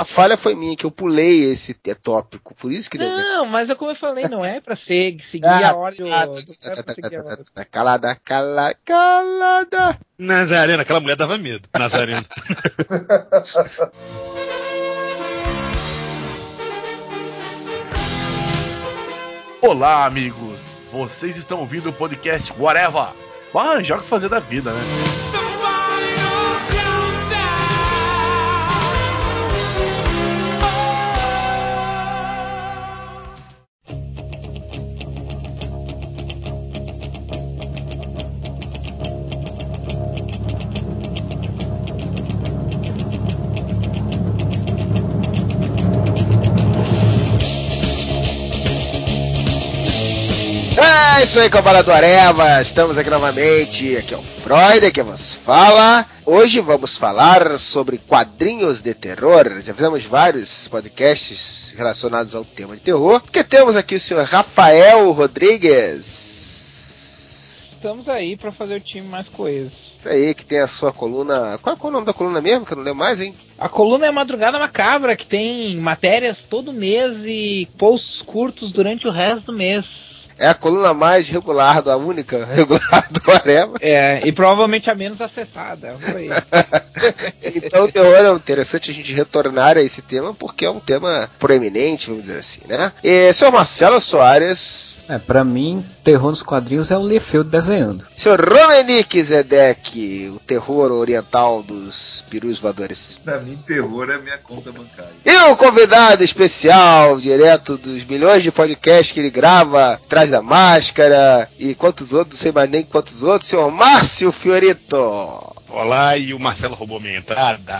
A falha foi minha, que eu pulei esse tópico, por isso que deu. Não, mas é como eu falei, não é pra ser, seguir ah, a ordem. Ah, calada, calada, calada. Nazarena, aquela mulher dava medo. Nazarena. Olá, amigos! Vocês estão ouvindo o podcast Whatever. Ah, joga fazer da vida, né? Isso aí, camarada do Areva. Estamos aqui novamente. Aqui é o Freud que vos fala. Hoje vamos falar sobre quadrinhos de terror. Já fizemos vários podcasts relacionados ao tema de terror. Porque temos aqui o senhor Rafael Rodrigues. Estamos aí para fazer o time mais coeso. Isso aí, que tem a sua coluna. Qual é o nome da coluna mesmo? Que eu não lembro mais, hein? A coluna é Madrugada Macabra, que tem matérias todo mês e posts curtos durante o resto do mês. É a coluna mais regular, da única regular do Areva. É, e provavelmente a menos acessada. então o terror é interessante a gente retornar a esse tema, porque é um tema proeminente, vamos dizer assim, né? E, senhor Marcelo Soares, é, pra mim, terror nos quadrinhos é o Liefeld desenhando. Senhor Romenick Zedek, o terror oriental dos perus voadores. Pra mim, terror é minha conta bancária. E o convidado especial, direto dos milhões de podcasts que ele grava, da máscara, e quantos outros, não sei mais nem quantos outros, senhor Márcio Fiorito. Olá, e o Marcelo roubou minha entrada.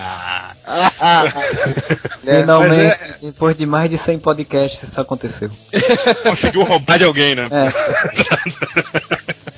Finalmente, é... depois de mais de 100 podcasts, isso aconteceu. Conseguiu roubar de alguém, né? É.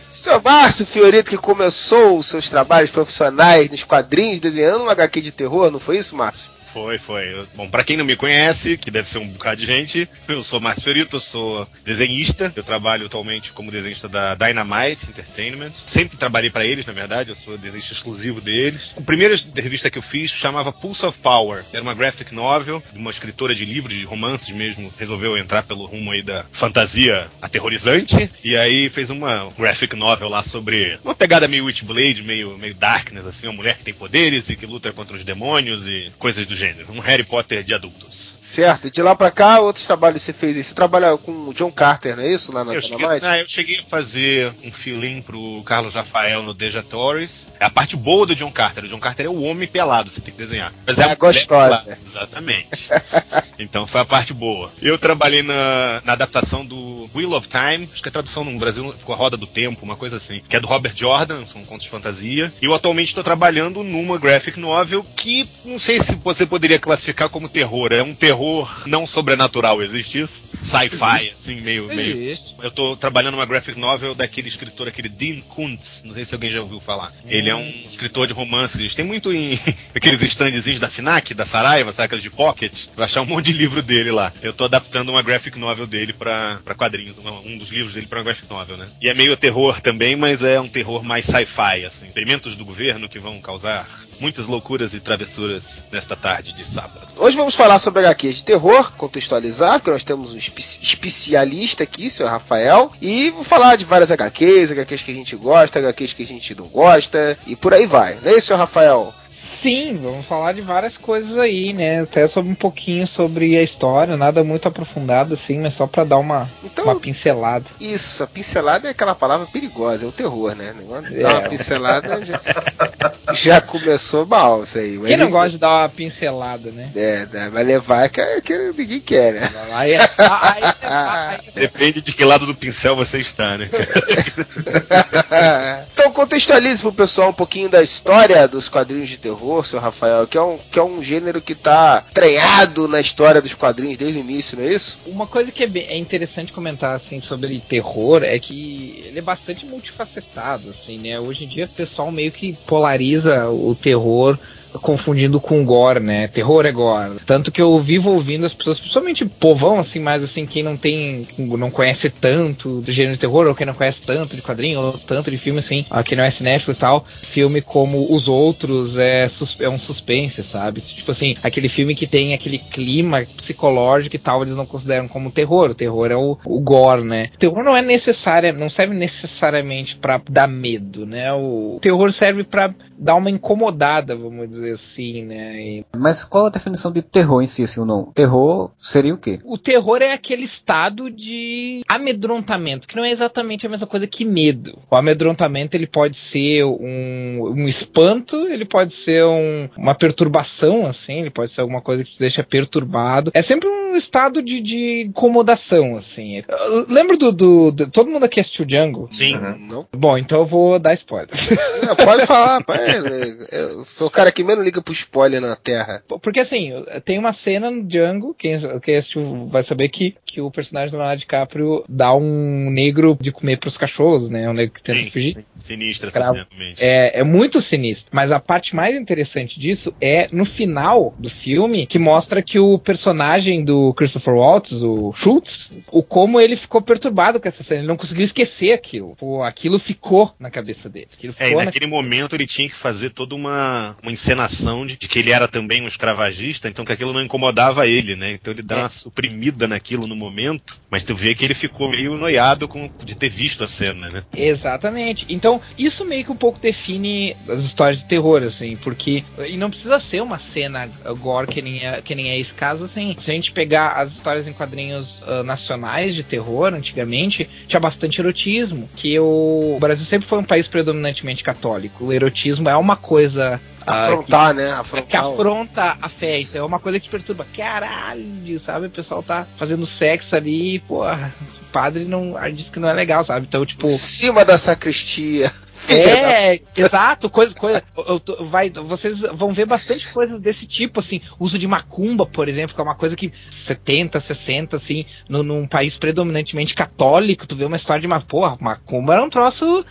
Seu Márcio Fiorito, que começou os seus trabalhos profissionais nos quadrinhos, desenhando um HQ de terror, não foi isso, Márcio? Foi, foi. Bom, para quem não me conhece, que deve ser um bocado de gente, eu sou Márcio Ferito, eu sou desenhista. Eu trabalho atualmente como desenhista da Dynamite Entertainment. Sempre trabalhei para eles, na verdade, eu sou desenhista exclusivo deles. A primeira revista que eu fiz chamava Pulse of Power. Era uma graphic novel de uma escritora de livros, de romances mesmo, resolveu entrar pelo rumo aí da fantasia aterrorizante. E aí fez uma graphic novel lá sobre uma pegada meio Witchblade, meio, meio Darkness, assim, uma mulher que tem poderes e que luta contra os demônios e coisas do gênero, um Harry Potter de adultos. Certo, e de lá pra cá, outros trabalhos você fez. Você trabalha com o John Carter, não é isso? Lá na eu cheguei, não, eu cheguei a fazer um feeling pro Carlos Rafael no Deja Torres. É a parte boa do John Carter. O John Carter é o homem pelado, você tem que desenhar. Mas é, é gostosa. Exatamente. então foi a parte boa. Eu trabalhei na, na adaptação do Wheel of Time, acho que a tradução no Brasil ficou a Roda do Tempo, uma coisa assim, que é do Robert Jordan, são contos de fantasia. E eu atualmente estou trabalhando numa graphic novel que não sei se você poderia classificar como terror. É um terror não sobrenatural, existe isso? Sci-fi, assim, meio, meio. Eu tô trabalhando uma graphic novel daquele escritor, aquele Dean Kuntz. Não sei se alguém já ouviu falar. Ele é um escritor de romances. Tem muito em aqueles standzinhos da Finac, da Saraiva, sabe aqueles de pocket? Vai achar um monte de livro dele lá. Eu tô adaptando uma graphic novel dele pra, pra quadrinhos. Um dos livros dele pra uma graphic novel, né? E é meio terror também, mas é um terror mais sci-fi, assim. Experimentos do governo que vão causar muitas loucuras e travessuras nesta tarde de sábado. Hoje vamos falar sobre HQs de terror, contextualizar, porque nós temos um especialista aqui, seu Rafael, e vou falar de várias HQs, HQs que a gente gosta, HQs que a gente não gosta, e por aí vai. Não é isso, seu Rafael? Sim, vamos falar de várias coisas aí, né? Até sobre um pouquinho sobre a história, nada muito aprofundado assim, mas só para dar uma, então, uma pincelada. Isso, a pincelada é aquela palavra perigosa, é o terror, né? Negócio é. Dar uma pincelada já, já, começou mal isso aí. Quem não gosta de dar uma pincelada, né? É, vai levar que, que ninguém quer, né? Aí, aí, aí, Depende de que lado do pincel você está, né? então contextualize pro pessoal um pouquinho da história dos quadrinhos de terror terror, seu Rafael, que é um, que é um gênero que está treinado na história dos quadrinhos desde o início, não é isso? Uma coisa que é, bem, é interessante comentar assim sobre terror é que ele é bastante multifacetado, assim, né? Hoje em dia o pessoal meio que polariza o terror confundindo com gore, né? Terror é gore. Tanto que eu vivo ouvindo as pessoas, principalmente povão, assim, mais assim, quem não tem, não conhece tanto do gênero de terror, ou quem não conhece tanto de quadrinho, ou tanto de filme, assim, quem não é cinéfilo e tal, filme como Os Outros é, é um suspense, sabe? Tipo assim, aquele filme que tem aquele clima psicológico e tal, eles não consideram como terror. O terror é o, o gore, né? O terror não é necessário, não serve necessariamente para dar medo, né? O terror serve para dar uma incomodada, vamos dizer assim, né? E... Mas qual a definição de terror em si, assim, ou não? Terror seria o quê? O terror é aquele estado de amedrontamento, que não é exatamente a mesma coisa que medo. O amedrontamento ele pode ser um, um espanto, ele pode ser um, uma perturbação, assim, ele pode ser alguma coisa que te deixa perturbado. É sempre um estado de, de incomodação, assim. Lembra do, do, do, Todo mundo aqui assistiu Django? Sim. Uhum. Bom, então eu vou dar spoilers. Não, pode falar, pode. Eu sou o cara que menos liga pro spoiler na Terra. Porque assim, tem uma cena no Django, quem, quem assistiu vai saber que, que o personagem do Leonardo DiCaprio dá um negro de comer pros cachorros, né? Um negro que tenta sim, fugir. Sim, sinistra, é, é muito sinistro. Mas a parte mais interessante disso é no final do filme, que mostra que o personagem do Christopher Waltz, o Schultz, o como ele ficou perturbado com essa cena. Ele não conseguiu esquecer aquilo. Pô, aquilo ficou na cabeça dele. Aquilo é, e naquele na... momento ele tinha que fazer toda uma, uma encenação de, de, que ele era também um escravagista, então que aquilo não incomodava ele, né? Então ele dá é. uma suprimida naquilo no momento, mas tu vê que ele ficou meio noiado com, de ter visto a cena, né? Exatamente. Então, isso meio que um pouco define as histórias de terror, assim, porque. E não precisa ser uma cena gore que nem é, que nem é esse caso, assim. Se a gente pegar as histórias em quadrinhos uh, nacionais de terror, antigamente, tinha bastante erotismo. Que o, o Brasil sempre foi um país predominantemente católico. O erotismo é uma coisa Afrontar, ah, né? Afrontar que afronta a fé. Então é uma coisa que te perturba. Caralho, sabe? O pessoal tá fazendo sexo ali, porra, o padre não diz que não é legal, sabe? Então, tipo. Em cima da sacristia. É, exato, coisa, coisa. Eu, eu, vai, vocês vão ver bastante coisas desse tipo, assim, uso de macumba, por exemplo, que é uma coisa que 70, 60, assim, no, num país predominantemente católico, tu vê uma história de uma porra, macumba era um troço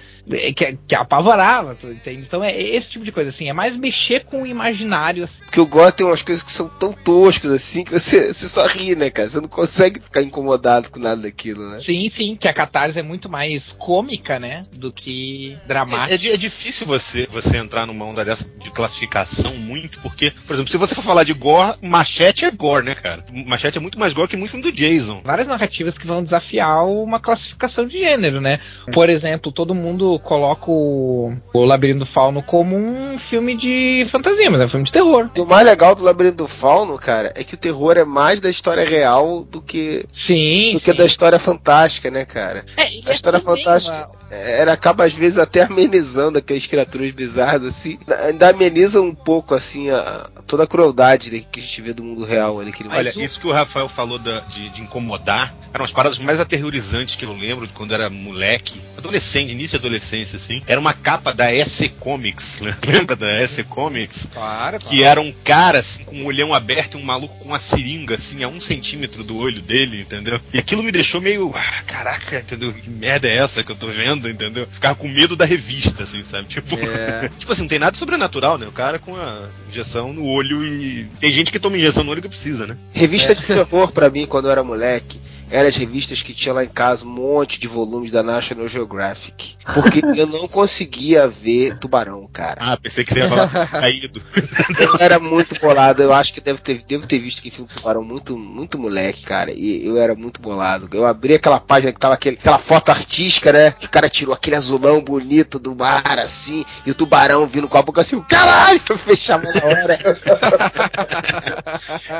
que, que apavorava, entende? Então é esse tipo de coisa, assim, é mais mexer com o imaginário. Assim. Porque o Gore tem umas coisas que são tão toscas, assim, que você, você só ri, né, cara? Você não consegue ficar incomodado com nada daquilo, né? Sim, sim, que a catarse é muito mais cômica, né, do que dramática. É, é, é difícil você, você entrar numa onda dessa de classificação muito, porque, por exemplo, se você for falar de Gore, Machete é Gore, né, cara? Machete é muito mais Gore que muito filme do Jason. Várias narrativas que vão desafiar uma classificação de gênero, né? Por exemplo, todo mundo coloca o, o Labirinto do Fauno como um filme de fantasia, mas é um filme de terror. E o mais legal do Labirinto do Fauno, cara, é que o terror é mais da história real do que sim, do sim. que da história fantástica, né, cara? É, a história fantástica uma... era acaba às vezes até amenizando aquelas criaturas bizarras assim, ainda ameniza um pouco assim a, toda a crueldade que a gente vê do mundo real ali. Que Olha, o... isso que o Rafael falou da, de, de incomodar eram as paradas mais aterrorizantes que eu lembro de quando era moleque, adolescente, início de adolescência, assim. Era uma capa da S Comics, né? lembra da S Comics? Claro, Que claro. era um cara, assim, com o um olhão aberto e um maluco com uma seringa, assim, a um centímetro do olho dele, entendeu? E aquilo me deixou meio, ah, caraca, entendeu? Que merda é essa que eu tô vendo, entendeu? Ficava com medo da revista, assim, sabe? Tipo, é. tipo assim, não tem nada sobrenatural, né? O cara com a injeção no olho e. Tem gente que toma injeção no olho que precisa, né? Revista é. de terror pra mim quando eu era moleque eram as revistas que tinha lá em casa um monte de volumes da National Geographic. Porque eu não conseguia ver tubarão, cara. Ah, pensei que você ia falar caído. eu era muito bolado, eu acho que devo ter, devo ter visto que filme tubarão muito, muito moleque, cara. E eu era muito bolado. Eu abri aquela página que tava aquele, aquela foto artística, né? Que o cara tirou aquele azulão bonito do mar, assim, e o tubarão vindo com a boca assim, caralho, eu fechava na hora.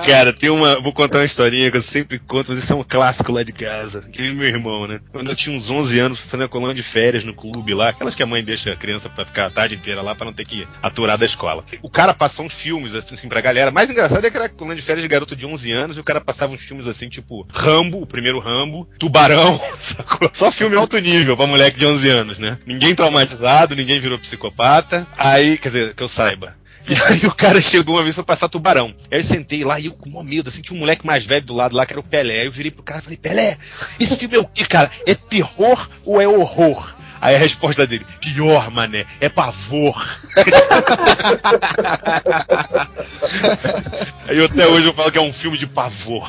cara, tem uma. Vou contar uma historinha que eu sempre conto, mas isso é um clássico clássico lá de casa. Aquele meu irmão, né? Quando eu tinha uns 11 anos, fazendo a colônia de férias no clube lá, aquelas que a mãe deixa a criança pra ficar a tarde inteira lá pra não ter que aturar da escola. O cara passou uns filmes, assim, pra galera. Mais engraçado é que era colônia de férias de garoto de 11 anos e o cara passava uns filmes assim, tipo Rambo, o primeiro Rambo, Tubarão, sacou? Só filme alto nível pra moleque de 11 anos, né? Ninguém traumatizado, ninguém virou psicopata. Aí, quer dizer, que eu saiba. E aí o cara chegou uma vez pra passar tubarão. Aí eu sentei lá e eu com medo, assim, tinha um moleque mais velho do lado lá, que era o Pelé. Aí eu virei pro cara e falei, Pelé, esse filme é o que, cara? É terror ou é horror? Aí a resposta dele, pior, mané, é pavor. Aí até hoje eu falo que é um filme de pavor.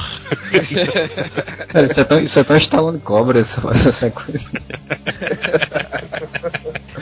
Cara, isso é tão, isso é tão estalando cobra essa, essa sequência.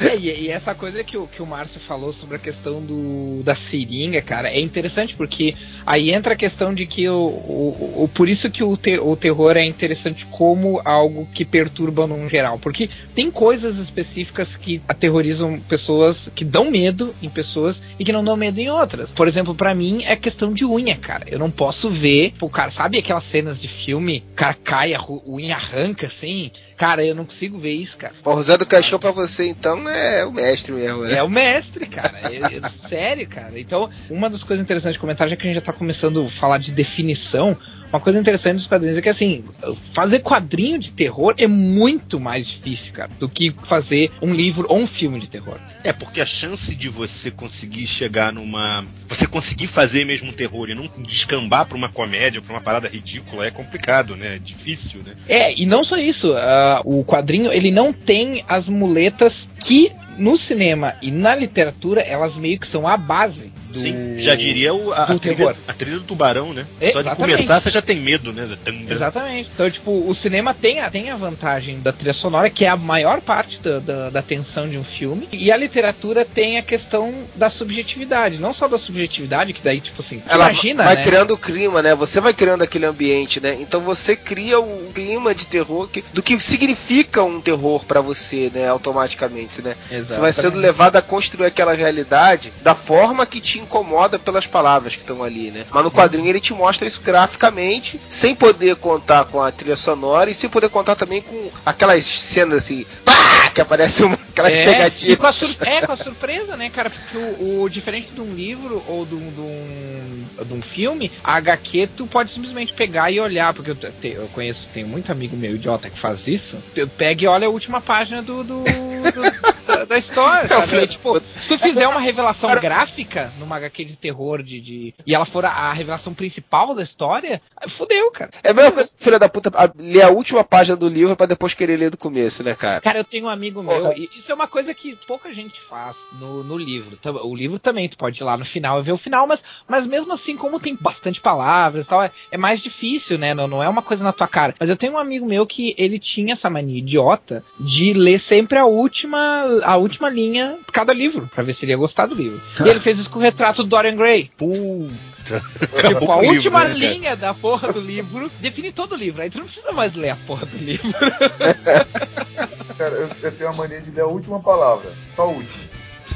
É, e, e essa coisa que o, que o Márcio falou sobre a questão do, da seringa, cara, é interessante porque aí entra a questão de que o, o, o por isso que o, te, o terror é interessante como algo que perturba num geral, porque tem coisas específicas que aterrorizam pessoas, que dão medo em pessoas e que não dão medo em outras. Por exemplo, para mim é questão de unha, cara. Eu não posso ver, o cara, sabe aquelas cenas de filme, o cara cai, a unha arranca assim, Cara, eu não consigo ver isso, cara. O Rosé do Caixão pra você, então, é o mestre mesmo, né? É o mestre, cara. É, é, sério, cara. Então, uma das coisas interessantes de comentar, já que a gente já tá começando a falar de definição, uma coisa interessante dos quadrinhos é que, assim, fazer quadrinho de terror é muito mais difícil, cara, do que fazer um livro ou um filme de terror. É, porque a chance de você conseguir chegar numa. Você conseguir fazer mesmo um terror e não descambar pra uma comédia, pra uma parada ridícula, é complicado, né? É difícil, né? É, e não só isso. Uh, o quadrinho, ele não tem as muletas que no cinema e na literatura, elas meio que são a base do... Sim, já diria o, a, a, trilha, a, trilha, do tubarão, né? É, Só de começar você já tem medo, né? Exatamente. Então, tipo, o cinema tem a, tem a vantagem da trilha sonora, que é a maior parte da, da, da tensão de um filme, e a literatura tem a questão da subjetividade. Não só da subjetividade, que daí, tipo assim, Ela imagina. Vai né? criando o clima, né? Você vai criando aquele ambiente, né? Então você cria o clima de terror que, do que significa um terror para você, né? Automaticamente, né? Exatamente. Você vai sendo levado a construir aquela realidade da forma que te incomoda pelas palavras que estão ali, né? Mas no quadrinho ele te mostra isso graficamente, sem poder contar com a trilha sonora e sem poder contar também com aquelas cenas assim, pá, que aparece uma aquela é, pegadinha. Com a é, com a surpresa, né, cara? Porque o, o diferente de um livro ou de um, de um, de um filme, a HQ tu pode simplesmente pegar e olhar, porque eu, te, eu conheço, tenho muito amigo meu idiota que faz isso. Pega e olha a última página do, do, do da, história, sabe? E, tipo, se tu fizer uma revelação gráfica numa HQ de terror de, de e ela for a, a, revelação principal da história, fudeu, cara. É a mesma coisa que filha da puta a, ler a última página do livro para depois querer ler do começo, né, cara? Cara, eu tenho um amigo meu, e isso é uma coisa que pouca gente faz no, no livro. O livro também, tu pode ir lá no final e ver o final, mas, mas mesmo assim, como tem bastante palavras e tal, é, é mais difícil, né? Não, não é uma coisa na tua cara. Mas eu tenho um amigo meu que ele tinha essa mania idiota de ler sempre a última a última linha de cada livro, para ver se ele ia gostar do livro. E ele fez isso com o retrato do Dorian Gray. Puta. Tipo, a última livro, né, linha da porra do livro define todo o livro. Aí tu não precisa mais ler a porra do livro. Cara, eu, eu tenho a mania de ler a última palavra. Só a última.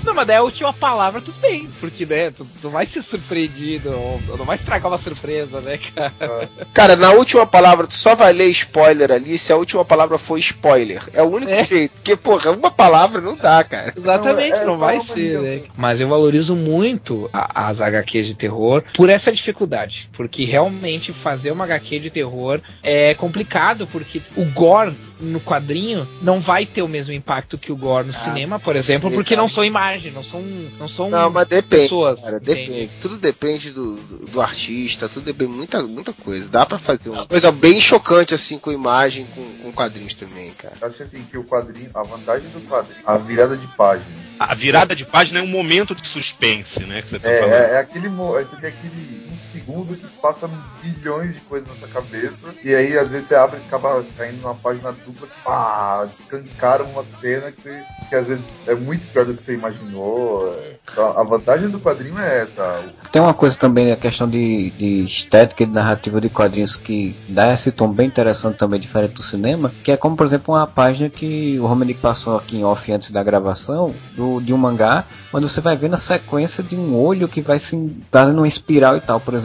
Não, mas daí a última palavra tudo bem, porque né, tu, tu vai ser surpreendido, ou, não vai estragar uma surpresa, né, cara? Cara, na última palavra, tu só vai ler spoiler ali se a última palavra for spoiler. É o único é. jeito. Porque, porra, uma palavra não dá, cara. Exatamente, não, é, não vai ser, né? Mas eu valorizo muito a, as HQs de terror por essa dificuldade. Porque realmente fazer uma HQ de terror é complicado, porque o gore no quadrinho não vai ter o mesmo impacto que o gore no ah, cinema, por exemplo, sim, porque cara. não são imagens, não são, não são não, mas depende, pessoas. Cara, depende. Tudo depende do, do, do, artista, tudo depende muita muita coisa. Dá para fazer uma coisa bem chocante assim com imagem, com, com quadrinhos também, cara. Acho assim que o quadrinho, a vantagem do quadrinho, a virada de página. A virada de página é um momento de suspense, né, que você tá é, falando. É, é aquele, é aquele segundo que passa bilhões de coisas na sua cabeça. E aí, às vezes, você abre e acaba caindo numa página dupla que pá, descancaram uma cena que, que às vezes é muito pior do que você imaginou. Então, a vantagem do quadrinho é essa. Tem uma coisa também, a questão de, de estética e de narrativa de quadrinhos que dá esse tom bem interessante também, diferente do cinema, que é como, por exemplo, uma página que o Romanic passou aqui em off antes da gravação, do, de um mangá, onde você vai vendo a sequência de um olho que vai se fazendo uma espiral e tal, por exemplo.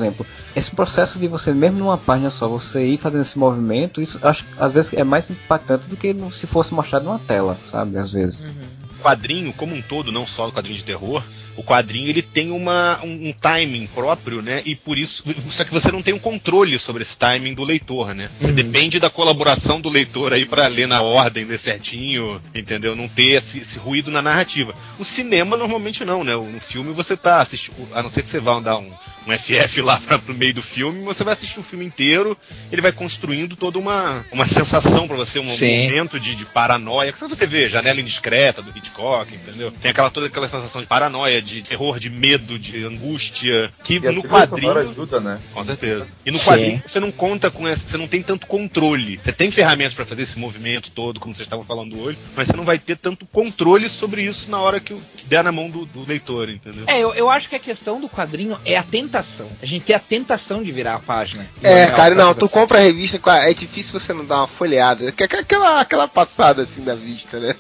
Esse processo de você, mesmo numa página só, você ir fazendo esse movimento, isso acho às vezes é mais impactante do que se fosse mostrado numa tela, sabe? Às vezes. Uhum. Quadrinho, como um todo, não só o quadrinho de terror, o quadrinho ele tem uma, um, um, timing próprio, né? E por isso, só que você não tem um controle sobre esse timing do leitor, né? Você uhum. depende da colaboração do leitor aí para ler na ordem, ler certinho, entendeu? Não ter esse, esse, ruído na narrativa. O cinema normalmente não, né? No filme você tá assistindo, a não ser que você vá dar um, um FF lá pra, pro meio do filme, você vai assistir o filme inteiro, ele vai construindo toda uma, uma sensação pra você, um Sim. momento de, de paranoia. Quando você vê Janela Indiscreta do Hitchcock, entendeu? Tem aquela toda aquela sensação de paranoia, de terror, de medo, de angústia, que E no quadrinho. ajuda, né? Com certeza. E no Sim. quadrinho você não conta com essa, você não tem tanto controle. Você tem ferramentas pra fazer esse movimento todo, como vocês estavam falando hoje, mas você não vai ter tanto controle sobre isso na hora que que der na mão do, do leitor, entendeu? É, eu, eu acho que a questão do quadrinho é a tentação. A gente tem a tentação de virar a página. É, olhar cara, não, tu compra a revista, é difícil você não dar uma folheada. Que- que- Aquela, aquela passada assim da vista, né?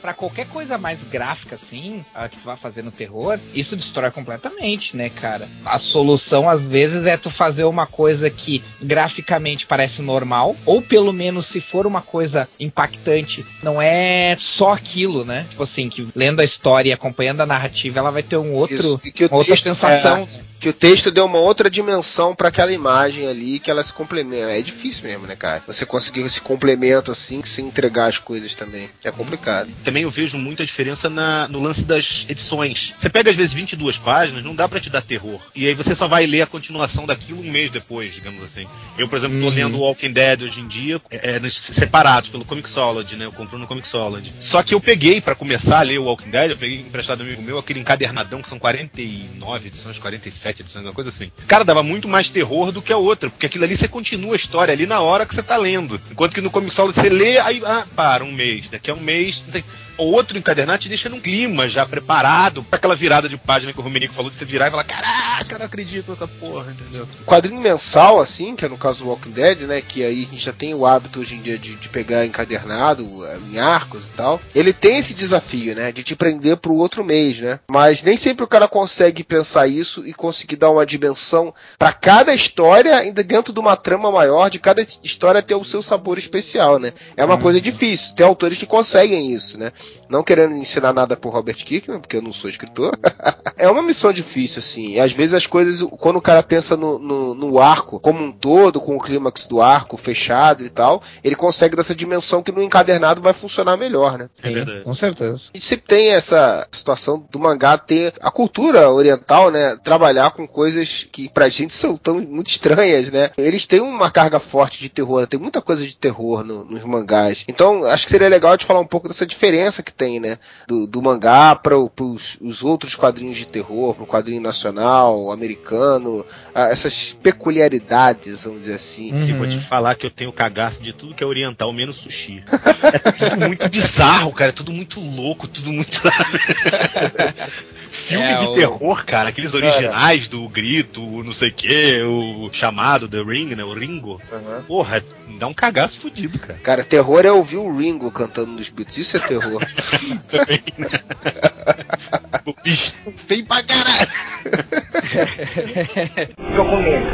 Pra qualquer coisa mais gráfica assim, que tu vai fazer no terror, isso destrói completamente, né, cara? A solução às vezes é tu fazer uma coisa que graficamente parece normal, ou pelo menos se for uma coisa impactante, não é só aquilo, né? Tipo assim, que lendo a história e acompanhando a narrativa, ela vai ter um outro, Isso, outra texto- sensação. Que o texto deu uma outra dimensão pra aquela imagem ali, que ela se complementa. É difícil mesmo, né, cara? Você conseguir esse complemento assim, sem entregar as coisas também. É complicado. Também eu vejo muita diferença na- no lance das edições. Você pega às vezes 22 páginas, não dá pra te dar terror. E aí você só vai ler a continuação daquilo um mês depois, digamos assim. Eu, por exemplo, tô Uhum. lendo Walking Dead hoje em dia, é, nos- separados pelo Comixology, né? Eu compro no Comixology. Só que eu peguei pra começar a ler o Walking Dead, eu peguei emprestado do amigo meu aquele encadernadão que são 49 edições, 47 edições, uma coisa assim. Cara, dava muito mais terror do que a outra, porque aquilo ali você continua a história ali na hora que você tá lendo. Enquanto que no Comixology você lê, aí, ah, para, um mês, daqui a um mês, não sei. O outro encadernado te deixa num clima já preparado pra aquela virada de página que o Romenico falou de você virar e falar: Caraca, não acredito nessa porra, entendeu? quadrinho mensal, assim, que é no caso do Walking Dead, né? Que aí a gente já tem o hábito hoje em dia de, de pegar encadernado eh, em arcos e tal. Ele tem esse desafio, né? De te prender pro outro mês, né? Mas nem sempre o cara consegue pensar isso e conseguir dar uma dimensão pra cada história, ainda dentro de uma trama maior, de cada história ter o seu sabor especial, né? É uma coisa difícil. Tem autores que conseguem isso, né? Não querendo ensinar nada pro Robert Kirkman, porque eu não sou escritor. é uma missão difícil, assim. E às vezes as coisas, quando o cara pensa no, no, no arco como um todo, com o clímax do arco fechado e tal, ele consegue dessa dimensão que no encadernado vai funcionar melhor, né? É verdade. Com certeza. A gente sempre tem essa situação do mangá ter a cultura oriental, né? Trabalhar com coisas que pra gente são tão muito estranhas, né? Eles têm uma carga forte de terror, tem muita coisa de terror no- nos mangás. Então, acho que seria legal de falar um pouco dessa diferença que tem, né? Do, do mangá para os, os outros quadrinhos de terror, pro quadrinho nacional, americano, essas peculiaridades, vamos dizer assim. E vou Uhum. te falar que eu tenho cagaço de tudo que é oriental, menos sushi. É tudo muito bizarro, cara. É tudo muito louco, tudo muito. Filme É, de o- terror, cara. Aqueles originais do Grito, o não sei o que, o chamado The Ring, né? O Ringo. Aham. Porra, dá um cagaço fudido, cara. Cara, terror é ouvir o Ringo cantando nos Beatles. Isso é terror. Também, né? o bicho feio pra caralho. Tô com medo.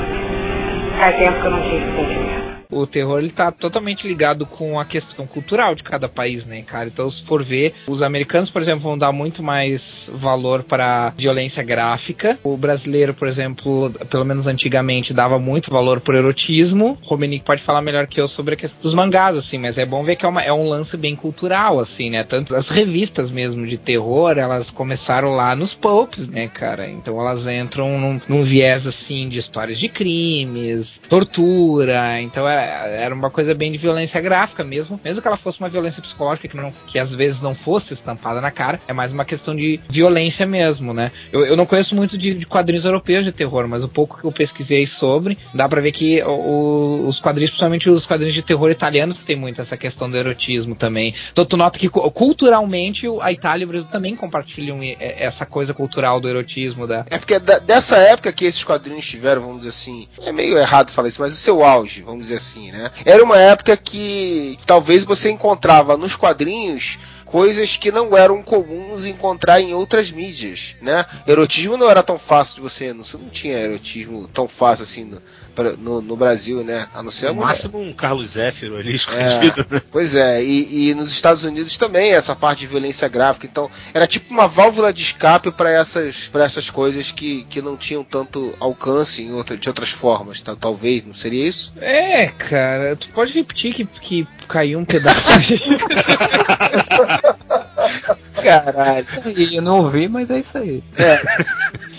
Faz tempo que eu não tive sentimento. O terror ele tá totalmente ligado com a questão cultural de cada país, né, cara? Então, se for ver, os americanos, por exemplo, vão dar muito mais valor para violência gráfica. O brasileiro, por exemplo, pelo menos antigamente, dava muito valor pro erotismo. O pode falar melhor que eu sobre a questão dos mangás, assim, mas é bom ver que é, uma- é um lance bem cultural, assim, né? Tanto as revistas mesmo de terror, elas começaram lá nos pulps, né, cara? Então elas entram num, num viés, assim, de histórias de crimes, tortura, então era, era uma coisa bem de violência gráfica mesmo, mesmo que ela fosse uma violência psicológica que, não, que às vezes não fosse estampada na cara, é mais uma questão de violência mesmo, né? Eu, eu não conheço muito de, de quadrinhos europeus de terror, mas o pouco que eu pesquisei sobre, dá pra ver que o- os quadrinhos, principalmente os quadrinhos de terror italianos, tem muito essa questão do erotismo também. Então tu nota que cu- culturalmente a Itália e o Brasil também compartilham e- essa coisa cultural do erotismo da. É porque da- dessa época que esses quadrinhos tiveram, vamos dizer assim, é meio errado falar isso, mas o seu auge, vamos dizer assim, né? Era uma época que talvez você encontrava nos quadrinhos coisas que não eram comuns encontrar em outras mídias, né? Erotismo não era tão fácil de você, não, você não tinha erotismo tão fácil assim no, pra- no, no Brasil, né? A não ser No máximo um Carlos Zéfiro ali escondido, né? Pois é, e, e nos Estados Unidos também essa parte de violência gráfica. Então, era tipo uma válvula de escape para essas, pra essas coisas que, que não tinham tanto alcance em outra, de outras formas. tá? Talvez, não seria isso? É, cara, tu pode repetir que, que caiu um pedaço. Caralho. Isso aí, eu não ouvi, mas é isso aí.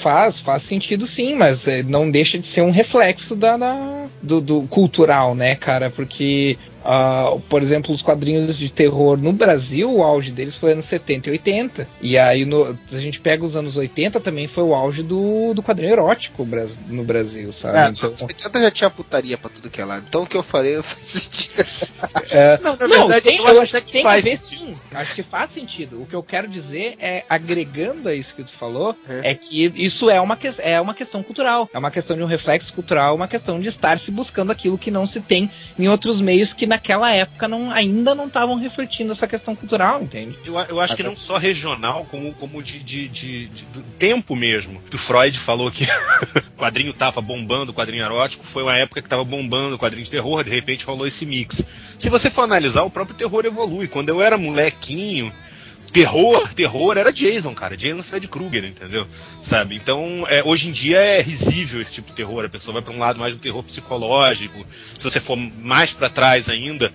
Faz, faz sentido sim, mas eh, não deixa de ser um reflexo da, da- do, do cultural, né, cara? Porque, ah, por exemplo, os quadrinhos de terror no Brasil, o auge deles foi anos 70 e 80. E aí, no- se a gente pega os anos 80, também foi o auge do, do quadrinho erótico no Brasil, sabe? É, Então, nos 80 já tinha putaria pra tudo que é lado. Então o que eu falei não faz sentido. é, Não, na Não, verdade, tem, eu eu acho que que tem faz a ver sentido. sim. Acho que faz sentido. O que eu quero dizer é, agregando a isso que tu falou, É. é, que isso é uma, que- é uma questão cultural. É uma questão de um reflexo cultural, uma questão de estar se buscando aquilo que não se tem em outros meios que naquela época não, ainda não estavam refletindo essa questão cultural, entende? Eu, eu acho que não só regional, como, como de, de, de- de- do tempo mesmo. O Freud falou que o quadrinho tava bombando, o quadrinho erótico, foi uma época que tava bombando o quadrinho de terror, de repente rolou esse mix. Se você for analisar, o próprio terror evolui. Quando eu era molequinho, terror, terror era Jason, cara. Jason Fred Krueger, entendeu? Sabe? Então, é, hoje em dia é risível esse tipo de terror. A pessoa vai pra um lado mais do terror psicológico. Se você for mais pra trás ainda,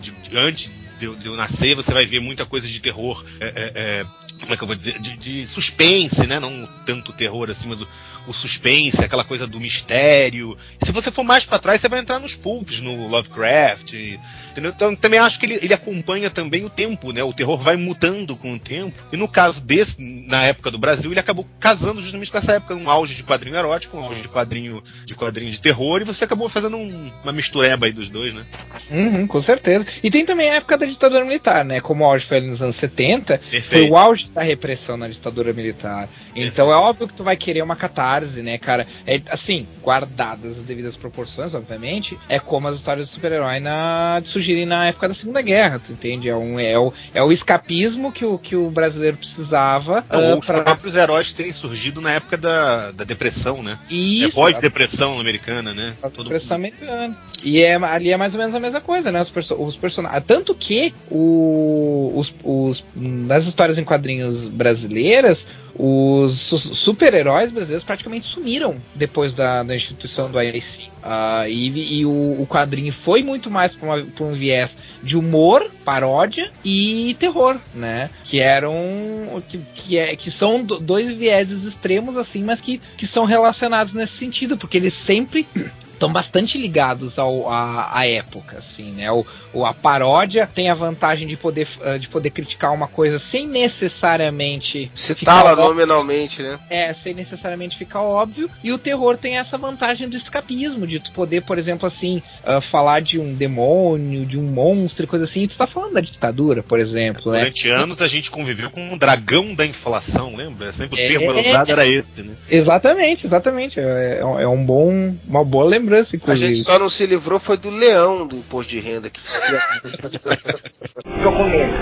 de- de- antes de de eu nascer, você vai ver muita coisa de terror. é, é, é, como é que eu vou dizer? De, de suspense, né? Não tanto terror assim, mas o, o suspense, aquela coisa do mistério. Se você for mais pra trás, você vai entrar nos pulps, no Lovecraft. Entendeu? Então também acho que ele, ele acompanha também o tempo, né? O terror vai mudando com o tempo. E no caso desse, na época do Brasil, ele acabou casando justamente com essa época, um auge de quadrinho erótico, um auge de quadrinho de quadrinho de terror, e você acabou fazendo um- uma mistureba aí dos dois, né? Uhum, com certeza. E tem também a época da ditadura militar, né? Como o auge foi nos anos 70, foi Perfeito. o auge da repressão na ditadura militar. Então é óbvio que tu vai querer uma catarse, né, cara? É, assim, guardadas as devidas proporções, obviamente, é como as histórias de super-herói na, surgirem na época da Segunda Guerra, tu entende? É, um, é, o, é o escapismo que o, que o brasileiro precisava. Não, ah, ou os pra- próprios heróis terem surgido na época da, da depressão, né? é Isso, pós-depressão americana, né? Depressão americana. E é, ali é mais ou menos a mesma coisa, né? Os, perso os personagens. Tanto que o, os, os, nas histórias em quadrinhos brasileiras, os su- super-heróis brasileiros praticamente sumiram depois da, da instituição do IAC. Ah, e e o, o quadrinho foi muito mais para um viés de humor, paródia e terror, né? Que eram. Que, que, é, que são do- dois vieses extremos, assim, mas que, que são relacionados nesse sentido, porque eles sempre estão bastante ligados ao, à, à época, assim, né? O, o- a paródia tem a vantagem de poder, ah, de poder criticar uma coisa sem necessariamente Citá-la nominalmente, né? é, sem necessariamente ficar óbvio. E o terror tem essa vantagem do escapismo, de tu poder, por exemplo, assim, ah, falar de um demônio, de um monstro, e coisa assim. E tu tá falando da ditadura, por exemplo, né? Durante anos a gente conviveu com um dragão da inflação, lembra? Sempre o É. termo usado era esse, né? Exatamente, exatamente. É, é um- é um bom, uma boa lembrança, A inclusive. gente só não se livrou foi do leão do imposto de renda. Que... Tô com medo.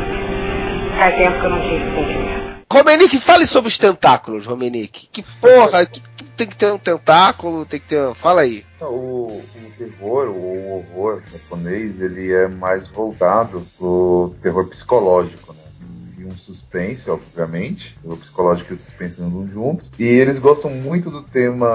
Faz tempo que eu não tive sentimento. Romenick, fale sobre os tentáculos, Romenick. Que porra, que tem que ter um tentáculo, tem que ter. Fala aí. O, o terror, o horror japonês, ele é mais voltado pro terror psicológico, um suspense, obviamente. O psicológico e o suspense andam juntos. E eles gostam muito do tema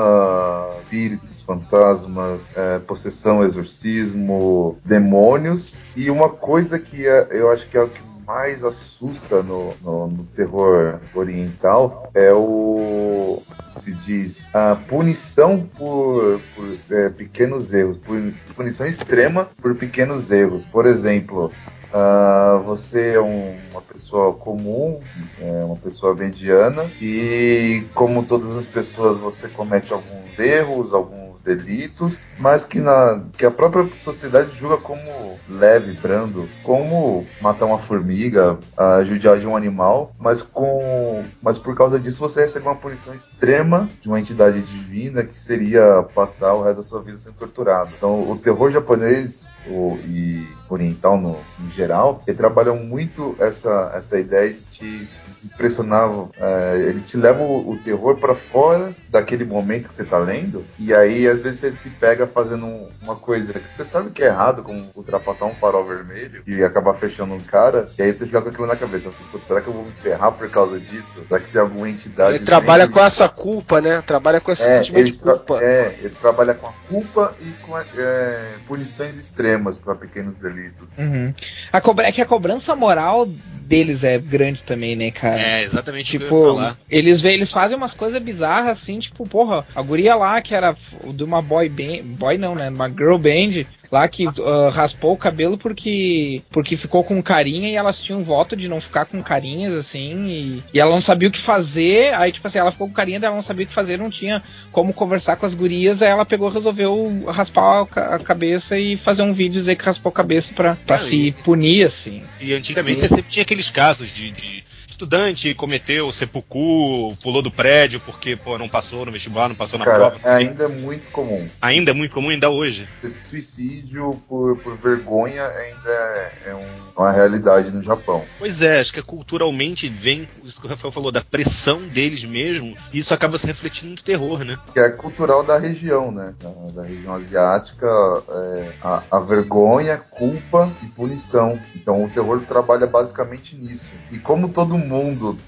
espíritos, fantasmas, é, possessão, exorcismo, demônios. E uma coisa que é- eu acho que é o que mais assusta no, no- no terror oriental é o se diz a punição por, por, é, pequenos erros, por- punição extrema por pequenos erros. Por exemplo, ah, você é um- uma pessoa comum, é, uma pessoa mediana, e como todas as pessoas você comete alguns erros, alguns delitos, mas que, na, que a própria sociedade julga como leve, brando, como matar uma formiga, a judiar de um animal, mas com mas por causa disso você recebe uma punição extrema de uma entidade divina que seria passar o resto da sua vida sendo torturado. Então o terror japonês o, e oriental no, em geral, ele trabalham muito essa, essa ideia de te impressionar, é, ele te leva o, o terror para fora daquele momento que você tá lendo, e aí às vezes você se pega fazendo um- uma coisa que você sabe que é errado, como ultrapassar um farol vermelho e acabar fechando um cara, e aí você fica com aquilo na cabeça, "Putz, será que eu vou me ferrar por causa disso? Será que tem alguma entidade... Ele trabalha com essa culpa, né? Trabalha com esse é, sentimento ele, de culpa. é, ele trabalha com a culpa e com é, punições extremas para pequenos delitos. Uhum. A é que a cobrança moral deles é grande também, né, cara? É, exatamente o que eu ia Tipo, eles, eles fazem umas coisas bizarras assim, tipo, porra, a guria lá que era de uma boy band, boy não, né, uma girl band, lá que ah, raspou o cabelo porque porque ficou com carinha e elas tinham voto de não ficar com carinhas assim, e, e ela não sabia o que fazer, aí tipo assim, ela ficou com carinha, ela não sabia o que fazer, não tinha como conversar com as gurias, aí ela pegou, e resolveu raspar a ca- a cabeça e fazer um vídeo dizer que raspou a cabeça Não, se e- punir, assim. E antigamente você sempre tinha aqueles casos de, de estudante cometeu seppuku, pulou do prédio porque pô, não passou no vestibular, não passou na Cara, prova. é ainda muito comum. Ainda é muito comum, ainda hoje. Esse suicídio por, por vergonha ainda é, é um- uma realidade no Japão. Pois é, acho que culturalmente vem isso que o Rafael falou, da pressão deles mesmo, e isso acaba se refletindo no terror, né? Que é cultural da região, né? Da, da região asiática, é, a, a vergonha, culpa e punição. Então o terror trabalha basicamente nisso. E como todo mundo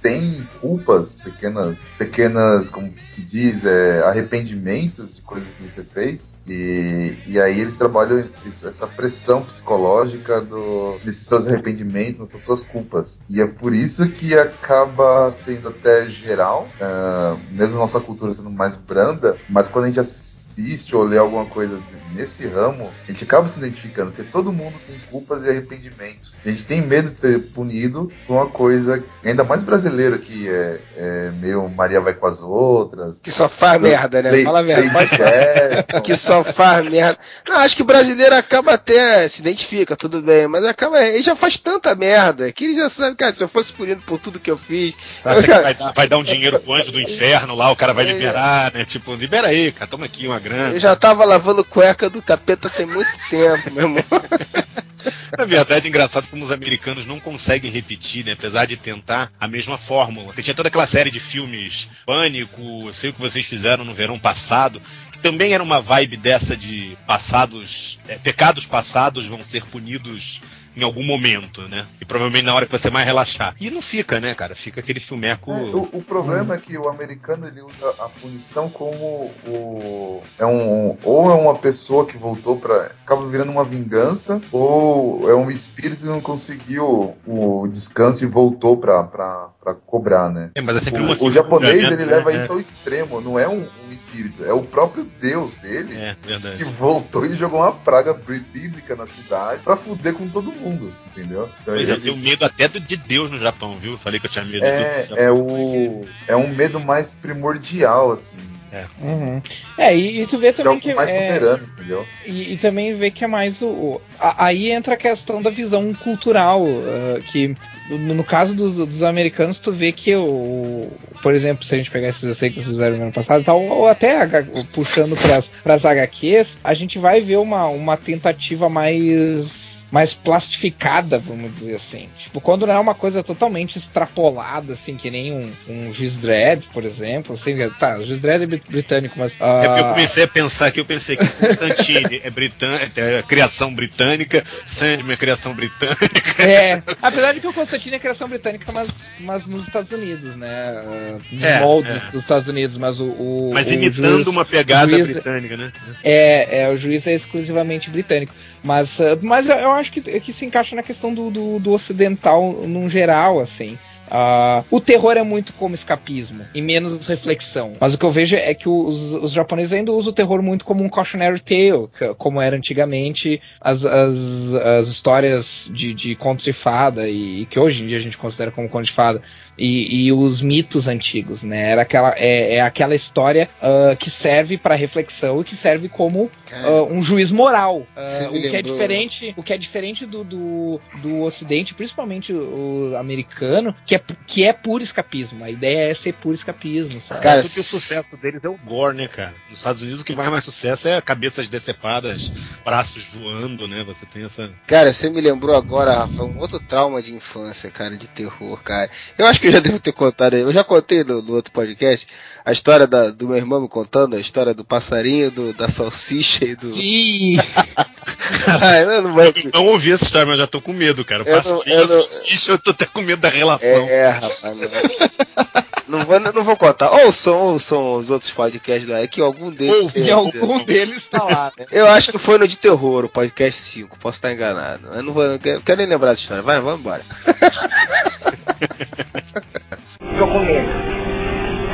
tem culpas, pequenas, pequenas, como se diz, é, arrependimentos de coisas que você fez, e, e aí eles trabalham es- essa pressão psicológica do, desses seus arrependimentos, dessas suas culpas. E é por isso que acaba sendo até geral, ah, mesmo nossa cultura sendo mais branda, mas quando a gente ou lê alguma coisa nesse ramo, a gente acaba se identificando, porque todo mundo tem culpas e arrependimentos. A gente tem medo de ser punido por uma coisa, ainda mais brasileira, que é, é meio Maria vai com as outras. Que só faz merda, né? Fala a verdade. Que só faz merda. Não, acho que o brasileiro acaba até se identifica, tudo bem, mas acaba. Ele já faz tanta merda que ele já sabe, cara, se eu fosse punido por tudo que eu fiz. Sabe, eu, cara, vai, dar, vai dar um dinheiro pro anjo do inferno lá, o cara vai É. liberar, né? Tipo, libera aí, cara, toma aqui uma eu já tava lavando cueca do capeta tem muito tempo, meu irmão. Na verdade, é engraçado como os americanos não conseguem repetir, né? Apesar de tentar a mesma fórmula. Porque tinha toda aquela série de filmes Pânico, sei o que vocês fizeram no verão passado, que também era uma vibe dessa de passados, é, pecados passados vão ser punidos em algum momento, né? E provavelmente na hora que você mais relaxar. E não fica, né, cara? Fica aquele filmeco. É, o, o problema é que o americano ele usa a punição como o é um ou é uma pessoa que voltou para acaba virando uma vingança ou é um espírito que não conseguiu o descanso e voltou pra pra- pra cobrar, né? É, mas é sempre O, o japonês né? ele leva É, isso ao extremo, não é um, um espírito, é o próprio Deus dele É, que voltou e jogou uma praga bíblica na cidade pra fuder com todo mundo, entendeu? Então, Pois é, eu ele- tenho medo até do- de Deus no Japão, viu? Eu falei que eu tinha medo é, do é o é um medo mais primordial assim, Uhum. É, e, e tu vê é também que. mais é, soberano, entendeu? E, e também vê que é mais o. o- a- aí entra a questão da visão cultural, ah, que no, no caso dos, dos americanos, tu vê que o. Por exemplo, se a gente pegar esses sei que vocês fizeram no ano passado e tal, ou até H- puxando pras, pras HQs, a gente vai ver uma, uma tentativa mais. Mais plastificada, vamos dizer assim. Tipo, quando não é uma coisa totalmente extrapolada, assim, que nem um, um Juiz Dredd, por exemplo. Assim, tá, o Juiz Dredd é brit- britânico, mas. É porque eu comecei a pensar que eu pensei que Constantine é, britân é criação britânica, Sandman é criação britânica. É, apesar de que o Constantino é criação britânica, mas, mas nos Estados Unidos, né? Nos É, moldes é. dos Estados Unidos, mas o. o Mas o imitando juiz- uma pegada juiz- britânica, né? É, é, o juiz é exclusivamente britânico. Mas, ah, mas eu acho que, que se encaixa na questão do, do, do ocidental num geral, assim. Ah, o terror é muito como escapismo e menos reflexão. Mas o que eu vejo é que os, os japoneses ainda usam o terror muito como um cautionary tale, como era antigamente as, as, as histórias de, de contos de fada e, e que hoje em dia a gente considera como contos de fada. E, e os mitos antigos, né? Era aquela, é, é aquela história ah, que serve para reflexão e que serve como ah, um juiz moral. Você o que é diferente, o que é diferente do, do, do Ocidente, principalmente o, o americano, que é, que é puro escapismo. A ideia é ser puro escapismo, sabe? Cara, Porque o sucesso deles é o gore, né, cara? Nos Estados Unidos o que mais mais sucesso é cabeças decepadas, braços voando, né? Você tem essa. Cara, você me lembrou agora, Rafa, um outro trauma de infância, cara, de terror, cara. Eu acho que eu já devo ter contado aí. Eu já contei no, no outro podcast a história da- do meu irmão me contando, a história do passarinho, do- da salsicha e do. Sim! Ah, eu não. Eu não ouvi essa história, mas já tô com medo, cara. Eu não- Passinho, eu não- salsicha, eu tô até com medo da relação. É, é, rapaz. Não, não, vou, não vou contar. Ouçam, ouçam os outros podcasts da que algum deles. Ouve, E algum deles está lá, né? Eu acho que foi no de terror, o podcast 5, posso estar enganado. Eu não vou, eu quero nem lembrar dessa história. Vai, vamos embora. Tô com medo.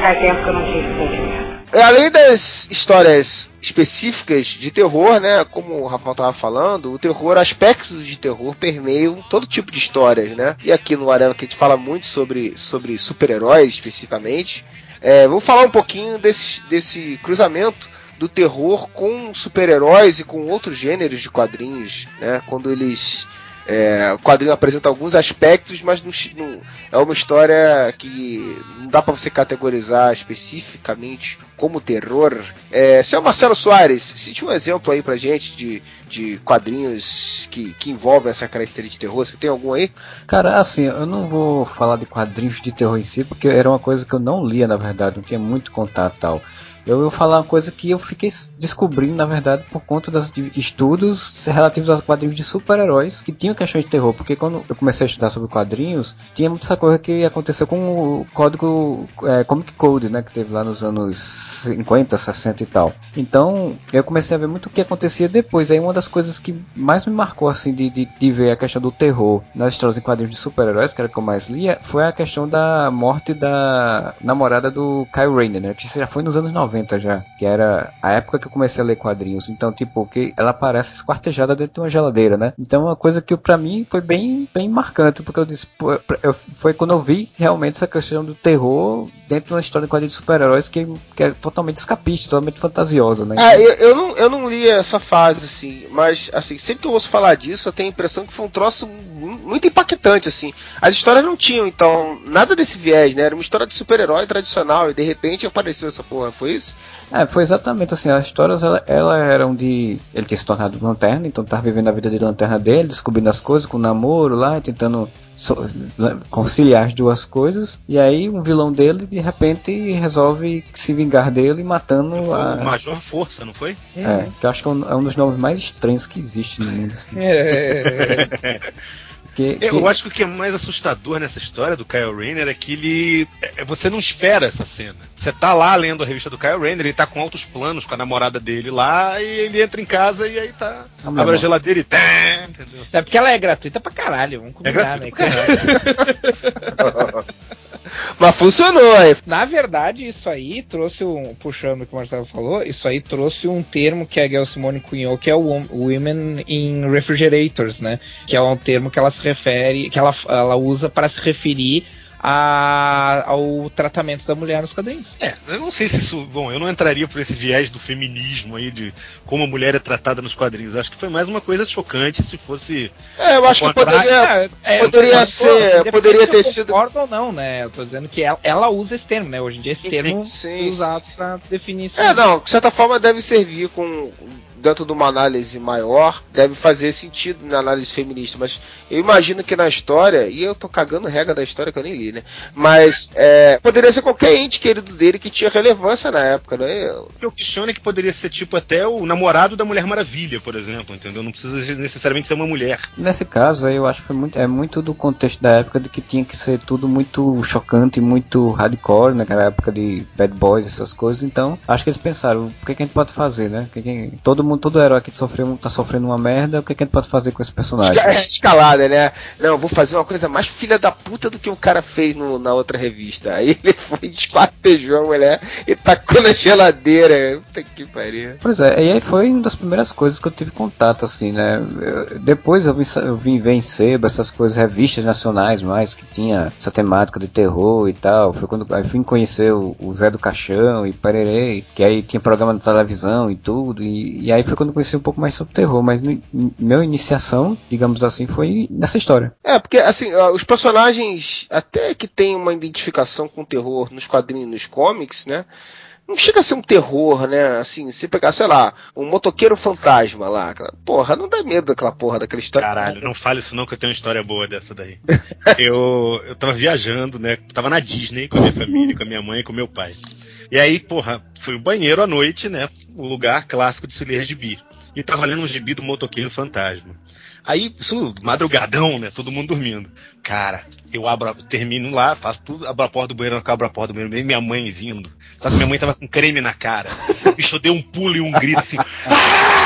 Faz tempo que eu não tive sentimento. Além das histórias específicas de terror, né? Como o Rafael estava falando, o terror, aspectos de terror permeiam todo tipo de histórias, né? E aqui no Areva que a gente fala muito sobre, sobre super-heróis especificamente. É, vamos falar um pouquinho desse, desse cruzamento do terror com super-heróis e com outros gêneros de quadrinhos, né? Quando eles é, o quadrinho apresenta alguns aspectos, mas não, não, é uma história que não dá para você categorizar especificamente como terror. É, senhor Marcelo Soares, cite um exemplo aí pra gente de, de quadrinhos que, que envolvem essa característica de terror. Você tem algum aí? Cara, assim, eu não vou falar de quadrinhos de terror em si, porque era uma coisa que eu não lia, na verdade, não tinha muito contato tal. Eu vou falar uma coisa que eu fiquei descobrindo, na verdade, por conta dos estudos relativos aos quadrinhos de super-heróis que tinham questões de terror. Porque quando eu comecei a estudar sobre quadrinhos, tinha muita coisa que aconteceu com o código é, Comic Code, né? Que teve lá nos anos 50, 60 e tal. Então, eu comecei a ver muito o que acontecia depois. Aí uma das coisas que mais me marcou, assim, de, de, de ver a questão do terror nas histórias em quadrinhos de super-heróis, que era o que eu mais lia, foi a questão da morte da namorada do Kyle Rayner, né? Que já foi nos anos 90 90 já, que era a época que eu comecei a ler quadrinhos. Então, tipo, que ela parece esquartejada dentro de uma geladeira, né? Então, uma coisa que para mim foi bem, bem marcante, porque eu disse, pô, eu, foi quando eu vi realmente essa questão do terror dentro de uma história de quadrinhos de super-heróis que, que é totalmente escapista, totalmente fantasiosa, né? É, eu, eu, não, eu não li essa fase, assim, mas, assim, sempre que eu ouço falar disso, eu tenho a impressão que foi um troço muito impactante, assim. As histórias não tinham, então, nada desse viés, né? Era uma história de super-herói tradicional e de repente apareceu essa porra, foi isso? É, foi exatamente assim. As histórias ela, ela eram de. Ele tinha se tornado lanterna, então tava vivendo a vida de lanterna dele, descobrindo as coisas com o namoro lá, tentando so, conciliar as duas coisas. E aí um vilão dele de repente resolve se vingar dele matando foi a. O Major Força, não foi? É, que eu acho que é um, é um dos nomes mais estranhos que existe no mundo. Assim. É. Que, que... Eu acho que o que é mais assustador nessa história do Kyle Rayner é que ele. É, você não espera essa cena. Você tá lá lendo a revista do Kyle Rayner, ele tá com altos planos com a namorada dele lá, e ele entra em casa e aí tá. Ah, abre a geladeira e. Tá, entendeu? É porque ela é gratuita pra caralho, vamos combinar, é né? Mas funcionou aí. Na verdade, isso aí trouxe um. Puxando o que o Marcelo falou, isso aí trouxe um termo que a Gail Simone cunhou, que é o Women in Refrigerators, né? Que é um termo que ela se refere, que ela, ela usa para se referir a, ao tratamento da mulher nos quadrinhos. É, eu não sei se isso. Bom, eu não entraria por esse viés do feminismo aí, de como a mulher é tratada nos quadrinhos. Acho que foi mais uma coisa chocante se fosse. É, eu acho que poderia, é, é, poderia ser. Poderia ter sido. Concordo ou não, né? Eu tô dizendo que ela, ela, usa esse termo, né? Hoje em dia esse termo sim, é usado sim. pra definir isso. É, não, de certa forma deve servir com dentro de uma análise maior, deve fazer sentido na análise feminista. Mas eu imagino que na história, e eu tô cagando regra da história que eu nem li, né? Mas é, poderia ser qualquer ente querido dele que tinha relevância na época, né? O que eu questiono é que poderia ser tipo até o namorado da Mulher Maravilha, por exemplo, entendeu? Não precisa necessariamente ser uma mulher. Nesse caso aí, eu acho que é muito, é muito do contexto da época de que tinha que ser tudo muito chocante, muito hardcore, naquela né? época de Bad Boys, essas coisas. Então, acho que eles pensaram, o que, que a gente pode fazer, né? Que, que, todo mundo todo herói que sofreu, tá sofrendo uma merda, o que, que a gente pode fazer com esse personagem? É escalada, né? Não, vou fazer uma coisa mais filha da puta do que o cara fez no, na outra revista. Aí ele foi desquartejou a mulher e tacou na geladeira. Puta que pariu. Pois é, e aí foi uma das primeiras coisas que eu tive contato, assim, né? Eu, depois eu vim, eu vim ver em sebo essas coisas, revistas nacionais mais, que tinha essa temática de terror e tal. Foi quando aí fui conhecer o, o Zé do Caixão e Pererei, que aí tinha programa na televisão e tudo. E, e aí foi quando eu conheci um pouco mais sobre terror, mas minha meu iniciação, digamos assim, foi nessa história. É, porque assim, os personagens, até que tem uma identificação com terror nos quadrinhos, nos comics, né? Não chega a ser um terror, né? Assim, se pegar, sei lá, um motoqueiro fantasma lá, porra, não dá medo daquela porra daquela história. Caralho, não fale isso não que eu tenho uma história boa dessa daí. eu, eu tava viajando, né? Tava na Disney com a minha família, com a minha mãe e com o meu pai. E aí, porra, fui o banheiro à noite, né? O lugar clássico de se ler gibi. E tava lendo um gibi do motoqueiro fantasma. Aí, isso, madrugadão, né? Todo mundo dormindo. Cara, eu abro, termino lá, faço tudo, abro a porta do banheiro, abro a porta do banheiro, minha mãe vindo. Só que minha mãe tava com creme na cara. O bicho deu um pulo e um grito assim. Ah!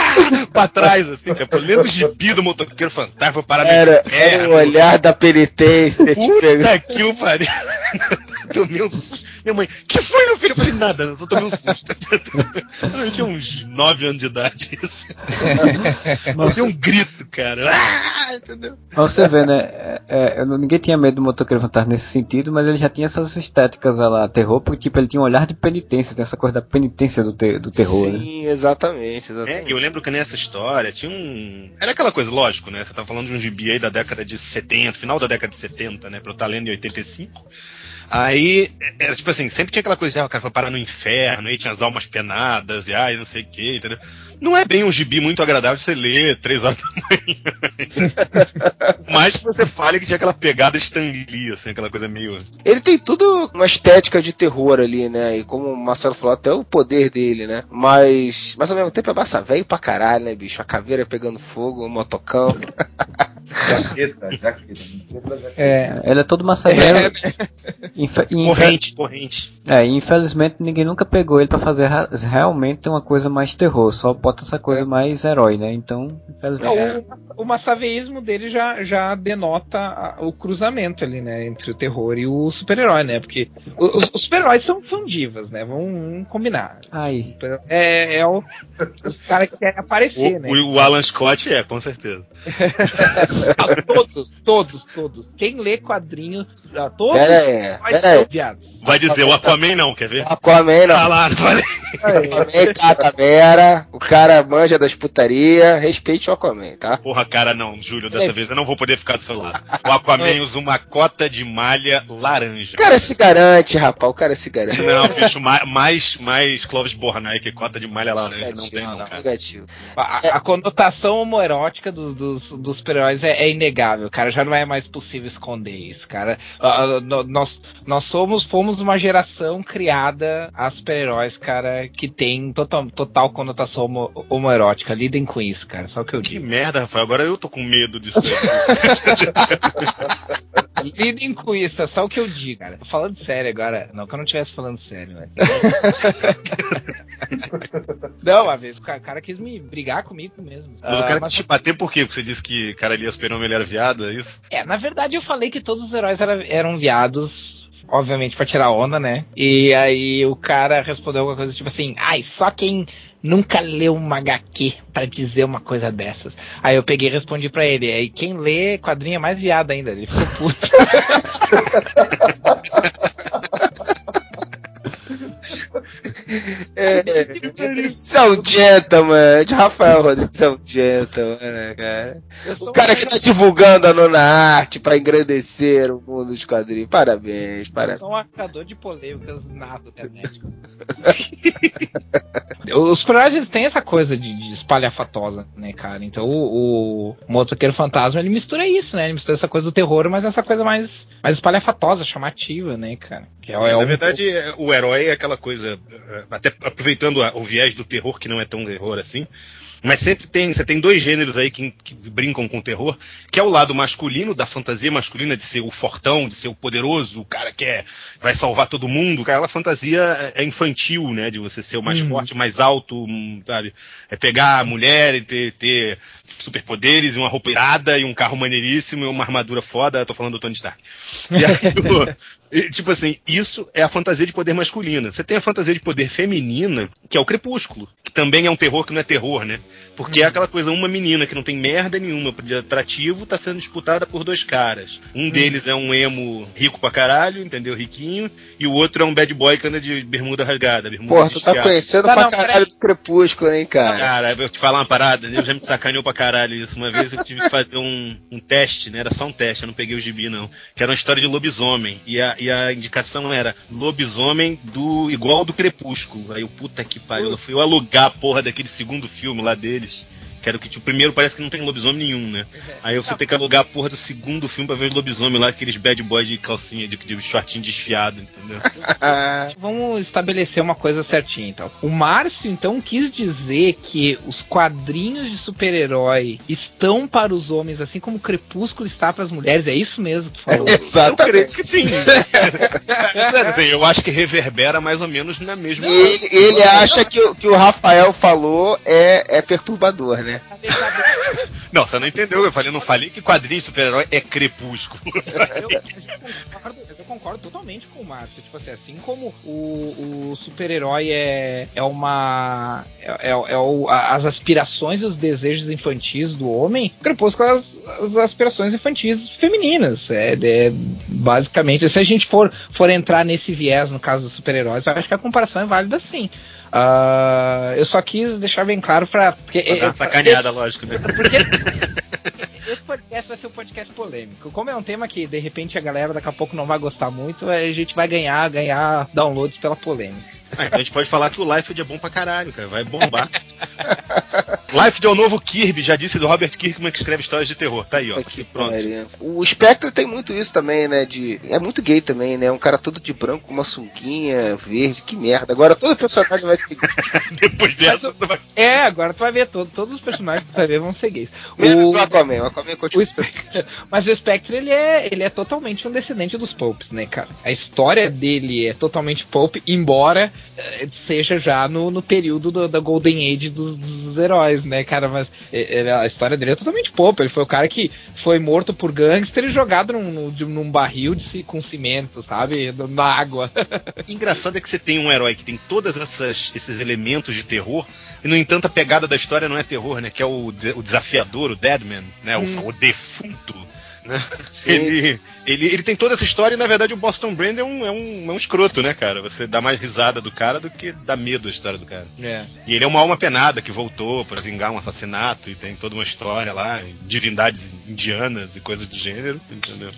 pra trás, assim, cara. Pelo menos o gibi do motoqueiro fantasma no Era, era o olhar da penitência. Puta que o pariu. tomei um susto. Minha mãe, que foi, meu filho? Eu falei, nada, eu só tomei um susto. Eu tinha uns 9 anos de idade. Isso. Eu dei um grito, cara. Ah, entendeu? Pra você ver, né? é, é, eu ninguém tinha medo do motoqueiro fantasma nesse sentido, mas ele já tinha essas estéticas lá, terror, porque tipo, ele tinha um olhar de penitência, tem essa coisa da penitência do, te- do terror, né? Sim, exatamente, É, exatamente. eu lembro que nessa história tinha um. Era aquela coisa, lógico, né? Você tá falando de um gibi aí da década de 70, final da década de 70, né? Pra eu estar lendo em 85. Aí, era tipo assim, sempre tinha aquela coisa de, ah, o cara foi parar no inferno, aí tinha as almas penadas, e ai, não sei o que, entendeu? Não é bem um gibi muito agradável de você ler três horas da manhã. Mais que você fale que tinha aquela pegada Stan Lee, assim, aquela coisa meio. Ele tem tudo uma estética de terror ali, né? E como o Marcelo falou, até o poder dele, né? Mas, mas ao mesmo tempo é massa velho pra caralho, né, bicho? A caveira pegando fogo, o motocão. Jaqueta, jaqueta. É. Ele é todo massageiro. Infe- infe- Corrente, corrente. É, infelizmente ninguém nunca pegou ele pra fazer realmente uma coisa mais terror, só bota essa coisa mais herói, né? Então, infelizmente. O, o massaveísmo dele já, já denota a- o cruzamento ali, né? Entre o terror e o super-herói, né? Porque os, os super-heróis são, são divas, né? Vamos, combinar. Aí. É, é o- os caras que querem aparecer, O, né? o- o Alan Scott é, com certeza. Todos, todos, todos. Quem lê quadrinho, ah, todos Pera aí, pera viados. Vai dizer o Aquaman não, quer ver? Aquaman não. Tá lá, não falei. Aquaman Catamera, o cara manja das putaria, respeite o Aquaman, tá? Porra, cara, não, Júlio, dessa vez eu não vou poder ficar do seu lado. O Aquaman usa uma cota de malha laranja. O cara se garante, rapaz, o cara se garante. Não, bicho, ma- mais, mais Clóvis Bornai que cota de malha laranja. Não tem, não, cara. Negativo. A, a conotação homoerótica dos, dos, dos super-heróis é, é inegável, cara. Já não é mais possível esconder isso, cara. Ah, ah, no- nós, nós somos, fomos uma geração criada a super-heróis, cara, que tem total, total conotação homo, homoerótica. Lidem com isso, cara. Só o que eu Que digo. merda, Rafael. Agora eu tô com medo disso. Lidem com isso, é só o que eu digo, cara. Tô falando sério agora. Não que eu não estivesse falando sério, mas. não, uma vez o cara, quis me brigar comigo mesmo. O Ah, cara mas- te bater por quê? Porque você disse que cara ali Super-Homem ele era viado, é isso? É, na verdade eu falei que todos os heróis era- eram viados, obviamente pra tirar onda, né? E aí o cara respondeu alguma coisa tipo assim, ai, só quem nunca leu uma HQ pra dizer uma coisa dessas. Aí eu peguei e respondi pra ele, aí quem lê quadrinho é mais viado ainda, ele ficou puto. É, isso é um gentleman, de Rafael Rodrigues é um gentleman, né, cara? Eu O cara um que tá divulgando a nona arte pra engrandecer o mundo dos quadrinhos. Parabéns, Eu parabéns. sou um arcador de polêmicas nato internet. Os eles têm essa coisa de, de espalhafatosa, né, cara? Então o, o Motoqueiro Fantasma ele mistura isso, né? Ele mistura essa coisa do terror, mas essa coisa mais, mais espalhafatosa, chamativa, né, cara? Que é, é Na um- verdade, é, o herói é aquela coisa, é, até aproveitando o viés do terror, que não é tão terror assim, mas sempre tem, você tem dois gêneros aí que, que brincam com o terror, que é o lado masculino, da fantasia masculina de ser o fortão, de ser o poderoso, o cara que é, vai salvar todo mundo, aquela fantasia é infantil, né, de você ser o mais Uhum. forte, mais alto, sabe, é pegar a mulher e ter, ter superpoderes e uma roupa irada e um carro maneiríssimo e uma armadura foda, tô falando do Tony Stark. E aí, o- e, Tipo assim, isso é a fantasia de poder masculina. Você tem a fantasia de poder feminina, que é o crepúsculo, que também é um terror que não é terror, né? Porque é aquela coisa, uma menina que não tem merda nenhuma de atrativo, tá sendo disputada por dois caras. Um deles é um emo rico pra caralho, entendeu? Riquinho, e o outro é um bad boy que anda de bermuda rasgada, bermuda Porra, tu tá conhecendo Não, pra não, caralho do Crepúsculo, hein, cara? Cara, eu vou te falar uma parada, eu já me sacaneou pra caralho isso. Uma vez eu tive que fazer um, um teste, né? Era só um teste, eu não peguei o gibi, não. Que era uma história de lobisomem. E a, e a indicação era lobisomem do igual do Crepúsculo. Aí eu, puta que pariu, eu fui eu alugar a porra daquele segundo filme lá deles. Que era o que tipo, o primeiro parece que não tem lobisomem nenhum, né? Aí você tem que alugar a porra do segundo filme pra ver os lobisomem lá, aqueles bad boys de calcinha, de, de shortinho desfiado, entendeu? Vamos estabelecer uma coisa certinha, então. O Márcio, então, quis dizer que os quadrinhos de super-herói estão para os homens, assim como o Crepúsculo está para as mulheres. É isso mesmo que tu falou? Eu creio que sim. assim, eu acho que reverbera mais ou menos na mesma. Ele, ele acha que, o- que o Rafael falou é, é perturbador, né? Não, você não entendeu. Eu falei, eu não falei que quadrinho de super-herói é crepúsculo. Eu, eu concordo, eu concordo totalmente com o Márcio. Tipo assim, assim como o, o super-herói é, é uma. É, é, é o- as aspirações e os desejos infantis do homem, o Crepúsculo é as, as aspirações infantis femininas. É, é basicamente, se a gente for, for entrar nesse viés no caso dos super-heróis, eu acho que a comparação é válida sim. Ah, eu só quis deixar bem claro pra. Porque, Pra dar uma sacaneada, lógico, né? porque esse podcast vai ser um podcast polêmico. Como é um tema que de repente a galera daqui a pouco não vai gostar muito, a gente vai ganhar, ganhar downloads pela polêmica. Ah, então a gente pode falar que o Life é bom pra caralho, cara. Vai bombar. Life é o novo Kirby, já disse do Robert Kirkman que escreve histórias de terror. Tá aí, ó. Que Pronto. pariu. O Spectre tem muito isso também, né? De, é muito gay também, né? Um cara todo de branco com uma sunguinha verde, que merda. Agora todo personagem vai ser Depois dessa, tu vai- É, agora tu vai ver todo, todos os personagens que tu vai ver vão ser gays. Menos O- o Aquaman. O Aquaman O continua. Spectre, mas o Spectre ele é, ele é totalmente um descendente dos Popes, né, cara? A história dele é totalmente Pope, embora seja já no, no período do- da Golden Age dos, dos heróis, né, cara? Mas eh, eh, a história dele é totalmente Pope. Ele foi o cara que foi morto por gangster e jogado num, num, barril de, com cimento, sabe? Na água. Engraçado é que você tem um herói que tem todos esses elementos de terror, e no entanto a pegada da história não é terror, né? Que é o, o desafiador, o Deadman, né? O, o defunto. Né? Ele, ele, ele tem toda essa história e na verdade o Boston Brand é um, é, um, é um escroto, né, cara? Você dá mais risada do cara do que dá medo da história do cara. E ele é uma alma penada que voltou pra vingar um assassinato e tem toda uma história lá, divindades indianas e coisas do gênero, entendeu?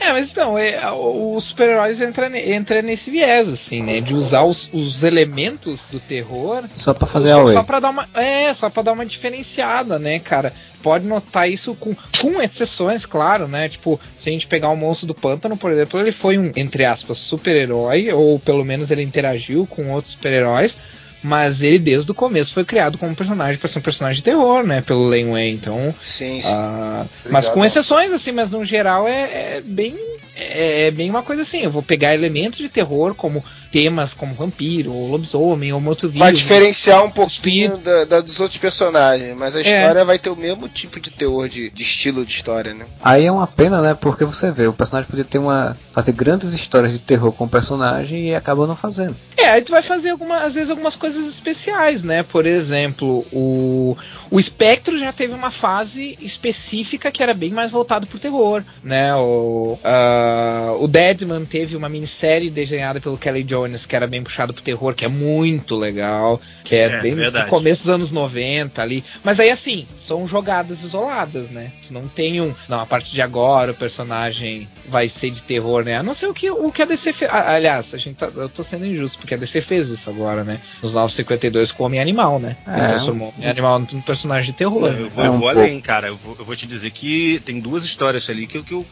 É, mas então, é, o- os super-heróis entram ne- entra nesse viés, assim, né? De usar os, os elementos do terror Só pra fazer a só pra dar uma. É, só pra dar uma diferenciada, né, cara? Pode notar isso com, com exceções, claro, né? Tipo, se a gente pegar o monstro do pântano, por exemplo, ele foi um, entre aspas, super-herói, ou pelo menos ele interagiu com outros super-heróis. Mas ele, desde o começo, foi criado como personagem para ser um personagem de terror, né? Pelo Len Wayne. Então, Sim, sim. ah, mas com exceções, assim, mas no geral é, é bem. É, é bem uma coisa assim. Eu vou pegar elementos de terror, como temas como vampiro, ou lobisomem, ou morto vivo. Vai diferenciar um pouquinho da, da- dos outros personagens, mas a É. história vai ter o mesmo tipo de teor, de, de estilo de história, né? Aí é uma pena, né? Porque você vê, o personagem podia ter uma. fazer grandes histórias de terror com o personagem e acabou não fazendo. É, aí tu vai fazer alguma, às vezes algumas coisas especiais, né? Por exemplo, o, o Espectro já teve uma fase específica que era bem mais voltado pro terror, né? O, ah, o Deadman teve uma minissérie desenhada pelo Kelly Jones que era bem puxado pro terror, que é muito legal, que é, É, bem no verdade. começo dos anos 90 ali. Mas aí assim, são jogadas isoladas, né? Tu não tem um, não, a partir de agora o personagem vai ser de terror, né? A não ser o que, o que a DC fez. Aliás, a gente tá- eu tô sendo injusto, porque a DC fez isso agora, né? Nos 952 com o Homem Animal, né? Ele É. transformou o Homem Animal personagem de terror. Eu né? vou, É eu um vou pouco. além, cara. Eu vou, eu vou te dizer que tem duas histórias ali que, eu- que eu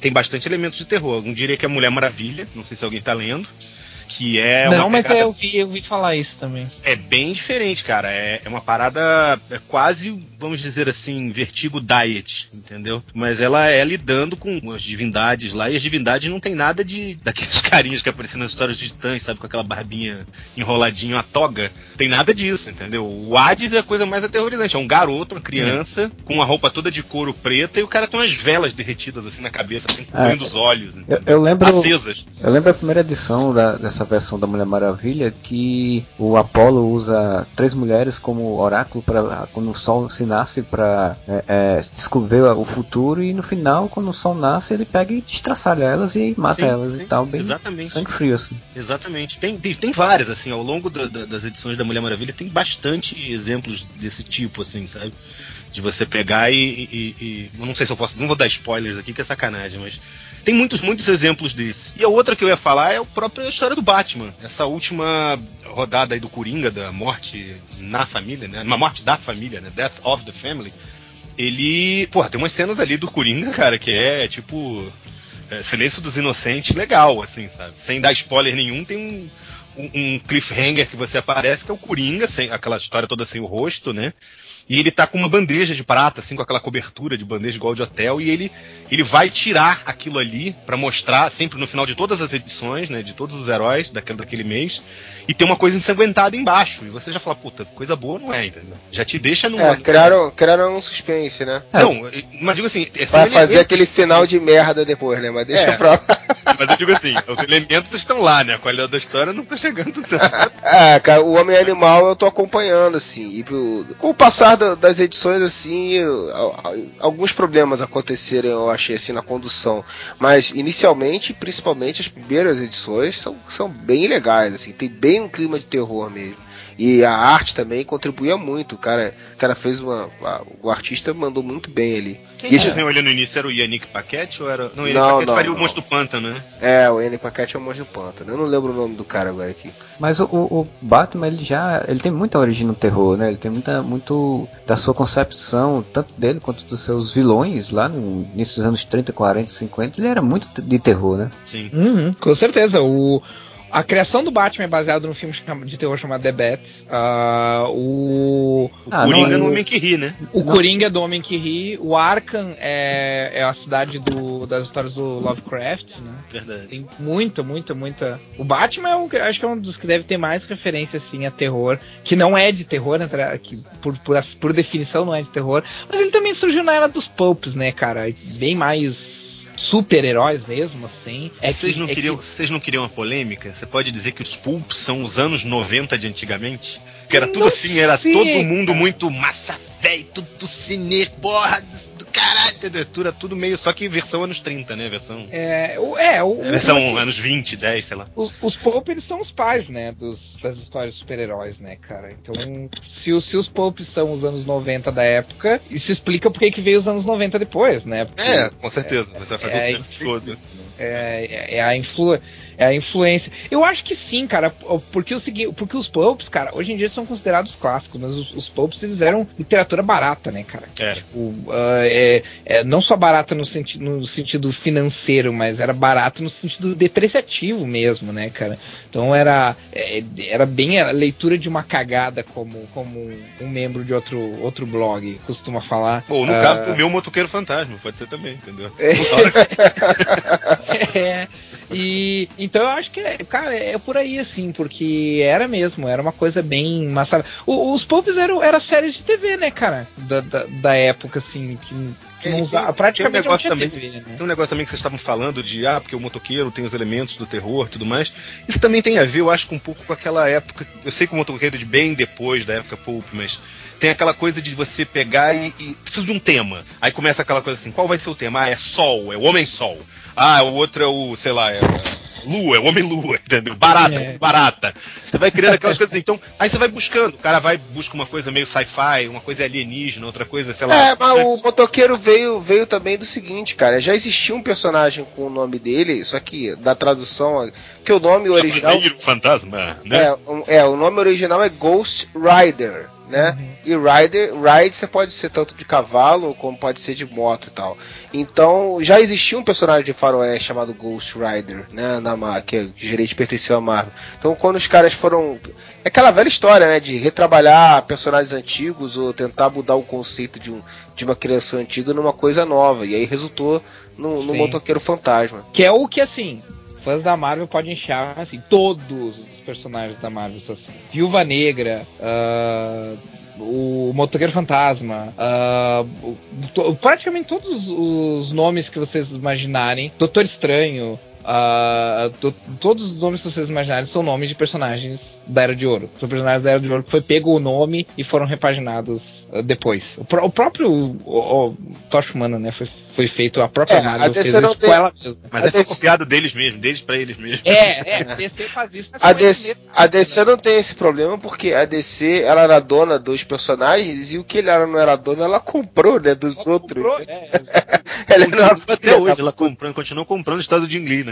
tem bastante elementos de terror. Um diria que é Mulher Maravilha, não sei se alguém tá lendo. Que é não, uma mas pegada- eu vi, eu vi falar isso também. é bem diferente, cara. É, é uma parada é quase, vamos dizer assim, vertigo diet, entendeu? Mas ela é lidando com as divindades lá, e as divindades não tem nada de daqueles carinhas que apareciam nas histórias de titãs, sabe? Com aquela barbinha enroladinha, uma toga. Tem nada disso, entendeu? O Hades é a coisa mais aterrorizante. É um garoto, uma criança, com uma roupa toda de couro preta, e o cara tem umas velas derretidas assim na cabeça, assim, cobrindo os olhos, Eu, eu lembro. Acesas. Eu lembro a primeira edição da- dessa versão da Mulher Maravilha que o Apolo usa três mulheres como oráculo para quando o sol se nasce para descobrir o futuro e no final quando o sol nasce ele pega e destraçalha elas e mata Sim, elas sim, e tal bem exatamente. sangue frio assim. Exatamente. Tem, tem, tem várias, assim, ao longo da- da- das edições da Mulher Maravilha tem bastante exemplos desse tipo, assim, sabe? De você pegar e, e, e- Não sei se eu posso. Não vou dar spoilers aqui, que é sacanagem, mas. Tem muitos, muitos exemplos desse. E a outra que eu ia falar é a própria história do Batman. Essa última rodada aí do Coringa, da morte na família, né? Uma morte da família, né? Death of the Family. Ele. Porra, tem umas cenas ali do Coringa, cara, que é tipo. É, Silêncio dos Inocentes, legal, assim, sabe? Sem dar spoiler nenhum, tem um, um cliffhanger que você aparece, que é o Coringa, sem, aquela história toda sem o rosto, né? E ele tá com uma bandeja de prata, assim, com aquela cobertura de bandeja igual de hotel, e ele, ele vai tirar aquilo ali pra mostrar, sempre no final de todas as edições, né? De todos os heróis daquele, daquele mês, e tem uma coisa ensanguentada embaixo. E você já fala, puta, coisa boa não é, entendeu? Já te deixa no. É, criaram, criaram um suspense, né? Não, mas digo assim, é, Vai fazer aquele final de merda depois, né? Mas deixa É. pra lá. Mas eu digo assim, os elementos estão lá, né? A qualidade da história não tá chegando tanto. É, cara, o Homem Animal eu tô acompanhando, assim. E pro- com o passar da- das edições, assim, alguns problemas aconteceram, eu achei, assim, na condução. Mas, inicialmente, principalmente, as primeiras edições são, são bem legais, assim. Tem bem um clima de terror mesmo. E a arte também contribuía muito. O cara, o cara fez uma. a- o artista mandou muito bem ali. Quem E- desenhou ele no início era o Yannick Paquette ou era. Não, o Yannick Não, Paquette não, faria o não. monstro do pântano, né? É, o N Paquete é o Monstro do Pântano. Eu não lembro o nome do cara agora aqui. Mas o, o- o Batman, ele já. Ele tem muita origem no terror, né? Ele tem muita. muito da sua concepção, tanto dele quanto dos seus vilões, lá no início dos anos 30, 40, 50, ele era muito de terror, né? Sim. Uhum, com certeza. O, a criação do Batman é baseada num filme de terror chamado The Bat. Ah, o, O Ah, Coringa não, no o- Homem que ri, né? o Coringa é do Homem que Ri. O Arkham é, é a cidade do- das histórias do Lovecraft, né? Verdade. Tem muita, muita, muita. O Batman é um, acho que é um dos que deve ter mais referência assim a terror, que não é de terror, né, que por, por, por definição não é de terror, mas ele também surgiu na era dos pulps, né, cara? Bem mais super-heróis mesmo, assim. É vocês, que, não é queriam, que- vocês não queriam uma polêmica? Você pode dizer que os pulps são os anos 90 de antigamente? Que era tudo Não assim, era sei, todo mundo cara. muito massa velho, tudo cinema, porra caralho, entendeu? Tudo, meio. Só que versão anos 30, né? Versão. É, o, é, o, Versão assim, anos 20, 10, sei lá. Os, os Pulp, eles são os pais, né, dos, das histórias de super-heróis, né, cara? Então, se, os- se os Pulp são os anos 90 da época, isso explica por que veio os anos 90 depois, né? Porque É, com certeza. Você vai fazer é, o senso todo. é, é- é a influ, é a influência. Eu acho que sim, cara, porque o seguinte, porque os Pulps, cara, hoje em dia são considerados clássicos, mas os, os Pulps, eles eram literatura barata, né, cara? É. Tipo, ah, é, é, não só barata no, senti no sentido financeiro, mas era barato no sentido depreciativo mesmo, né, cara? Então era, é, era bem a leitura de uma cagada, como, como um membro de outro, outro blog costuma falar. Ou no Ah, caso do meu motoqueiro fantasma, pode ser também, entendeu? é, e então eu acho que, é, cara, é por aí assim, porque era mesmo, era uma coisa bem massa. O- os Popes eram era séries de TV, né, cara? Da, da, da época, assim, que, que É, não usava, tem- praticamente tem um negócio não também- TV, né? Tem um negócio também que vocês estavam falando de, ah, porque o motoqueiro tem os elementos do terror e tudo mais. Isso também tem a ver, eu acho, com um pouco com aquela época. Eu sei que o motoqueiro é de bem depois da época Pulp, mas tem aquela coisa de você pegar e, e precisa de um tema. Aí começa aquela coisa assim, qual vai ser o tema? Ah, é Sol, é o Homem-Sol. Ah, o outro é o, sei lá, é Lua, é o Homem-Lua, entendeu? Barata, É. barata. Você vai criando aquelas coisas assim. Então, aí você vai buscando. O cara vai, busca uma coisa meio sci-fi, uma coisa alienígena, outra coisa, sei lá. É, mas né? o motoqueiro veio, veio também do seguinte, cara. Já existia um personagem com o nome dele, só que da tradução, que o nome original. Fantasma, né? É, um- é, o nome original é Ghost Rider, né? E Rider, ride você pode ser tanto de cavalo como pode ser de moto e tal. Então, já existia um personagem de faroeste chamado Ghost Rider, né, na Mar- que gerente pertenceu à Marvel. Então, quando os caras foram é aquela velha história, né, de retrabalhar personagens antigos ou tentar mudar o conceito de, um, de uma criação antiga numa coisa nova. E aí resultou no, no motoqueiro fantasma. Que é o que, assim, fãs da Marvel podem enxergar, assim, todos os personagens da Marvel assim. Viúva Negra, ah, o Motoqueiro Fantasma, to- praticamente todos os nomes que vocês imaginarem, Doutor Estranho, ah, to- todos os nomes que vocês imaginarem são nomes de personagens da Era de Ouro. São personagens da Era de Ouro que foi pego o nome e foram repaginados ah, depois. O, pró- o próprio o, o Tocha Humana, né? Foi, foi feito, a própria É, a Marvel DC fez isso tem- com ela mesma. Mas A é foi DC copiado deles mesmo, deles pra eles mesmos. É, é, a DC faz isso. A DC, mesmo, a DC não tem esse problema porque a DC ela era dona dos personagens e o que ele era, não era dona, ela comprou, né, dos outros. comprou, né? é, Ela não Continua até hoje, ela comprando, continua comprando o estado de Jim né?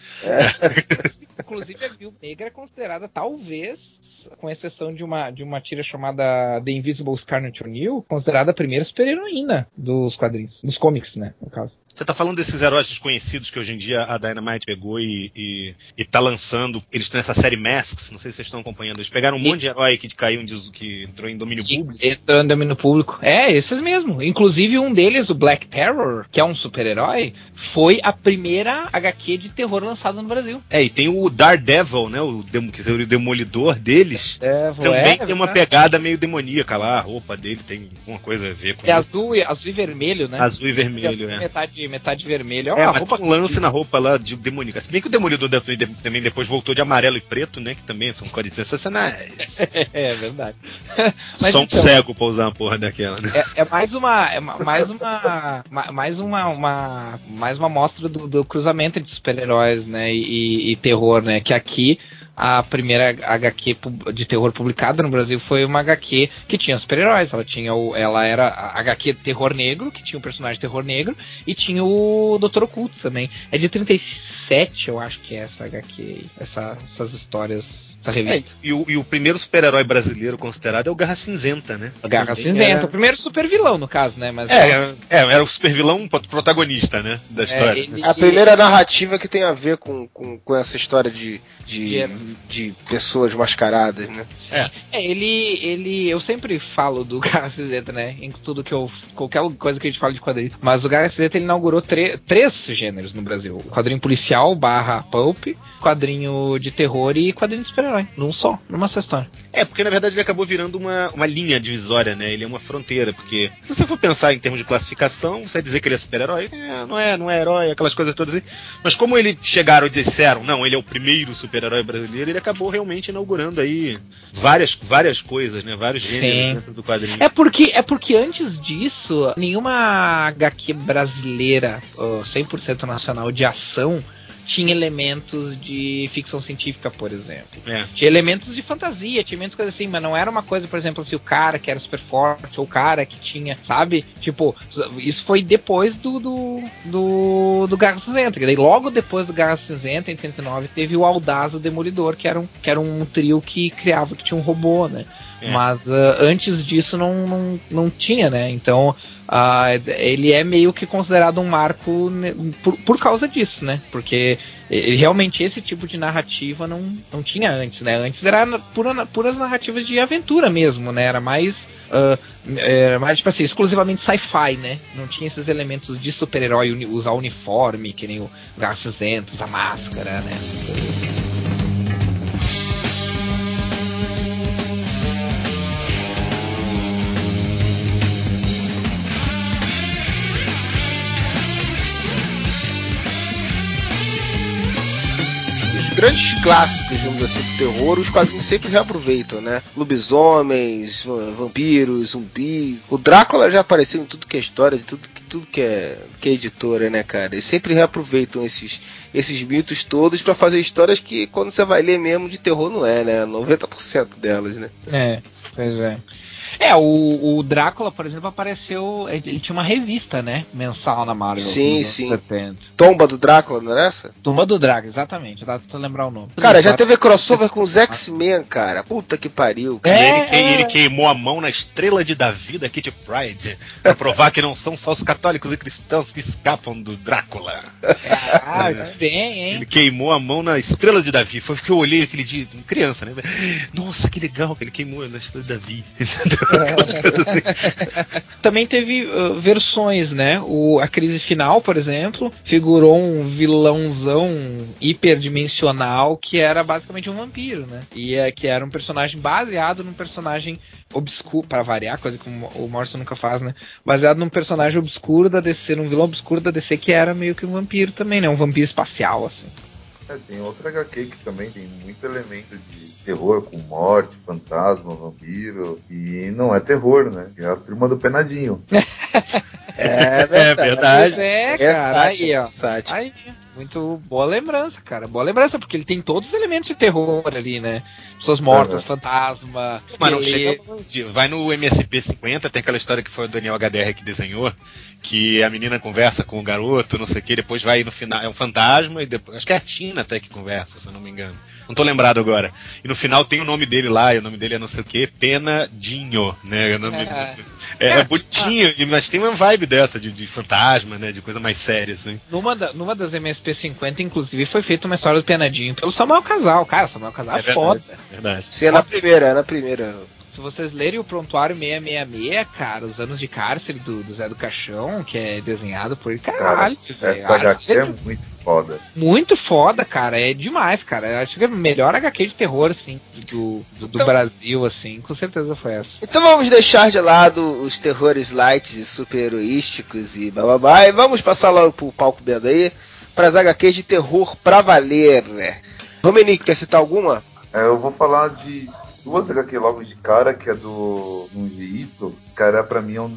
Inclusive, a Viúva Negra é considerada, talvez, com exceção de uma, de uma tira chamada The Invisible Scarlet O'Neill, considerada a primeira super-heroína dos quadrinhos, dos comics, né, no caso. Você tá falando desses heróis desconhecidos que hoje em dia a Dynamite pegou e, e, e tá lançando. Eles estão nessa série Masks, não sei se vocês estão acompanhando. Eles pegaram um E- monte de herói que caiu que entrou em domínio público. Entrando em domínio público. É, esses mesmo. Inclusive, um deles, o Black Terror, que é um super-herói, foi a primeira HQ de terror lançada no Brasil. É, e tem o Daredevil, né? O, demo, quer dizer, o demolidor deles. É, Também tem uma pegada meio demoníaca lá, a roupa dele tem alguma coisa a ver com É isso. azul, azul e vermelho, né? Azul e vermelho, é. Metade, metade vermelho. É É, uma mas roupa tem um lance na roupa lá de demoníaca. Se bem que o Demolidor de- de- também depois voltou de amarelo e preto, né? Que também são cores sensacionais. É verdade. Mas Só um então- cego pra usar uma porra daquela, né? É, é mais uma, é ma- mais uma, ma- mais uma, uma, mais uma mostra do, do cruzamento de super-heróis, né, e, e terror, né, que aqui a primeira HQ de terror publicada no Brasil foi uma HQ que tinha super-heróis. Ela tinha o, ela era a HQ terror negro, que tinha um personagem terror negro, e tinha o Dr. Oculto também. É de 37, eu acho que é essa HQ, aí, essa, essas histórias, essa É, revista. e, o, e o primeiro super-herói brasileiro considerado é o Garra Cinzenta, né? Garra Também Cinzenta, era- o primeiro super vilão, no caso, né? Mas É, é, é, era o super vilão protagonista, né? Da história. É, ele- A primeira narrativa que tem a ver com, com, com essa história de, de, De- de pessoas mascaradas, né? É. É, ele, ele, eu sempre falo do Garra Cinzenta, né? Em tudo que eu, qualquer coisa que a gente fala de quadrinho. Mas o Garra Cinzenta ele inaugurou três gêneros no Brasil: o quadrinho policial barra pulp, quadrinho de terror e quadrinho de super-herói. Num só, numa só história. É, porque na verdade ele acabou virando uma, uma linha divisória, né? Ele é uma fronteira, porque se você for pensar em termos de classificação, você vai dizer que ele é super-herói, é, não é, não é herói, aquelas coisas todas assim. Mas como ele chegaram e disseram, não, ele é o primeiro super-herói brasileiro, ele acabou realmente inaugurando aí várias, várias coisas, né? Vários Sim. gêneros dentro do quadrinho. É porque, é porque antes disso, nenhuma HQ brasileira, ó, 100% nacional de ação, tinha elementos de ficção científica, por exemplo. É. Tinha elementos de fantasia, tinha elementos coisas assim, mas não era uma coisa, por exemplo, assim, o cara que era super forte, ou o cara que tinha, sabe? Tipo, isso foi depois do do, do, do Garra Cinzenta. que daí logo depois do Garra Cinzenta, em 89, teve o Audaz o Demolidor, que era um, que era um trio que criava, que tinha um robô, né? É. Mas ah, antes disso não, não, não tinha, né? Então ah, ele é meio que considerado um marco por, por causa disso, né? Porque ele, realmente esse tipo de narrativa não, não tinha antes, né? Antes era pura, puras narrativas de aventura mesmo, né? Era mais. ah, era mais, tipo assim, exclusivamente sci-fi, né? Não tinha esses elementos de super-herói, usar uniforme, que nem o Garra Cinzenta, usar máscara, né? Grandes clássicos, digamos assim, do terror, os quadrinhos sempre reaproveitam, né? Lobisomens, va- vampiros, zumbi. O Drácula já apareceu em tudo que é história, de tudo, que- tudo que é, que é editora, né, cara? Eles sempre reaproveitam esses, esses mitos todos pra fazer histórias que quando você vai ler mesmo de terror não é, né? 90% delas, né? É, pois é. É, o, o Drácula, por exemplo, apareceu. Ele tinha uma revista, né? Mensal na Marvel. Sim, sim. 70. Tomba do Drácula, não era essa? Tumba do Drago, exatamente. Eu tava tentando lembrar o nome. Cara, já teve crossover com os X-Men, cara. Puta que pariu. cara. É, ele, que- é. ele queimou a mão na estrela de Davi da Kitty Pride pra provar que não são só os católicos e cristãos que escapam do Drácula. Ah, bem, hein? Ele queimou a mão na estrela de Davi. Foi porque eu olhei aquele dia, criança, né? Nossa, que legal que ele queimou na estrela de Davi. Assim. Também teve uh, versões, né? O, a crise final, por exemplo, figurou um vilãozão hiperdimensional que era basicamente um vampiro, né? E é, que era um personagem baseado num personagem obscuro, para variar, coisa que o Morrison nunca faz, né? Baseado num personagem obscuro da DC, num vilão obscuro da DC que era meio que um vampiro também, né? Um vampiro espacial, assim. É, tem outra HQ que também tem muito elemento de terror, com morte, fantasma, vampiro, e não é terror, né? É a turma do penadinho. É É verdade. É, É cara. Aí, sátira, ó. sátira. Aí, muito boa lembrança, cara. Boa lembrança, porque ele tem todos os elementos de terror ali, né? Pessoas mortas, fantasma, Mas não chega. Vai no MSP 50, tem aquela história que foi o Daniel HDR que desenhou, que a menina conversa com o garoto, não sei o que, depois vai no final, é um fantasma, e depois. Acho que é a Tina até que conversa, se eu não me engano. Não tô lembrado agora. E no final tem o nome dele lá, e o nome dele é não sei o que, Penadinho, né? O nome- É. É, é bonitinho, e- mas tem uma vibe dessa de, de fantasma, né? De coisa mais séria, assim. Numa, da- numa das MSP 50, inclusive, foi feita uma história do Penadinho pelo Samuel Casal. Cara, Samuel Casal é, É verdade. foda. Verdade. Sim, é na primeira, é na primeira. Se vocês lerem o Prontuário 666, cara, os anos de cárcere do, do Zé do Caixão, que é desenhado por ele, Cara, caralho. velho. essa HQ é muito foda. Muito foda, cara. É demais, cara. Eu acho que é a melhor HQ de terror, assim, do, do, do Então- Brasil, assim. Com certeza foi essa. Então vamos deixar de lado os terrores light e super-heroísticos e bababá, e vamos passar logo pro palco vendo aí, para as HQs de terror pra valer, né? Romenick, quer citar alguma? É, eu vou falar de duas HQ logo de cara, que é do Junji Ito. Esse cara, pra mim, é um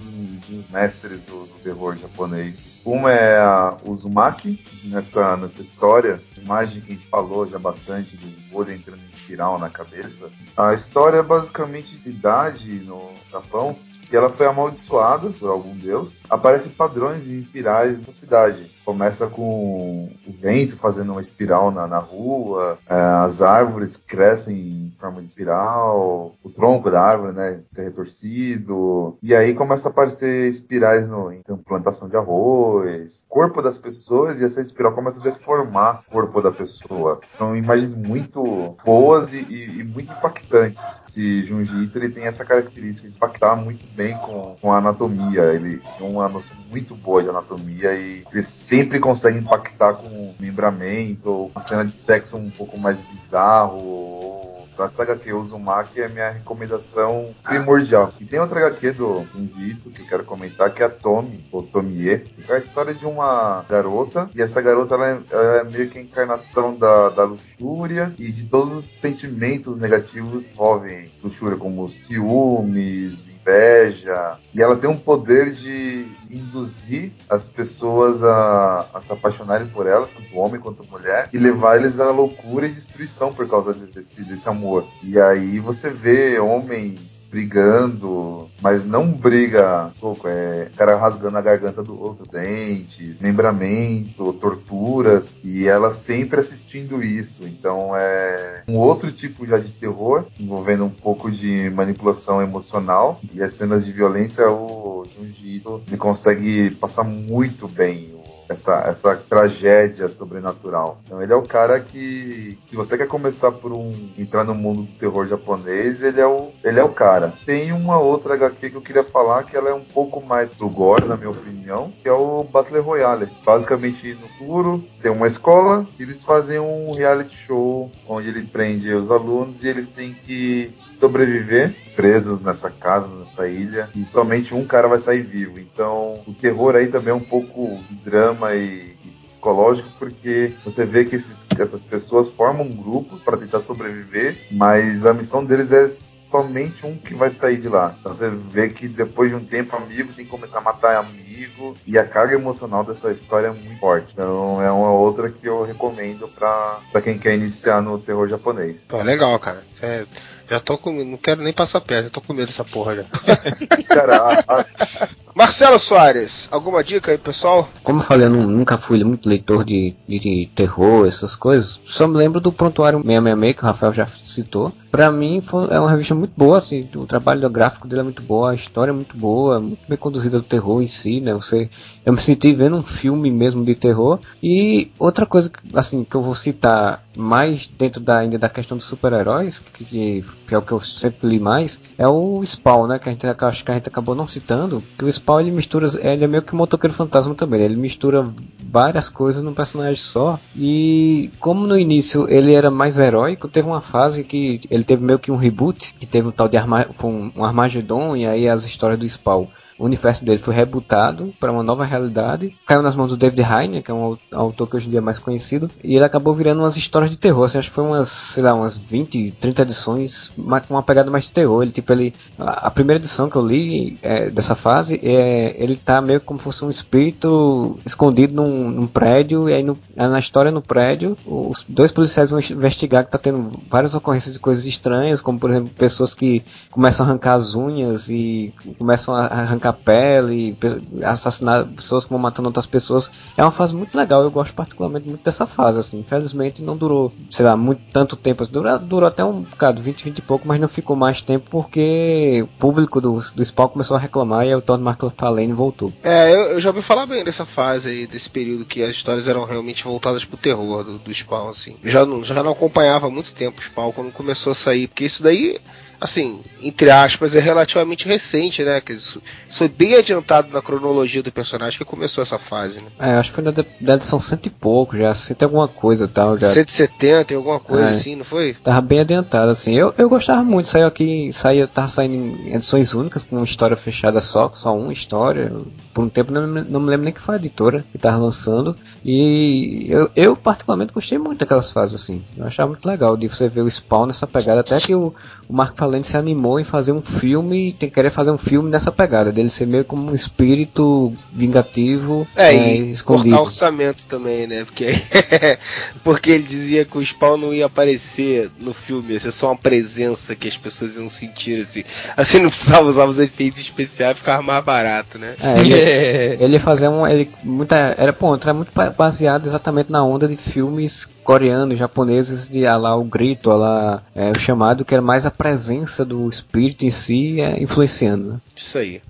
dos mestres do terror japonês. Uma é a Uzumaki, nessa, nessa história, imagem que a gente falou já bastante, do olho entrando em espiral na cabeça. A história é basicamente de cidade no Japão, que ela foi amaldiçoada por algum deus. Aparecem padrões e espirais na cidade. Começa com o vento fazendo uma espiral na, na rua, é, as árvores crescem em forma de espiral, o tronco da árvore, né, fica retorcido. E aí começa a aparecer espirais no, em plantação de arroz, corpo das pessoas, e essa espiral começa a deformar o corpo da pessoa. São imagens muito boas e, e- e muito impactantes. Esse Junji Ito, ele tem essa característica de impactar muito bem com, com a anatomia. Ele tem uma noção muito boa de anatomia e sempre consegue impactar com membramento ou uma cena de sexo um pouco mais bizarro. ou- A saga HQ Uzumaki é a minha recomendação primordial. E tem outra HQ do Junji Ito que eu quero comentar, que é a Tomi, ou Tomie. que É a história de uma garota, e essa garota ela é, ela é meio que a encarnação da, da luxúria e de todos os sentimentos negativos que envolvem luxúria, como ciúmes, inveja. E ela tem um poder de induzir as pessoas a, a se apaixonarem por ela, tanto homem quanto mulher, e levar eles à loucura e destruição por causa de- desse, desse amor. E aí você vê homens brigando, mas não briga soco, é cara rasgando a garganta do outro, dentes, membramento, torturas, e ela sempre assistindo isso. Então é um outro tipo já de terror, envolvendo um pouco de manipulação emocional, e as cenas de violência, o Junji Ito, ele consegue passar muito bem essa, essa tragédia sobrenatural. Então ele é o cara que, se você quer começar por um entrar no mundo do terror japonês, ele é o ele é o cara. Tem uma outra HQ que eu queria falar que ela é um pouco mais do gore, na minha opinião, que é o Battle Royale. Basicamente no futuro tem uma escola, e eles fazem um reality show onde ele prende os alunos e eles têm que sobreviver presos nessa casa, nessa ilha, e somente um cara vai sair vivo. Então, o terror aí também é um pouco de drama e, psicológico, porque você vê que esses- essas pessoas formam grupos para tentar sobreviver, mas a missão deles é somente um que vai sair de lá. Então você vê que depois de um tempo, amigo tem que começar a matar amigo, e a carga emocional dessa história é muito forte. Então é uma outra que eu recomendo para quem quer iniciar no terror japonês. Pô, legal, cara. É, já tô com. Não quero nem passar perto, já tô com medo dessa porra já. Cara, a, a, Marcelo Soares, alguma dica aí, pessoal? Como eu falei, eu nu- nunca fui muito leitor de, de, de terror, essas coisas. Só me lembro do Prontuário 666, que o Rafael já citou. Pra mim, foi, é uma revista muito boa, assim, o trabalho gráfico dele é muito boa, a história é muito boa, muito bem conduzida do terror em si, né? Você, eu me senti vendo um filme mesmo de terror. E outra coisa, assim, que eu vou citar mais dentro da, ainda da questão dos super-heróis, que, que, é o que eu sempre li mais, é o Spawn, né? Que a gente, acho que a gente acabou não citando, que o Spawn ele mistura, ele é meio que um motoqueiro fantasma também, né? ele mistura várias coisas num personagem só. E como no início ele era mais heróico, teve uma fase que ele teve meio que um reboot, que teve um tal de Arma com um Armagedon e aí as histórias do Spawn o universo dele foi rebutado para uma nova realidade, caiu nas mãos do David Heine, que é um autor que hoje em dia é mais conhecido, e ele acabou virando umas histórias de terror, assim, acho que foi umas, sei lá, umas 20, 30 edições, com uma pegada mais de terror, ele, tipo, ele, a, primeira edição que eu li é, dessa fase, é, ele tá meio como se fosse um espírito escondido num, num prédio, e aí no, na história no prédio, os dois policiais vão investigar que tá tendo várias ocorrências de coisas estranhas, como por exemplo, pessoas que começam a arrancar as unhas e começam a arrancar pele, assassinar pessoas que vão matando outras pessoas. É uma fase muito legal, eu gosto particularmente muito dessa fase, assim. Infelizmente não durou, sei lá, muito tanto tempo, assim, durou, durou até um bocado, 20, 20 e pouco, mas não ficou mais tempo porque o público do, do Spawn começou a reclamar e o Todd McFarlane voltou. É, eu, eu, já ouvi falar bem dessa fase aí, desse período que as histórias eram realmente voltadas pro terror do, do Spawn, assim. Eu já não, já não acompanhava há muito tempo o Spawn quando começou a sair, porque isso daí assim, entre aspas, é relativamente recente, né? Que isso, foi bem adiantado na cronologia do personagem que começou essa fase, né? É, acho que foi da edição cento e pouco, já cento e alguma coisa tal. Já... 170 alguma coisa é, assim, não foi? Tava bem adiantado, assim. Eu, eu gostava muito, saiu aqui, saía, tava saindo em edições únicas, com uma história fechada só, só uma história. Por um tempo não, não me lembro nem que foi a editora que tava lançando. E eu, eu particularmente gostei muito daquelas fases, assim. Eu achava muito legal de você ver o Spawn nessa pegada, até que o, o Mark Falante se animou em fazer um filme, tem querer fazer um filme nessa pegada, dele ser meio como um espírito vingativo é, é e escondido. cortar orçamento também, né? Porque, porque ele dizia que o Spawn não ia aparecer no filme, ia ser só uma presença que as pessoas iam sentir, assim. Assim não precisava usar os efeitos especiais, ficava mais barato, né? É, ele, ele ia fazer um. Ele, muita, era, ponto era muito baseado exatamente na onda de filmes coreanos, japoneses, de ah lá o grito, lá é, o chamado, que era mais a presença do espírito em si é, influenciando. Né? Isso aí.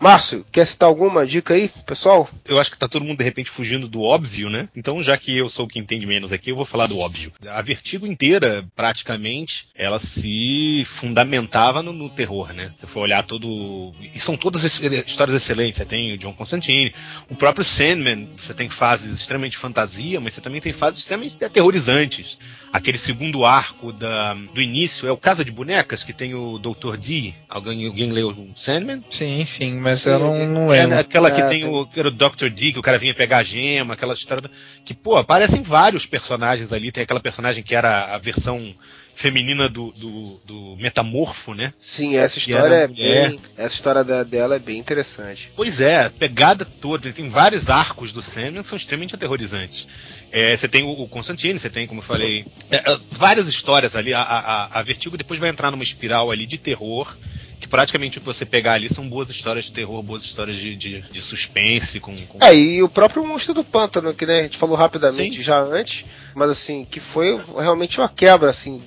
Márcio, quer citar alguma dica aí, pessoal? Eu acho que tá todo mundo de repente fugindo do óbvio, né? Então, já que eu sou quem entende menos aqui, eu vou falar do óbvio. A Vertigo inteira, praticamente, ela se fundamentava no, no terror, né? Se for olhar todo. E são todas histórias excelentes. Você tem o John Constantine, o próprio Sandman, você tem fases extremamente fantasia, mas você também tem fases extremamente aterrorizantes. Aquele segundo arco da, do início é o Casa de Bonecas, que tem o Dr. D. Alguém, alguém leu o Sandman? Sim, sim, mas Sim, eu não, não é, lembro. É aquela que tem o, era o Dr. D, que o cara vinha pegar a gema, aquela história. Que, pô, aparecem vários personagens ali. Tem aquela personagem que era a versão feminina do, do, do Metamorfo, né? Sim, essa história é bem, essa história da, dela é bem interessante. Pois é, a pegada toda, tem vários arcos do Sandman que são extremamente aterrorizantes. É, você tem o, o Constantine, você tem, como eu falei, é, é várias histórias ali. A, a, a Vertigo depois vai entrar numa espiral ali de terror que praticamente o que você pegar ali são boas histórias de terror, boas histórias de, de, de suspense. Com, com, É, e o próprio Monstro do Pântano, que né, a gente falou rapidamente Sim. já antes, mas assim, que foi realmente uma quebra assim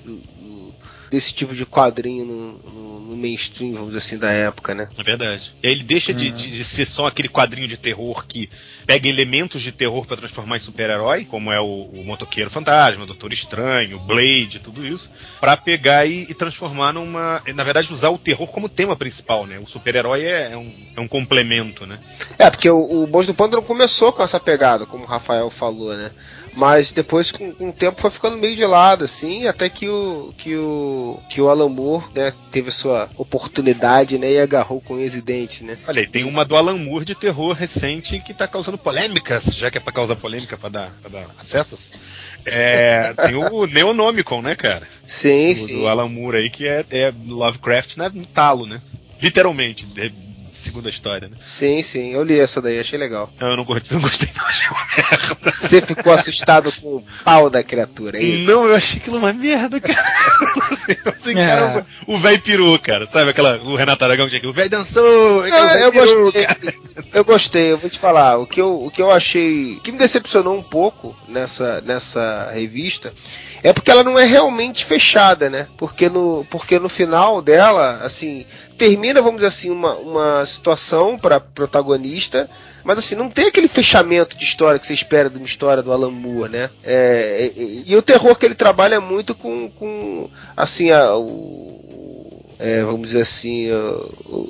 desse tipo de quadrinho no, no, no, mainstream, vamos dizer assim, da época, né? É verdade. E aí ele deixa uhum. de, de, de ser só aquele quadrinho de terror que pega elementos de terror para transformar em super-herói, como é o, o, Motoqueiro Fantasma, o Doutor Estranho, o Blade, tudo isso, para pegar e, e, transformar numa. Na verdade, usar o terror como tema principal, né? O super-herói é, é, um, é um complemento, né? É, porque o, o Boss do Pântano começou com essa pegada, como o Rafael falou, né? Mas depois, com, com o tempo, foi ficando meio de lado, assim, até que o que o, que o Alan Moore, né, teve sua oportunidade, né, e agarrou com esse dente, né. Olha aí, tem uma do Alan Moore de terror recente que tá causando polêmicas, já que é pra causar polêmica, pra dar, pra dar acessos. É, tem o Neonomicon, né, cara? Sim, do, sim. Do Alan Moore aí, que é, é Lovecraft né, no talo, né? Literalmente, segunda história, né? Sim, sim, eu li essa daí, achei legal. Não, eu não gostei, não gostei não, achei uma merda. Você ficou assustado com o pau da criatura, é isso? Não, eu achei aquilo uma merda, cara. assim, é. cara o velho peru, cara, sabe aquela, o Renato Aragão tinha aqui, o velho dançou, não, eu peru, gostei, cara. eu gostei, eu vou te falar, o que eu, o que eu achei, o que me decepcionou um pouco nessa, nessa revista, é porque ela não é realmente fechada, né? Porque no, porque no final dela, assim, termina, vamos dizer assim, uma, uma situação para protagonista, mas assim, não tem aquele fechamento de história que você espera de uma história do Alan Moore, né? É, e, e, o terror que ele trabalha muito com, com assim, a, o, é, vamos dizer assim,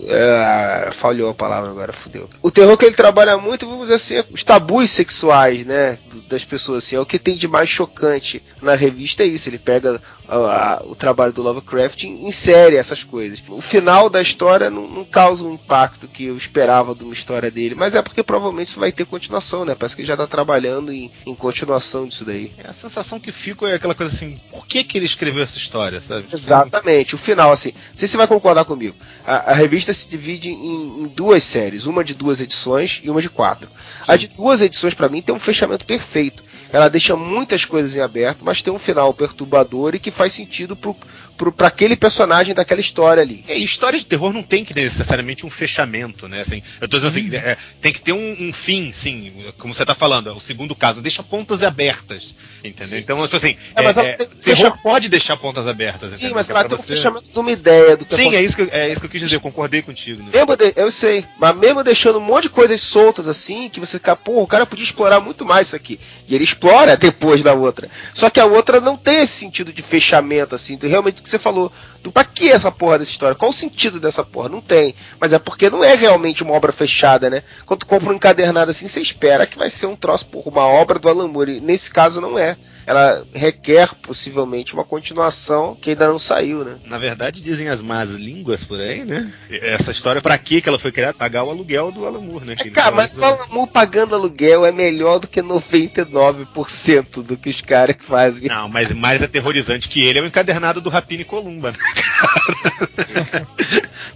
é, falhou a palavra agora, fudeu. O terror que ele trabalha muito, vamos dizer assim, é os tabus sexuais, né, das pessoas, assim, é o que tem de mais chocante na revista é isso, ele pega a- a- o trabalho do Lovecraft insere essas coisas. O final da história não, não causa um impacto que eu esperava de uma história dele, mas é porque provavelmente vai ter continuação, né? Parece que ele já tá trabalhando em, em continuação disso daí. A sensação que fico é aquela coisa assim, por que que ele escreveu essa história, sabe? Exatamente, o final, assim. Não sei se você vai concordar comigo. A, a revista se divide em, em duas séries, uma de duas edições e uma de quatro. A de duas edições, pra mim, tem um fechamento perfeito. Ela deixa muitas coisas em aberto, mas tem um final perturbador e que faz sentido pro, pro, pra aquele personagem daquela história ali. É, e história de terror não tem que ter necessariamente um fechamento, né? Assim, eu tô dizendo assim, é, tem que ter um, um fim, sim, como você tá falando, o segundo caso, deixa pontas abertas, entendeu? Sim, então, eu tô assim, É, mas é, é, terror fecha- pode deixar pontas abertas, Sim, entendeu? mas é ela tem um você- fechamento de uma ideia do que Sim, é isso, que, eu- é isso que eu quis dizer, eu concordei contigo. Né? Mesmo de- eu sei, mas mesmo deixando um monte de coisas soltas assim, que você fica, pô, o cara podia explorar muito mais isso aqui. E ele explora depois da outra. Só que a outra não tem esse sentido de fechamento, assim. Então, realmente que você falou, do pra que essa porra dessa história? Qual o sentido dessa porra? Não tem. Mas é porque não é realmente uma obra fechada, né? Quando tu compra um encadernado assim, você espera que vai ser um troço, porra, uma obra do Alan Moore. Nesse caso não é. Ela requer possivelmente uma continuação que ainda não saiu, né? Na verdade, dizem as más línguas por aí, né? Essa história, pra que que ela foi criada? Pagar o aluguel do Alan Moore, né? É, cara, tava- mas o Alan Moore pagando aluguel é melhor do que 99% do que os caras que fazem. Não, mas mais aterrorizante que ele é o encadernado do Rapine Columba, né?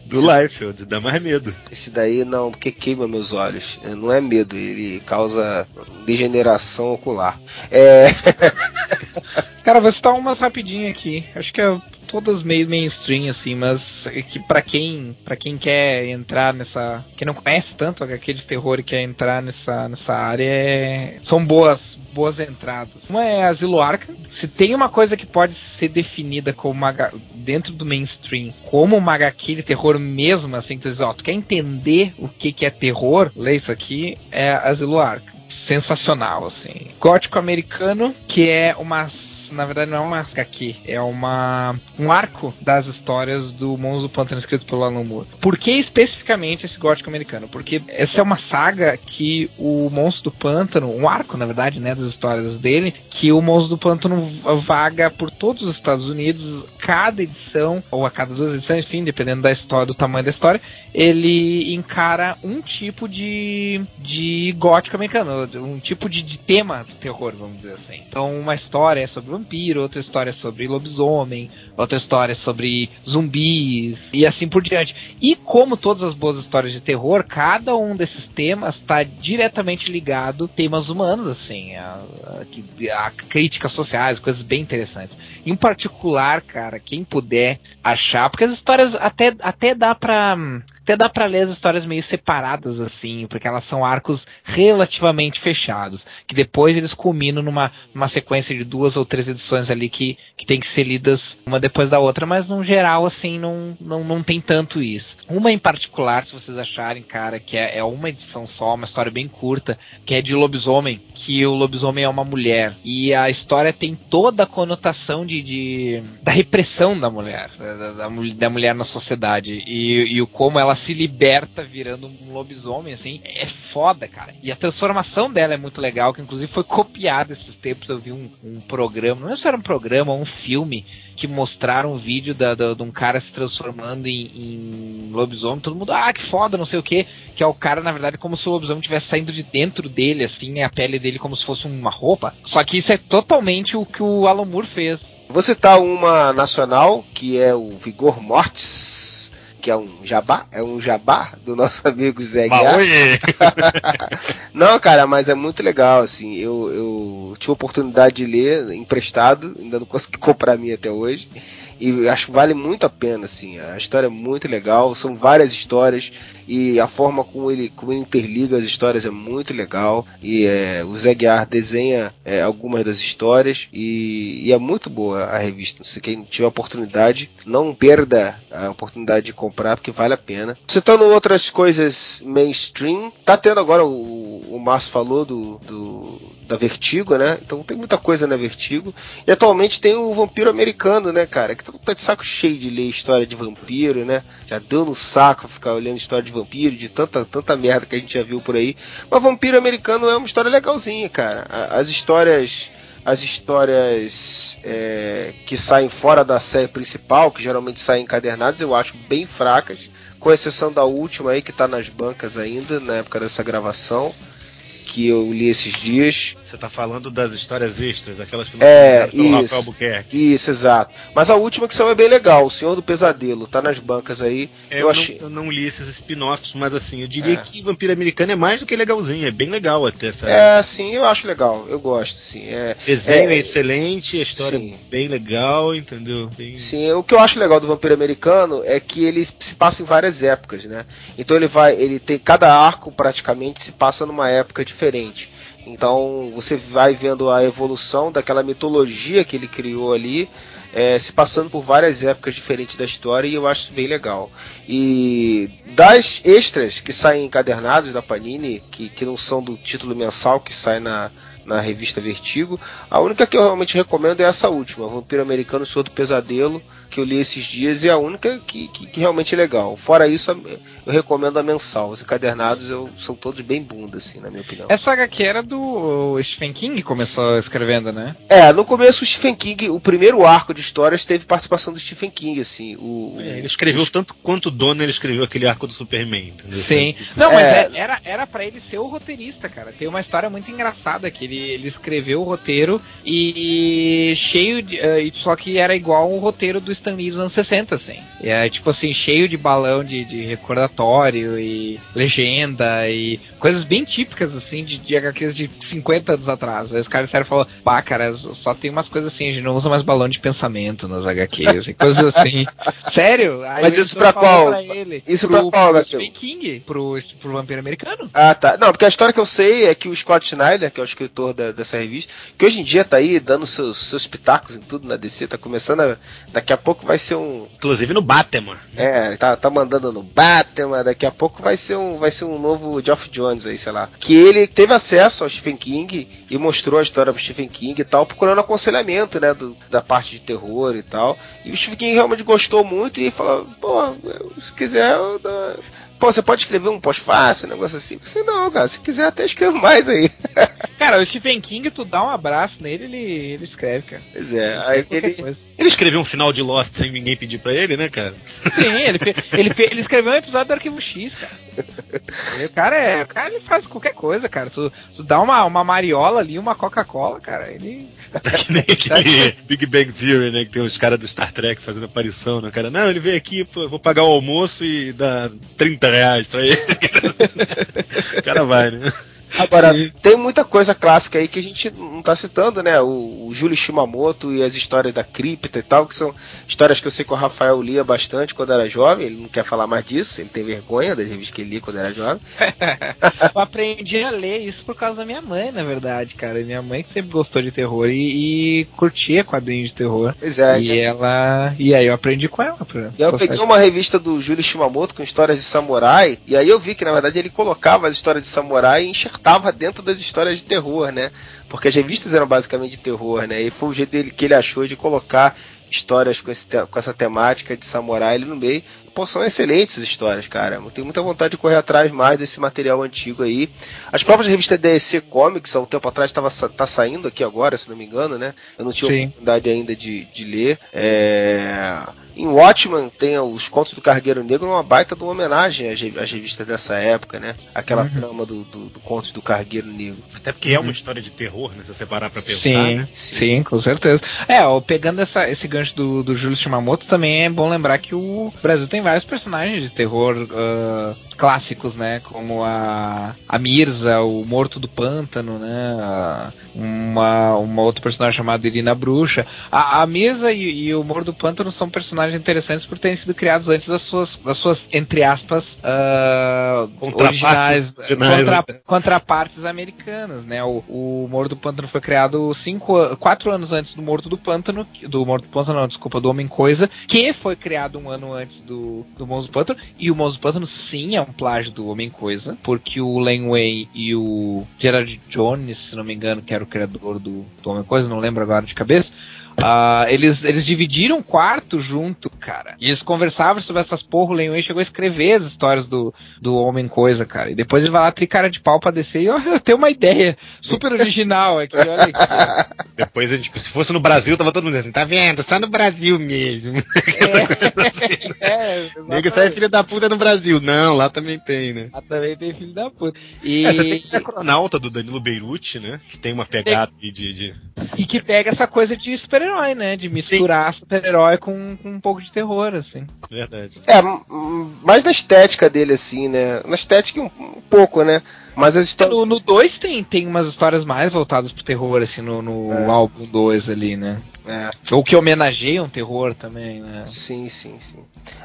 do Liefeld, dá mais medo. Esse daí não, porque queima meus olhos. Não é medo, ele causa degeneração ocular. É. Cara, vou citar umas rapidinho aqui. Acho que é todas meio mainstream, assim, mas é que pra quem, pra quem quer entrar nessa. Quem não conhece tanto HQ de terror e quer entrar nessa, nessa área, é- são boas, boas entradas. Uma é Asilo Arkham. Se tem uma coisa que pode ser definida como uma, dentro do mainstream, como uma HQ de terror mesmo, assim, tu diz, ó, tu quer entender o que, que é terror, lê isso aqui, é Asilo Arkham sensacional, assim. Gótico americano, que é uma. Na verdade, não é uma HQ, é uma, um arco das histórias do Monstro do Pântano escrito pelo Alan Moore. Por que especificamente esse gótico americano? Porque essa é uma saga que o Monstro do Pântano, um arco, na verdade, né, das histórias dele, que o Monstro do Pântano vaga por todos os Estados Unidos, cada edição, ou a cada duas edições, enfim, dependendo da história, do tamanho da história, ele encara um tipo de, de gótico americano, um tipo de, de tema do terror, vamos dizer assim. Então, uma história é sobre vampiro, outra história sobre lobisomem, outra história sobre zumbis e assim por diante. E como todas as boas histórias de terror, cada um desses temas está diretamente ligado a temas humanos, assim, a, a, a críticas sociais, coisas bem interessantes. Em particular, cara, quem puder achar, porque as histórias até, até dá pra. Até dá pra ler as histórias meio separadas, assim, porque elas são arcos relativamente fechados. Que depois eles culminam numa, numa sequência de duas ou três edições ali que, que tem que ser lidas uma depois da outra, mas no geral, assim, não, não, não tem tanto isso. Uma em particular, se vocês acharem, cara, que é, é uma edição só, uma história bem curta, que é de lobisomem, que o lobisomem é uma mulher. E a história tem toda a conotação de, de da repressão da mulher, da, da, mul- da mulher na sociedade. E, e o como ela se liberta virando um lobisomem, assim, é foda, cara. E a transformação dela é muito legal, que inclusive foi copiada esses tempos. Eu vi um, um programa, não lembro se era um programa ou um filme que mostraram um vídeo da, da- de um cara se transformando em, em lobisomem, todo mundo, ah, que foda, não sei o que, que é o cara, na verdade, como se o lobisomem estivesse saindo de dentro dele, assim, a pele dele como se fosse uma roupa. Só que isso é totalmente o que o Moore fez. Vou citar uma nacional, que é o Vigor Mortis, que é um jabá, é um jabá do nosso amigo Zé Guiar. Não, cara, mas é muito legal, assim. Eu, eu tive a oportunidade de ler emprestado, ainda não consegui comprar a minha até hoje. E acho que vale muito a pena, assim. A história é muito legal, são várias histórias e a forma como ele, como ele interliga as histórias é muito legal. E é, o Zé Guiar desenha é, algumas das histórias e, e é muito boa a revista. Se quem tiver oportunidade, não perda a oportunidade de comprar, porque vale a pena. Citando outras coisas mainstream, tá tendo agora o, o Márcio falou do, do da Vertigo, né? Então tem muita coisa na Vertigo. E atualmente tem o Vampiro Americano, né, cara? Que mundo tá de saco cheio de ler história de vampiro, né? Já deu no saco ficar olhando história de vampiro, de tanta, tanta merda que a gente já viu por aí. Mas Vampiro Americano é uma história legalzinha, cara. As histórias. As histórias é, que saem fora da série principal, que geralmente saem encadernados, eu acho bem fracas, com exceção da última aí que tá nas bancas ainda, na época dessa gravação, que eu li esses dias. Você tá falando das histórias extras, aquelas que não É, fizeram pelo isso. Rafael Buquerque. Isso, exato. Mas a última que saiu é bem legal, O Senhor do Pesadelo, tá nas bancas aí. É, eu, eu, achei. não, eu não li esses spin-offs, mas assim, eu diria É. que Vampiro Americano é mais do que legalzinho, é bem legal até, sabe? É, sim, eu acho legal, eu gosto, sim. É, Desenho é, é- excelente, a história Sim. é bem legal, entendeu? Bem- Sim, o que eu acho legal do Vampiro Americano é que ele se passa em várias épocas, né? Então ele vai, ele tem cada arco praticamente se passa numa época diferente. Então você vai vendo a evolução daquela mitologia que ele criou ali, é, se passando por várias épocas diferentes da história e eu acho bem legal. E das extras que saem encadernados da Panini, que, que não são do título mensal que sai na, na revista Vertigo, a única que eu realmente recomendo é essa última, Vampiro Americano Senhor do Pesadelo, que eu li esses dias e é a única que, que, que realmente é legal. Fora isso, eu recomendo a mensal. Os encadernados eu, são todos bem bunda, assim, na minha opinião. Essa HQ era do Stephen King começou escrevendo, né? É, no começo o Stephen King, o primeiro arco de histórias teve participação do Stephen King, assim. O, o- É, ele escreveu tanto quanto Dona ele escreveu aquele arco do Superman, entendeu? Sim. Não, mas É. é- era, era para ele ser o roteirista, cara. Tem uma história muito engraçada que ele, ele escreveu o roteiro e cheio de. e só que era igual o roteiro do Stan Lee dos anos 60, assim. E é tipo assim, cheio de balão de, de recordatório e legenda e coisas bem típicas, assim, de, de HQs de 50 anos atrás. Aí os caras e falou, pá, cara, só tem umas coisas assim, a gente não usa mais balão de pensamento nas HQs e coisas assim. Sério? Aí Mas isso pra qual? pra ele, Isso pro, pra qual, pro? Stephen King, pro, pro Vampiro Americano. Ah, tá. Não, porque a história que eu sei é que o Scott Schneider, que é o escritor da- dessa revista, que hoje em dia tá aí dando seus, seus pitacos em tudo na DC, tá começando a. Daqui a pouco vai ser um. Inclusive no Batman. É, tá, tá mandando no Batman, daqui a pouco vai ser um, vai ser um novo Geoff Jones aí, sei lá. Que ele teve acesso ao Stephen King e mostrou a história pro Stephen King e tal, procurando aconselhamento, né, do- da parte de terror e tal. E o Stephen King realmente gostou muito e falou, pô, se quiser, eu dou- Pô, você pode escrever um pós-fácil, um negócio assim. Falei, não, cara, se quiser até escrevo mais aí. Cara, o Stephen King, tu dá um abraço nele, ele, ele escreve, cara. Pois é, Ele escreve ele, coisa. Ele escreveu um final de Lost sem ninguém pedir pra ele, né, cara? Sim, ele, fe- ele, fe- ele escreveu um episódio do Arquivo X, cara. O cara é. O cara ele faz qualquer coisa, cara. Se tu, tu dá uma, uma mariola ali, uma Coca-Cola, cara, ele. Que nem aquele Big Bang Theory, né? Que tem os caras do Star Trek fazendo aparição, né? Cara, não, ele veio aqui, pô, vou pagar o almoço e dar 30 reais pra ele. o cara vai, né? Agora, tem muita coisa clássica aí que a gente não tá citando, né? O, o Júlio Shimamoto e as histórias da cripta e tal, que são histórias que eu sei que o Rafael lia bastante quando era jovem, ele não quer falar mais disso, ele tem vergonha das revistas que ele lia quando era jovem. Eu aprendi a ler isso por causa da minha mãe, na verdade, cara. Minha mãe que sempre gostou de terror e, e curtia quadrinhos de terror. Pois é, e ela. E aí eu aprendi com ela. Pra, E eu peguei uma revista do Júlio Shimamoto com histórias de samurai, e aí eu vi que na verdade ele colocava as histórias de samurai e enxertava dentro das histórias de terror, né? Porque as revistas eram basicamente de terror, né? E foi o jeito dele, que ele achou de colocar histórias com, esse com essa temática de samurai ali no meio. Pô, são excelentes essas histórias, cara. Eu tenho muita vontade de correr atrás mais desse material antigo aí. As próprias revistas DEC Comics, há um tempo atrás, tava, tá saindo aqui agora, se não me engano, né? Eu não tinha Sim. oportunidade ainda de, de ler. É... Em Watchman tem os contos do Cargueiro Negro, uma baita de uma homenagem às, re- às revistas dessa época, né? Aquela Uhum. trama do, do, do contos do Cargueiro Negro. Até porque é uma história de terror, né? Se você parar pra pensar, Sim, né? sim, com certeza. É, ó, pegando essa, esse gancho do, do Júlio Shimamoto, também é bom lembrar que o Brasil tem vários personagens de terror ah, clássicos, né? Como a, a Mirza, o Morto do Pântano, né? a- uma, uma outra personagem chamada Irina Bruxa. A, a Mirza e, e o Morto do Pântano são personagens interessantes por terem sido criados antes das suas, das suas entre aspas, Contrapartes originais, contra- né? contrapartes americanas, né? O, o Morto do Pântano foi criado cinco, quatro anos antes do Morto do Pântano, do Morto do Pântano, não, desculpa, do Homem Coisa, que foi criado um ano antes do, do do Pântano, e o do Pântano sim é um plágio do Homem Coisa, porque o Len Wei e o Gerard Jones, se não me engano, que era o criador do, do Homem Coisa, não lembro agora de cabeça, ah, eles, eles dividiram um quarto junto, cara. E eles conversavam sobre essas porra. O Len Wei chegou a escrever as histórias do, do Homem Coisa, cara. E depois ele vai lá, tri cara de pau pra descer. E ó, eu tenho uma ideia é, super original aqui, olha aqui. Depois a gente, se fosse no Brasil, tava todo mundo assim, tá vendo? Só no Brasil mesmo. É, é, Nego sai filho da puta no Brasil. Não, lá também tem, né? Lá também tem filho da puta. E, É, você tem que ter Cronauta do Danilo Beirute, né? Que tem uma pegada de, de, de- e que pega essa coisa de super-herói, né? De misturar super-herói com, com um pouco de terror, assim. Verdade. É, mais na estética dele, assim, né? Na estética um, um pouco, né? Mas as histórias. No 2 tem, tem umas histórias mais voltadas pro terror, assim, no, no É. álbum 2 ali, né? É, Ou que homenageiam terror também, né? sim, sim, sim.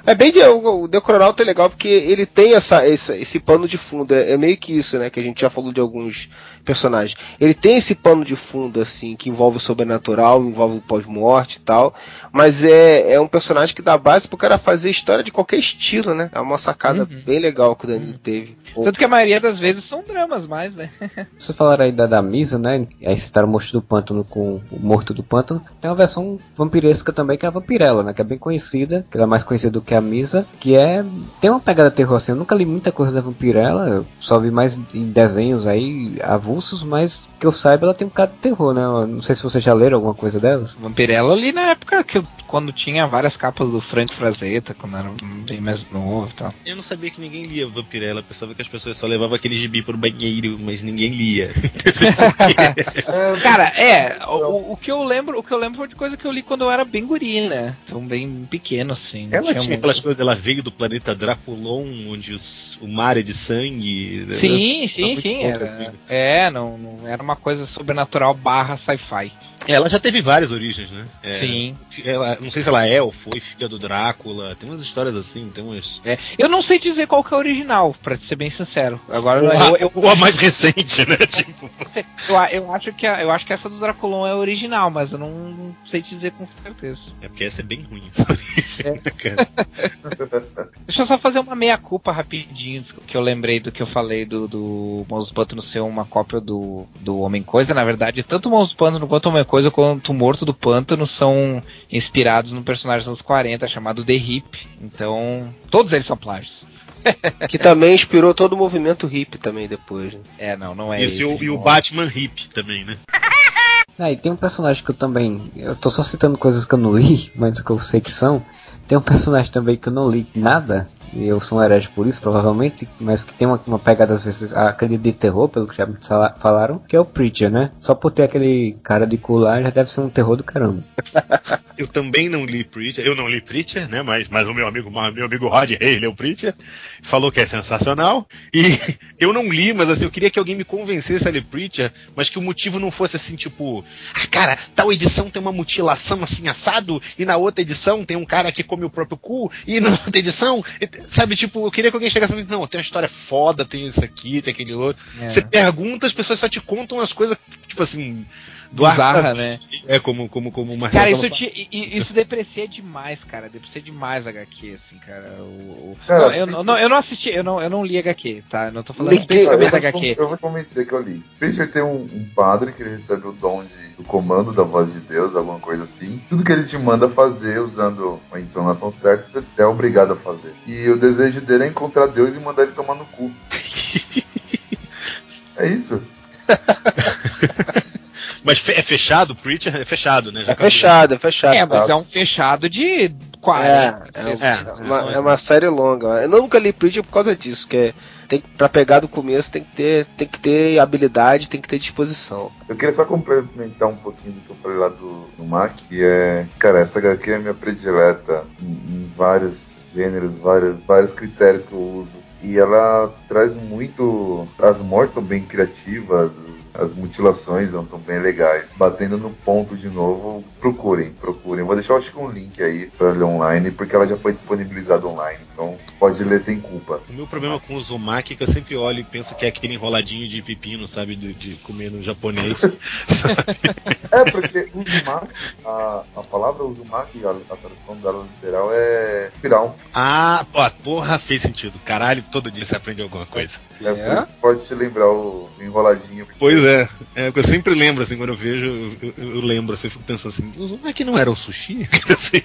É bem de, o, o The Chronauta é legal porque ele tem essa, essa- esse pano de fundo. É, é meio que isso, né? Que a gente já falou de alguns personagens. Ele tem esse pano de fundo, assim, que envolve o sobrenatural, envolve o pós-morte e tal. Mas é, é um personagem que dá base pro cara fazer história de qualquer estilo, né? É uma sacada Uhum. bem legal que o Danilo teve. Tanto que a maioria das vezes são dramas mais, né? Vocês falaram aí da, da Misa, né? Aí citaram o Monstro do Pântano com o Morto do Pântano. Tem uma versão vampiresca também, que é a Vampirella, né? Que é bem conhecida, que ela é mais conhecida do que a Misa, que é... Tem uma pegada terror assim, eu nunca li muita coisa da Vampirella, eu só vi mais em desenhos aí, avulsos, mas que eu saiba ela tem um bocado de terror, né? Não sei se vocês já leram alguma coisa delas. Vampirella ali na época que eu- quando tinha várias capas do Frank Frazetta, quando era bem mais novo e tal. Eu não sabia que ninguém lia Vampirella, eu pensava que as pessoas só levavam aquele gibi pro banheiro, mas ninguém lia. Cara, é, o, o que eu lembro, o que eu lembro foi de coisa que eu li quando eu era bem guri, né? Então bem pequeno assim. Ela tinha muito- aquelas coisas, ela veio do planeta Draculon, onde os- o mar é de sangue. Sim, Era sim, sim. pouco, Era, assim. é, não, não era uma coisa sobrenatural barra sci-fi. Ela já teve várias origens, né? É, Sim. Ela, não sei se ela é ou foi filha do Drácula. Tem umas histórias assim, tem umas. É. Eu não sei dizer qual que é o original, pra ser bem sincero. Agora ou, a, eu, eu, ou a mais recente, né? Tipo, eu, eu acho que a- eu acho que essa do Draculon é original, mas eu não, não sei dizer com certeza. é porque essa é bem ruim, essa origem, cara? Deixa eu só fazer uma meia-culpa rapidinho, que eu lembrei do que eu falei do, do Pântano ser uma cópia do, do Homem-Coisa. Na verdade, tanto o Monstros do Pântano quanto o Homem-Coisa quanto o Morto do Pântano são inspirados num personagem dos anos 40 chamado The Hip. Então, todos eles são plágios. Que também inspirou todo o movimento hippie também depois. Né? É, não, não é Esse e o, e o Batman Hip também, né? Ah, e tem um personagem que eu também. Eu tô só citando coisas que eu não li, mas que eu sei que são. Tem um personagem também que eu não li nada, e eu sou um herege por isso, provavelmente, mas que tem uma, uma pegada às vezes, aquele de terror, pelo que já me fala- falaram, que é o Preacher, né? Só por ter aquele cara de cu lá já deve ser um terror do caramba. Eu também não li Preacher, eu não li Preacher, né? Mas, mas o meu amigo, meu amigo Rod Rey leu Preacher, falou que é sensacional. E eu não li, mas assim, eu queria que alguém me convencesse a ler Preacher, mas que o motivo não fosse assim, tipo, ah, cara, tal edição tem uma mutilação assim assado, e na outra edição tem um cara que come o próprio cu, e na outra edição, sabe, tipo, eu queria que alguém chegasse e não, tem uma história foda, tem isso aqui, tem aquele outro. É. Você pergunta, as pessoas só te contam as coisas, tipo assim, do Bizarra, ar- né? É como, como, como o Marcelo Cara, isso, te, isso deprecia demais, cara. Deprecia demais HQ, assim, cara. O, o- Cara, não, eu, não- eu não assisti, eu não, eu não li HQ, tá? Eu não tô falando especificamente da HQ. eu vou convencer que eu li. Preacher tem um, um padre que ele recebe o dom de, do comando da voz de Deus, alguma coisa assim. Tudo que ele te manda fazer usando a entonação certa, você é obrigado a fazer. E o desejo dele é encontrar Deus e mandar ele tomar no cu. É isso. Mas fe- é fechado? Preacher é fechado, né? Já É fechado, é fechado. É, mas é um fechado de 40, É, é, 60. é uma, é uma série longa. Eu nunca li Preacher por causa disso, que é, tem, que- pra pegar do começo tem que, ter, tem que ter habilidade, tem que ter disposição. Eu queria só complementar um pouquinho do que eu falei lá do, do Mac, que é, cara, essa HQ é minha predileta em, em vários gêneros, vários, vários critérios que eu uso. E ela traz muito. As mortes são bem criativas, as mutilações são, bem legais. Batendo no ponto de novo, procurem, procurem. Vou deixar acho que um link aí pra ler online, porque ela já foi disponibilizada online. Então pode ler sem culpa. O meu problema com o Uzumaki é que eu sempre olho e penso que é aquele enroladinho de pepino, sabe? De, de comer no japonês. É, porque Uzumaki, a, a palavra Uzumaki, a, a tradução dela literal é espiral. ah, pô, porra, fez sentido. Caralho, todo dia você aprende alguma coisa. É, que pode te lembrar o enroladinho. Pois é, é que eu sempre lembro, assim, quando eu vejo, eu, eu- eu lembro, assim, eu fico pensando assim, Uzumaki não era o sushi? Assim?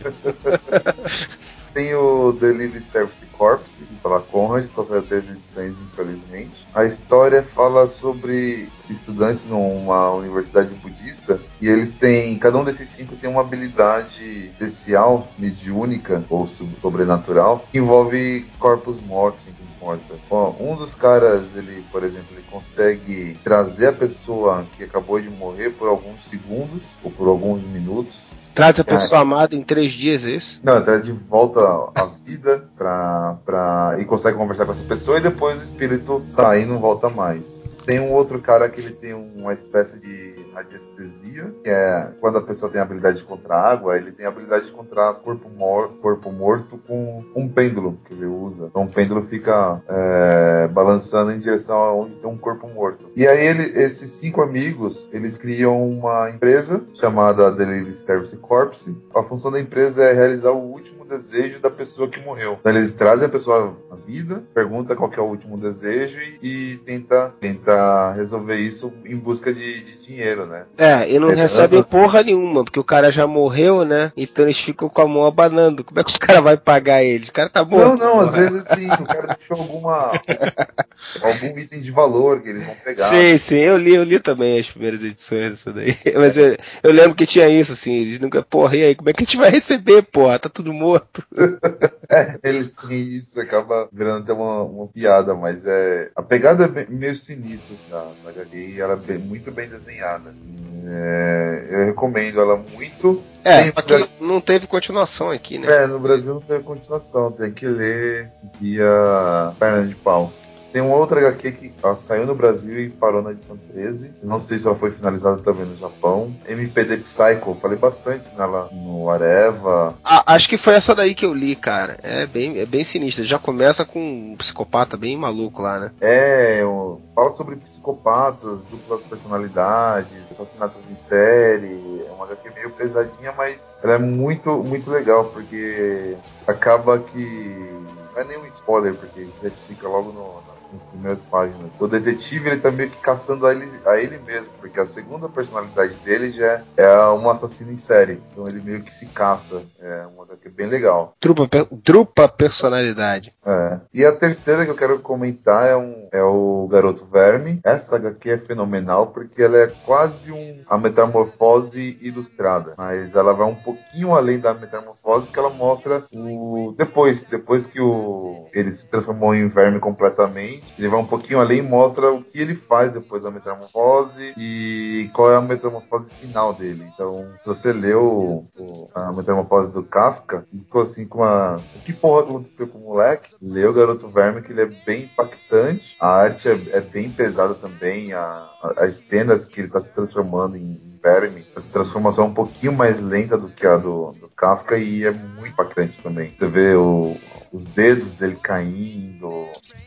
Tem o Delivery Service Corps, que pela Conrad, só saiu três edições, infelizmente. A história fala sobre estudantes numa universidade budista e eles têm, cada um desses cinco tem uma habilidade especial, mediúnica ou sobrenatural, que envolve corpos mortos, morta. Bom, um dos caras, ele, por exemplo, consegue trazer a pessoa que acabou de morrer por alguns segundos ou por alguns minutos. Traz a pessoa é. amada em três dias, é isso? Não, traz de volta à vida pra, pra, e consegue conversar com essa pessoa e depois o espírito sai e não volta mais. Tem um outro cara que ele tem uma espécie de radiestesia, que é quando a pessoa tem habilidade contra água, ele tem habilidade contra corpo, mor corpo morto com um pêndulo que ele usa. Então o pêndulo fica é, balançando em direção a onde tem um corpo morto. E aí ele, esses cinco amigos, eles criam uma empresa chamada Delivery Service Corps. A função da empresa é realizar o último desejo da pessoa que morreu. Então eles trazem a pessoa à vida, pergunta qual é o último desejo e, e tenta, tenta resolver isso em busca de, de dinheiro, né? É, e não é, recebem porra nenhuma, porque o cara já morreu, né? Então eles ficam com a mão abanando. Como é que os caras vão pagar eles? O cara tá morto. Não, não, às vezes sim, o cara deixou alguma. algum item de valor que eles vão pegar. Sim, sim, eu li, eu li também as primeiras edições disso daí. Mas eu, eu lembro que tinha isso, assim, eles nunca, porra, e aí, como é que a gente vai receber, porra? Tá tudo morto. é, eles têm isso, acaba virando até uma, uma piada, mas é. A pegada é meio sinistra, assim, na, na e ela é bem, muito bem desenhada. É, eu recomendo ela muito. É, aqui não teve continuação aqui, né? É, no Brasil não teve continuação, tem que ler via perna de pau. Tem uma outra HQ que ó, saiu no Brasil e parou na edição 13. Não sei se ela foi finalizada também no Japão. MPD Psycho, falei bastante nela no Areva. Ah, acho que foi essa daí que eu li, cara. É bem, é bem sinistra. Já começa com um psicopata bem maluco lá, né? É, fala sobre psicopatas, duplas personalidades, assassinatos em série. É uma HQ meio pesadinha, mas ela é muito, muito legal, porque acaba que. Não é nenhum spoiler, porque já explica logo no, nas primeiras páginas. O detetive ele tá meio que caçando a ele, a ele mesmo, porque a segunda personalidade dele já é um assassino em série. Então ele meio que se caça. É uma HQ bem legal. Trupa, trupa personalidade. É. E a terceira que eu quero comentar é, um, é o Garoto Verme. Essa HQ é fenomenal porque ela é quase um, a metamorfose ilustrada. Mas ela vai um pouquinho além da metamorfose que ela mostra o depois, depois que o ele se transformou em verme completamente ele vai um pouquinho além e mostra o que ele faz depois da metamorfose e qual é a metamorfose final dele. Então, se você leu a metamorfose do Kafka, ficou assim com uma. O que porra aconteceu com o moleque? Leu o Garoto Verme, que ele é bem impactante. A arte é, é bem pesada também. A, a, as cenas que ele está se transformando em verme, essa transformação é um pouquinho mais lenta do que a do, do Kafka e é muito impactante também. Você vê o, os dedos dele caindo,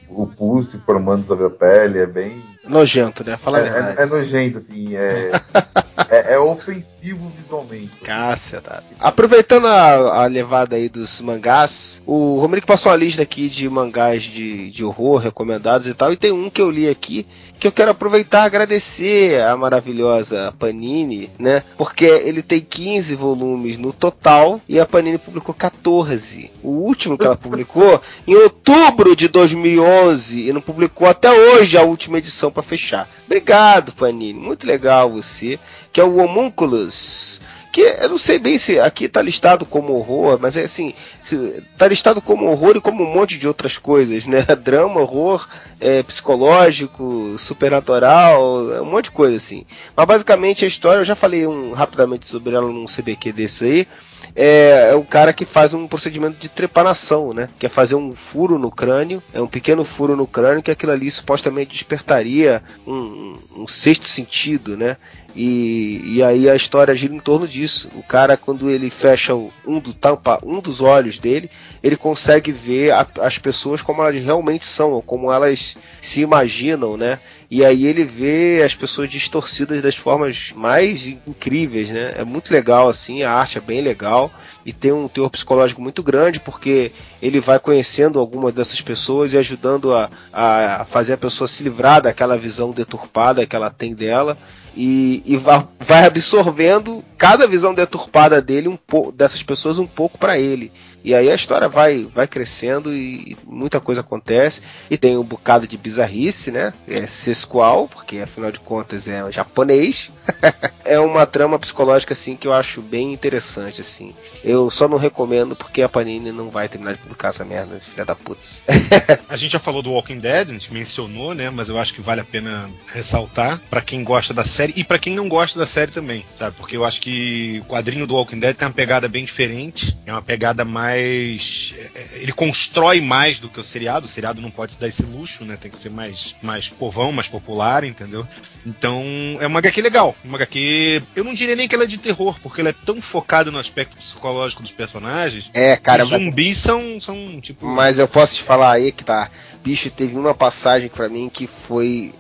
o pulso formando sobre a pele, é bem. Nojento, né? Fala é, é, é, nojento, assim, é, é, é, ofensivo visualmente. Cássia, tá. Aproveitando a, a, levada aí dos mangás, o Romerico passou uma lista aqui de mangás de, de horror recomendados e tal, e tem um que eu li aqui que eu quero aproveitar e agradecer a maravilhosa Panini, né? Porque ele tem 15 volumes no total e a Panini publicou 14. O último que ela publicou em outubro de 2011 e não publicou até hoje a última edição para fechar. Obrigado, Panini. Muito legal você. Que é o Homunculus que eu não sei bem se aqui está listado como horror, mas é assim, está listado como horror e como um monte de outras coisas, né? Drama, horror, é, psicológico, supernatural, é um monte de coisa assim. Mas basicamente a história, eu já falei um, rapidamente sobre ela num CBQ desse aí, é, é o cara que faz um procedimento de trepanação, né? Que é fazer um furo no crânio, é um pequeno furo no crânio que aquilo ali supostamente despertaria um, um, sexto sentido, né? E, e aí a história gira em torno disso. O cara, quando ele fecha um, do tampa, um dos olhos dele, ele consegue ver a, as pessoas como elas realmente são, como elas se imaginam, né? E aí ele vê as pessoas distorcidas das formas mais incríveis, né? É muito legal, assim, a arte é bem legal. e tem um teor psicológico muito grande, porque ele vai conhecendo algumas dessas pessoas e ajudando a, a fazer a pessoa se livrar daquela visão deturpada que ela tem dela e, e vai, vai absorvendo cada visão deturpada dele um pouco dessas pessoas um pouco para ele. E aí a história vai, vai crescendo e muita coisa acontece. E tem um bocado de bizarrice, né? É sesqual, porque afinal de contas é japonês. é uma trama psicológica assim que eu acho bem interessante assim. Eu só não recomendo porque a Panini não vai terminar de publicar essa merda, filha da putz. a gente já falou do Walking Dead, a gente mencionou, né? Mas eu acho que vale a pena ressaltar para quem gosta da série e para quem não gosta da série também, sabe? Porque eu acho que o quadrinho do Walking Dead tem uma pegada bem diferente, é uma pegada mais mais. É, ele constrói mais do que o seriado. O seriado não pode se dar esse luxo, né? Tem que ser mais, mais povão, mais popular, entendeu? Então é uma HQ legal. Uma HQ. Eu não diria nem que ela é de terror, porque ela é tão focada no aspecto psicológico dos personagens. É, cara. Os zumbis mas... são, são tipo. Mas eu posso te falar aí que tá bicho, teve uma passagem para mim que foi.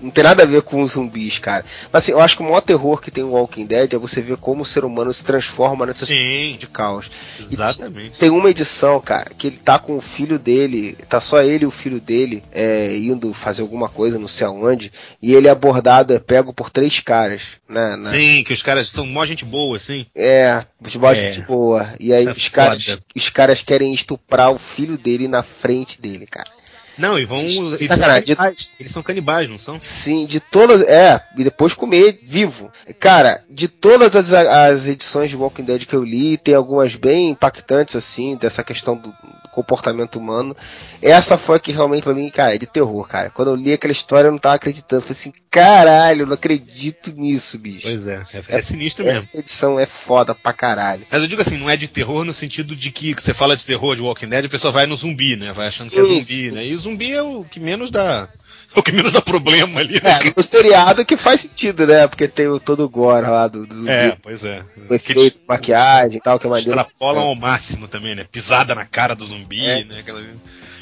Não tem nada a ver com os zumbis, cara. Mas assim, eu acho que o maior terror que tem o Walking Dead é você ver como o ser humano se transforma nessa Sim, de caos. Exatamente. E tem uma edição, cara, que ele tá com o filho dele, tá só ele e o filho dele é, indo fazer alguma coisa, não sei aonde, e ele é abordado, é pego por três caras. Né, né? Sim, que os caras são mó gente boa, assim. É, os mó é. gente boa. E aí é os, caras, os caras querem estuprar o filho dele na frente dele, cara. Não, e vão. Eles, Sacanagem. São canibais, eles são canibais, não são? Sim, de todas. É, e depois comer vivo. Cara, de todas as, as edições de Walking Dead que eu li, tem algumas bem impactantes, assim, dessa questão do, do comportamento humano. Essa foi a que realmente pra mim, cara, é de terror, cara. Quando eu li aquela história, eu não tava acreditando. Falei assim, caralho, eu não acredito nisso, bicho. Pois é, é, é sinistro mesmo. Essa edição é foda pra caralho. Mas eu digo assim, não é de terror no sentido de que você fala de terror de Walking Dead, a pessoa vai no zumbi, né? Vai achando Sim, que é zumbi, né? E o zumbi é o que menos dá. O que menos dá problema ali, né? É, o seriado que faz sentido, né? Porque tem o todo o gore lá do, do zumbi. É, pois é. O efeito, maquiagem e tal, que é maneiro. Extrapolam é. ao máximo também, né? Pisada na cara do zumbi, é. né? Aquela...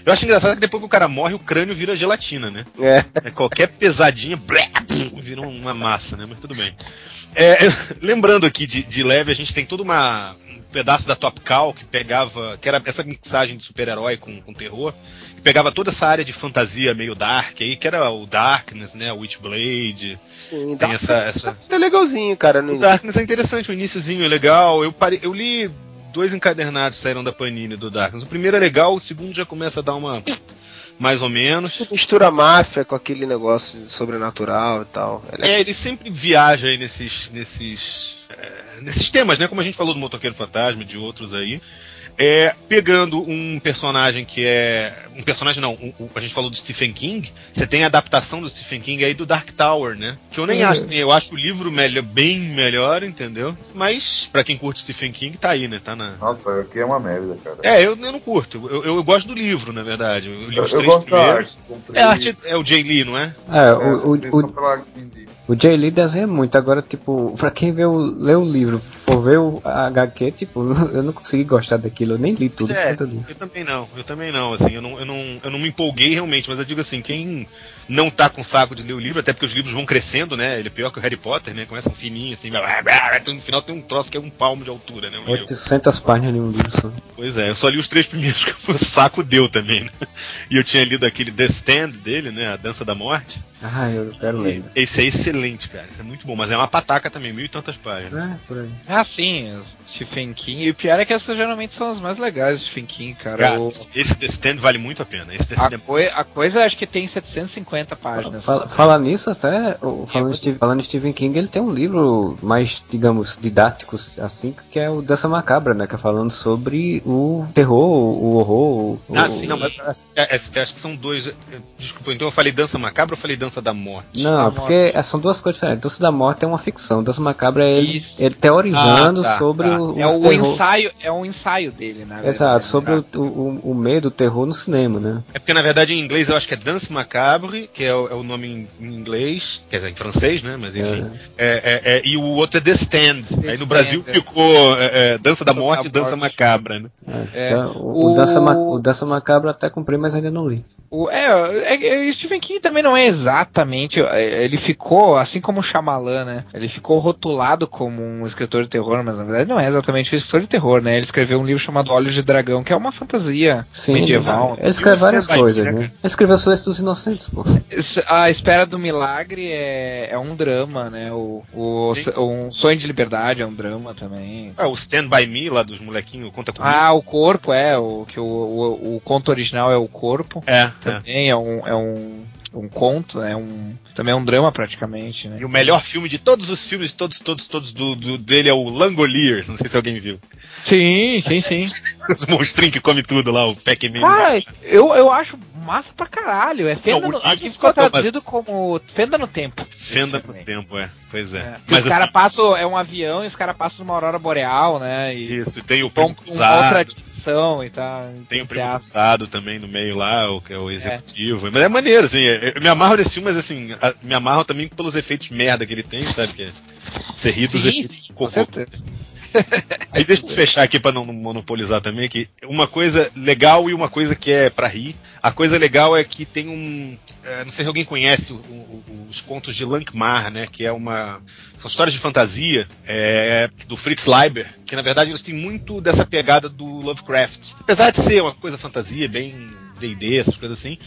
Eu acho engraçado que depois que o cara morre, o crânio vira gelatina, né? É. é qualquer pesadinha, blé, vira uma massa, né? Mas tudo bem. É, lembrando aqui de, de leve, a gente tem toda uma um pedaço da Top Cow que pegava, que era essa mixagem de super-herói com, com terror, que pegava toda essa área de fantasia meio dark aí, que era o Darkness, né, Witchblade. Sim, tem essa, essa... é legalzinho, cara. o Darkness é interessante, o iníciozinho é legal. Eu parei, eu li dois encadernados saíram da Panini do Darkness. O primeiro é legal, o segundo já começa a dar uma mais ou menos. Mistura máfia com aquele negócio sobrenatural e tal. É, é ele sempre viaja aí nesses, nesses, é, nesses temas, né? Como a gente falou do Motoqueiro Fantasma, de outros aí é pegando um personagem que é. Um personagem não, um, um, a gente falou do Stephen King, você tem a adaptação do Stephen King aí do Dark Tower, né? Que eu nem uhum. acho assim, eu acho o livro melhor, bem melhor, entendeu? Mas, para quem curte Stephen King, tá aí, né? Tá na. Nossa, aqui é uma merda, cara. É, eu, eu não curto. Eu, eu, eu gosto do livro, na verdade. Eu, eu, eu gosto da arte. É, a arte é o Jay Lee, não é? É, o, o, o, o Jay Lee desenha muito, agora, tipo, pra quem vê o, lê o livro, for ver o HQ, tipo, eu não consegui gostar daquilo, eu nem li tudo é, Eu também não, eu também não, assim, eu não, eu, não, eu não me empolguei realmente, mas eu digo assim, quem não tá com saco de ler o livro, até porque os livros vão crescendo, né? Ele é pior que o Harry Potter, né? Começa um fininho, assim, no final tem um troço que é um palmo de altura, né? 800 páginas em um livro só. Pois é, eu só li os três primeiros que o saco deu também, né? E eu tinha lido aquele The Stand dele, né? A Dança da Morte. Ah, eu quero ler. Esse é excelente, cara. Esse é muito bom, mas é uma pataca também, mil e tantas páginas. É, por aí. Ah, sim, Stephen King. E o pior é que essas geralmente são as mais legais do Stephen King, cara. cara o... Esse The Stand vale muito a pena. Esse The Stand a, é... coi a coisa acho que tem 750 páginas. Fala, fala nisso, até, falando, é, Steve, falando Stephen King, ele tem um livro mais, digamos, didático, assim, que é o Dança Macabra, né? Que é falando sobre o terror, o horror. Ah, o, sim, não, mas é, é, acho que são dois. Desculpa, então eu falei Dança Macabra ou falei Dança da Morte? Não, porque morte. são duas coisas diferentes. Dança da Morte é uma ficção, Dança Macabra é ele, ele teorizando ah, tá, sobre tá. o, é o, ensaio, é um ensaio dele, né? Exato, sobre tá. o, o, o medo, o terror no cinema, né? É porque na verdade em inglês eu acho que é Dança Macabre, que é o, é o nome em, em, inglês, quer dizer, em francês, né? Mas enfim. É. É, é, é e o outro é The Stand. The Aí no Brasil é. ficou é, Dança da Morte e Dança Macabra, né? Então, o, o, Dança, o Dança Macabra até comprei, mas ainda não li. O, é, é, Stephen King também não é exatamente. Ele ficou, assim como o Shyamalan, né? Ele ficou rotulado como um escritor de terror, mas na verdade não é exatamente um escritor de terror, né? Ele escreveu um livro chamado Olhos de Dragão, que é uma fantasia Sim, medieval. Ele escreve várias coisas, né? Ele escreveu Silêncio dos Inocentes, pô. A Espera do Milagre é, é um drama, né? O, o, Sim. um Sonho de Liberdade é um drama também. Ah, o Stand By Me lá dos molequinhos, conta comigo. Ah, o corpo é, o que o, o, o conto original é o corpo. É, é. Também é um, é um, um conto, é um. Também é um drama praticamente, né? E o melhor filme de todos os filmes, todos, todos, todos do, do- dele é o Langoliers. Não sei se alguém viu. Sim, sim, sim. Os monstrinhos que come tudo lá, o Pac-Man. Cara, eu, eu acho massa pra caralho. É Fenda Não, no, aqui ficou traduzido como Fenda no Tempo. Fenda no tempo, é. Pois é. É. Mas os caras assim, passam, é um avião e os caras passam numa aurora boreal, né? E isso, tem o Primo outra Cruzado. dimensão e tá. Tem o Primo. Cruzado também no meio lá, o que é o executivo. Mas é maneiro, assim. Eu eu me amarro nesse filme, mas assim, me amarro também pelos efeitos merda que ele tem, sabe? Que é, você ri dos Sim, sim, com certeza. Aí deixa eu fechar aqui pra não monopolizar também, que uma coisa legal e uma coisa que é pra rir. A coisa legal é que tem um. é, não sei se alguém conhece o- o- os contos de Lankmar, né? Que é uma. São histórias de fantasia é, do Fritz Leiber, que na verdade eles têm muito dessa pegada do Lovecraft. Apesar de ser uma coisa fantasia, bem D&D, essas coisas assim,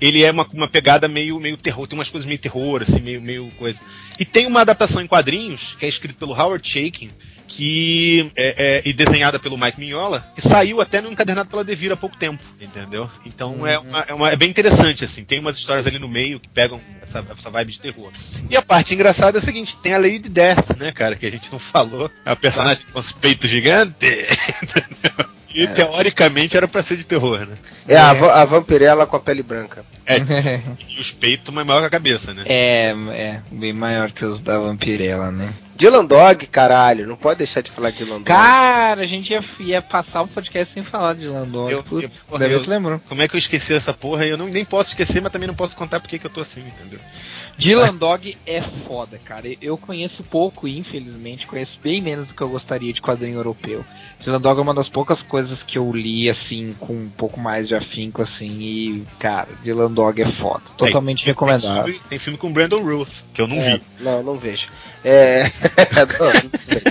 ele é uma, uma pegada meio, meio terror, tem umas coisas meio terror, assim, meio, meio coisa. E tem uma adaptação em quadrinhos, que é escrito pelo Howard Shaking, que é, é- e desenhada pelo Mike Mignola, que saiu até no encadernado pela Devir há pouco tempo, entendeu? Então é, uma, é, uma- é bem interessante, assim, tem umas histórias ali no meio que pegam essa, essa vibe de terror. E a parte engraçada é a seguinte, tem a Lady Death, né, cara, que a gente não falou, é uma personagem com os peitos gigantes, entendeu? E teoricamente era pra ser de terror, né? É a, va- a vampirela com a pele branca. E os peitos, mas maior que a cabeça, né? é, é, bem maior que os da Vampirella, né? Dylan Dog, caralho, não pode deixar de falar de Dylan Dog. Cara, a gente ia, ia passar o podcast sem falar de. Eu- Putz, eu- deve eu- te lembrou. Como é que eu esqueci essa porra? E eu não, nem posso esquecer, mas também não posso contar porque que eu tô assim, entendeu? Dylan Dog é foda, cara. Eu conheço pouco, infelizmente, conheço bem menos do que eu gostaria de quadrinho europeu. Dylan Dog é uma das poucas coisas que eu li, assim, com um pouco mais de afinco, assim, e, cara, Dylan Dog é foda. Totalmente Tem recomendável. filme, tem filme com Brandon Ruth, que eu não É, vi. não, não vejo. É. não, não sei.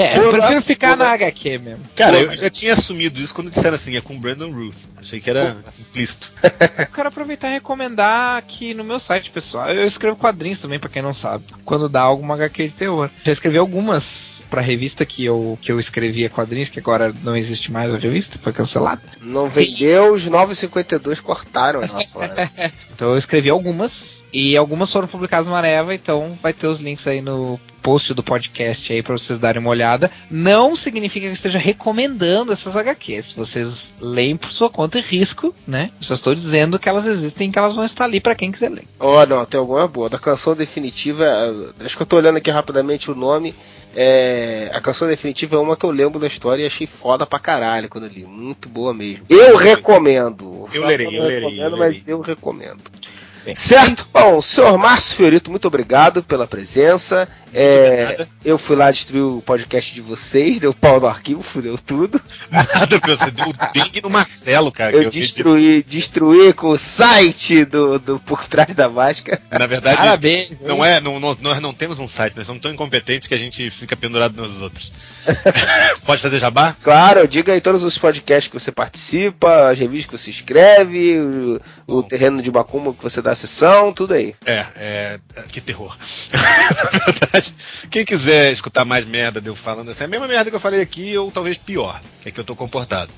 É, eu prefiro ficar na HQ mesmo. Cara, eu já tinha assumido isso quando disseram assim, é com Brandon Ruth. Achei que era implícito. Eu quero aproveitar e recomendar aqui no meu site, pessoal. Eu escrevo quadrinhos também, pra quem não sabe. Quando dá alguma HQ de terror. Já escrevi algumas pra revista que eu, que eu escrevia quadrinhos, que agora não existe mais a revista, foi cancelada. Não vendeu, os 9,52 cortaram ela fora. Então eu escrevi algumas, e algumas foram publicadas no Areva, então vai ter os links aí no post do podcast aí pra vocês darem uma olhada. Não significa que eu esteja recomendando essas HQs. Vocês leem por sua conta e risco, né? Eu só estou dizendo que elas existem e que elas vão estar ali pra quem quiser ler. Ó, não, tem alguma boa. Da canção definitiva, eh, acho que eu tô olhando aqui rapidamente o nome. É, a canção definitiva é uma que eu lembro da história e achei foda pra caralho quando eu li. Muito boa mesmo. Eu recomendo. Eu lerei, eu lerei, eu mas lerei. eu recomendo. Bem. Certo? Bom, senhor Márcio Fiorito, muito obrigado pela presença. É, eu fui lá destruir o podcast de vocês, deu pau no arquivo, fudeu tudo. Nada, você deu o dengue no Marcelo, cara. que Eu vi- destruí, destruí com o site do, do Por Trás da Máscara. Na verdade, Parabéns! não é, não, não- nós não temos um site, nós somos tão incompetentes que a gente fica pendurado nos outros. Pode fazer jabá? Claro, diga aí todos os podcasts que você participa, as revistas que você escreve, o, terreno de Macumba que você dá sessão, tudo aí. É, é. Que terror. Na verdade, quem quiser escutar mais merda de eu falando assim, é a mesma merda que eu falei aqui, ou talvez pior, que é que eu tô comportado.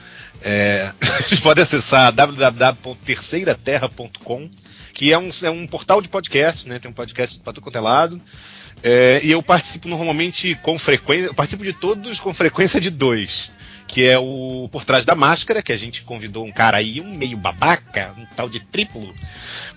É, vocês podem acessar www.terceiraterra.com, que é um, é um portal de podcast, né? Tem um podcast para tudo quanto é lado. É, e eu participo normalmente com frequência, eu participo de todos com frequência de dois. Que é o Por Trás da Máscara, que a gente convidou um cara aí, um meio babaca, um tal de triplo,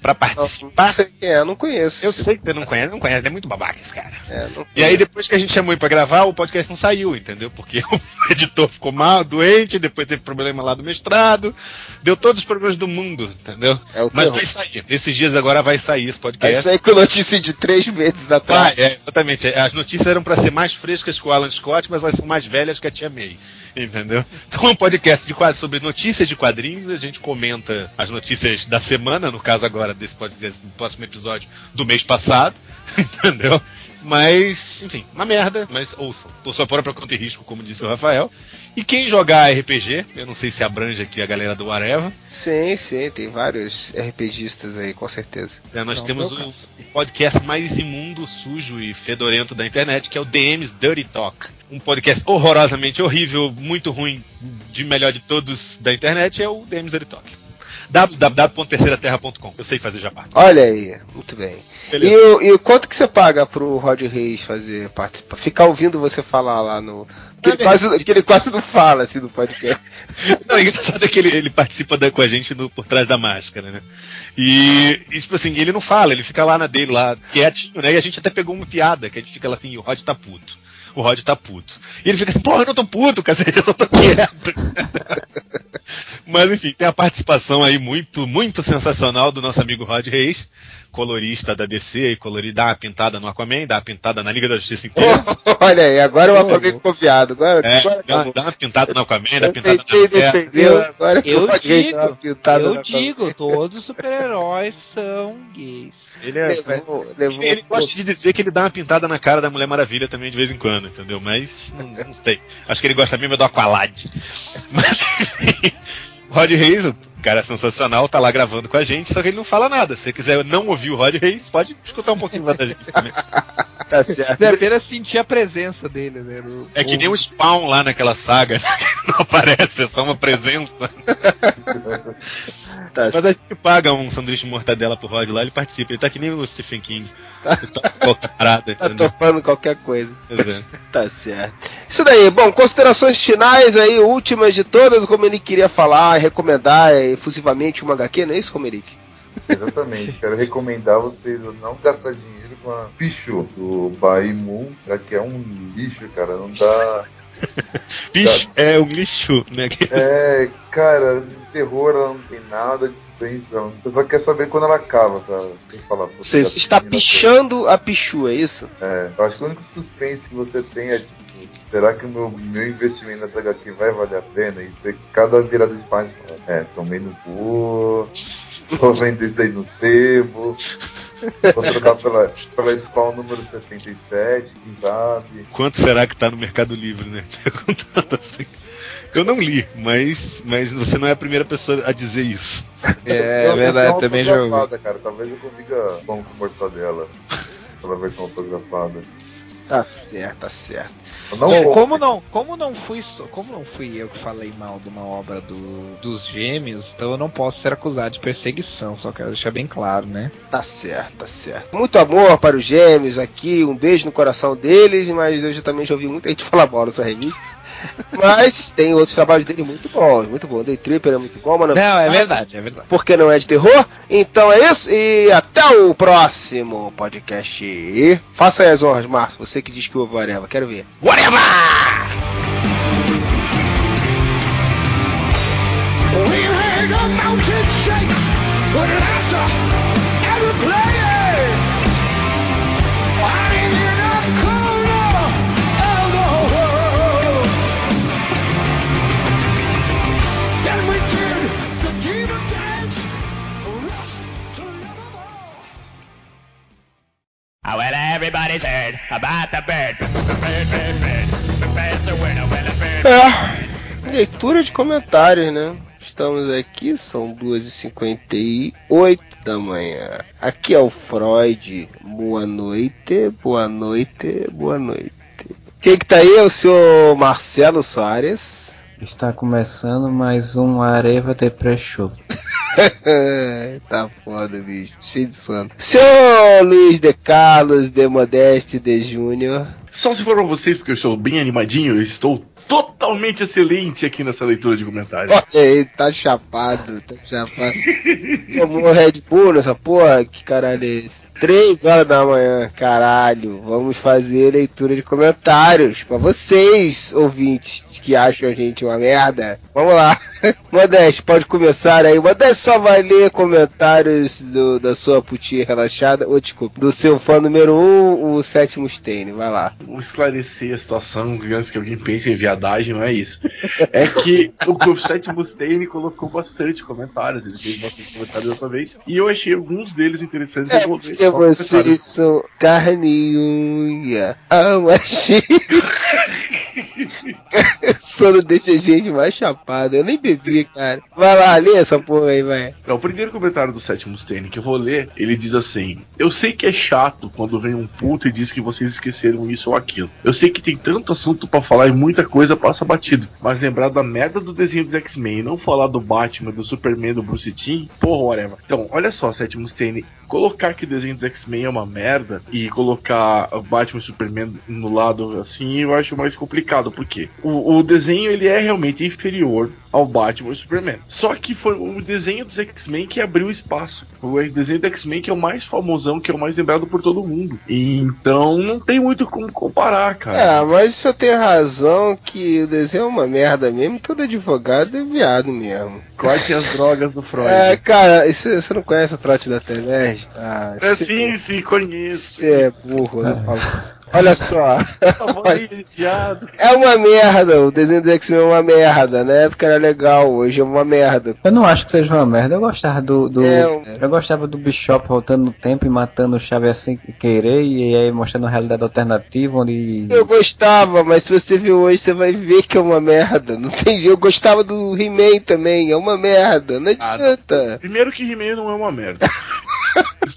para Não participar. sei quem é, não conheço. Eu sei que você não conhece, não conhece, ele é muito babaca esse cara. É, não E aí depois que a gente chamou ele pra gravar, o podcast não saiu, entendeu? Porque o editor ficou mal, doente, depois teve problema lá do mestrado, deu todos os problemas do mundo, entendeu? É o Mas terror. vai sair. Esses dias agora vai sair esse podcast. isso aí com notícia de três meses Vai, atrás. é, exatamente. As notícias eram pra ser mais frescas que o Alan Scott, mas elas são mais velhas que a Tia May. Entendeu? Então é um podcast de quase sobre notícias de quadrinhos. A gente comenta as notícias da semana, no caso agora desse podcast, do próximo episódio do mês passado. Entendeu? Mas, enfim, uma merda, mas ouçam. Por sua própria conta e risco, como disse o Rafael. E quem jogar RPG, eu não sei se abrange aqui a galera do Areva. Sim, sim, tem vários RPGistas aí, com certeza. É, nós Não, temos o, o podcast mais imundo, sujo e fedorento da internet, que é o DM's Dirty Talk. Um podcast horrorosamente horrível, muito ruim, de melhor de todos da internet, é o DM's Dirty Talk. www.terceiraterra.com. Eu sei fazer jabá. Olha aí, muito bem. E, Beleza. e quanto que você paga pro Rod Reis fazer participar? Ficar ouvindo você falar lá no. Que ele, quase, que ele quase não fala assim no podcast. Não, o engraçado é que ele, ele participa da- com a gente no, por trás da máscara, né? E, e, tipo assim, ele não fala, ele fica lá na dele, lá, quietinho, né? E a gente até pegou uma piada, que a gente fica lá assim, o Rod tá puto. O Rod tá puto. E ele fica assim, porra, eu não tô puto, cacete, eu só tô quieto. Mas enfim, tem a participação aí muito, muito sensacional do nosso amigo Rod Reis, colorista da DC e colorista, dá uma pintada no Aquaman, dá uma pintada na Liga da Justiça inteira. Olha aí, agora o Aquaman ficou viado. Agora, É, agora dá, dá uma pintada no Aquaman, dá Eu pintada na mulher. defender, Eu- agora que eu digo, uma Eu digo, todos os super-heróis são gays. Ele é. Levou, levou, Ele gosta de dizer que ele dá uma pintada na cara da Mulher Maravilha também de vez em quando, entendeu? Mas não, não sei. Acho que ele gosta mesmo do Aqualad. Mas enfim, Rod o cara sensacional, tá lá gravando com a gente, só que ele não fala nada. Se você quiser não ouvir o Rod Reis, pode escutar um pouquinho lá da gente também. Tá certo. É apenas sentir a presença dele, né? no- É que nem o Spawn lá naquela saga, né, não aparece, é só uma presença. Tá Mas a gente paga um sanduíche de mortadela pro Rod lá, ele participa. Ele tá que nem o Stephen King. Tá qualquer parada, Tá topando qualquer coisa. Pois é. Tá certo. Isso daí, bom, considerações finais aí, últimas de todas, como ele queria falar, recomendar é, efusivamente uma HQ, não é isso, Comeric? Exatamente. Quero recomendar vocês a não gastar dinheiro com a Pichu do Baimun, já que é um lixo, cara. Não dá. Bicho, é um lixo, né? É, cara, de terror ela não tem nada de suspense. Ela não- Você só quer saber quando ela acaba, pra sem falar. Você já está pichando a Pichu, é isso? É, eu acho que o único suspense que você tem é tipo, será que o meu, meu investimento nessa HQ vai valer a pena? E você, cada virada de página, fala, é, tomei no cu, vou vender isso daí no sebo, vou trocar pela, pela Spawn número 77, quem sabe? Quanto será que tá no Mercado Livre, né? Perguntando assim. Eu não li, mas, mas você não é a primeira pessoa a dizer isso. É, eu verdade, tenho uma também autografada, cara, talvez eu consiga pão com mortadela. Pela versão autografada. Tá certo, tá certo. Não como não, como não fui só- como não fui eu que falei mal de uma obra do, dos gêmeos, então eu não posso ser acusado de perseguição, só quero deixar bem claro, né? Tá certo, tá certo. Muito amor para os gêmeos aqui, um beijo no coração deles, mas eu já também já ouvi muita gente falar mal nessa revista. Mas tem outros trabalhos dele muito bons, muito bom. Day Tripper é muito bom, mano. Não, é verdade, é verdade. Porque não é de terror? Então é isso e até o próximo podcast. E faça aí as honras, Márcio, você que diz que ouve o Areva, quero ver. Whatever! We heard the mountain shake with laughter Oh, well, everybody's heard about the bird. The bird, bird, bird. The bird's a winner, well, bird. É, leitura de comentários, né? Estamos aqui, são 2h58 da manhã. Aqui é o Freud. Boa noite, boa noite, boa noite. Quem que tá aí é o senhor Marcelo Soares. Está começando mais um Areva de Pre-Show. tá foda, bicho. Cheio de sono. Senhor Luiz de Carlos de Modeste de Júnior. Só se for pra vocês, porque eu estou bem animadinho, eu estou totalmente excelente aqui nessa leitura de comentários. Olha aí, tá chapado, tá chapado. Tomou Red Bull nessa porra? Que caralho é esse? Três horas da manhã, caralho. Vamos fazer leitura de comentários pra vocês, ouvintes, que acham a gente uma merda. Vamos lá. Modeste, pode começar aí. Modeste só vai ler comentários do- da sua putinha relaxada, ou desculpa, do seu fã número 1, um, o sétimo Stane. Vai lá. Vou esclarecer a situação antes que alguém pense em viadagem, não é isso. É que o, o Seth Mustaine colocou bastante comentários, ele fez bastante comentários dessa vez, e eu achei alguns deles interessantes. É porque vocês são carne e unha. Ah, mas... Deixa a gente mais chapada. Eu nem bebi, cara. Vai lá, lê essa porra aí, vai. Não, o primeiro comentário do Seth Mustaine que eu vou ler, ele diz assim: Eu sei que é chato quando vem um puto e diz que vocês esqueceram isso ou aquilo. Eu sei que tem tanto assunto pra falar e muita coisa passa batido. Mas lembrar da merda do desenho dos X-Men e não falar do Batman, do Superman, do Bruce Timm, porra, whatever. Então, olha só, Seth Mustaine, colocar que o desenho dos X-Men é uma merda e colocar Batman e Superman no lado assim, eu acho mais complicado, porque o, o desenho ele é realmente inferior ao Batman e Superman. Só que foi o desenho dos X-Men que abriu espaço. O desenho do X-Men que é o mais famosão, que é o mais lembrado por todo mundo. E então não tem muito como comparar, cara. É, mas o senhor tem razão que o desenho é uma merda mesmo. Todo advogado é viado mesmo. Corte as drogas do Freud. É, cara, isso, você não conhece o trote da Telerge? Ah, É, você- sim, sim, conheço. Você é burro, né, Paulo? Olha só. É uma merda, o desenho do X-Men é uma merda. Na época era legal, hoje é uma merda. Eu não acho que seja uma merda. Eu gostava do. do- É, um- Eu gostava do Bishop voltando no tempo e matando o Xavier sem querer. E aí mostrando uma realidade alternativa onde. Eu gostava, mas se você viu hoje, você vai ver que é uma merda. Não tem. Eu gostava do He-Man também, é uma merda. Não Ah, adianta. Primeiro que He-Man não é uma merda.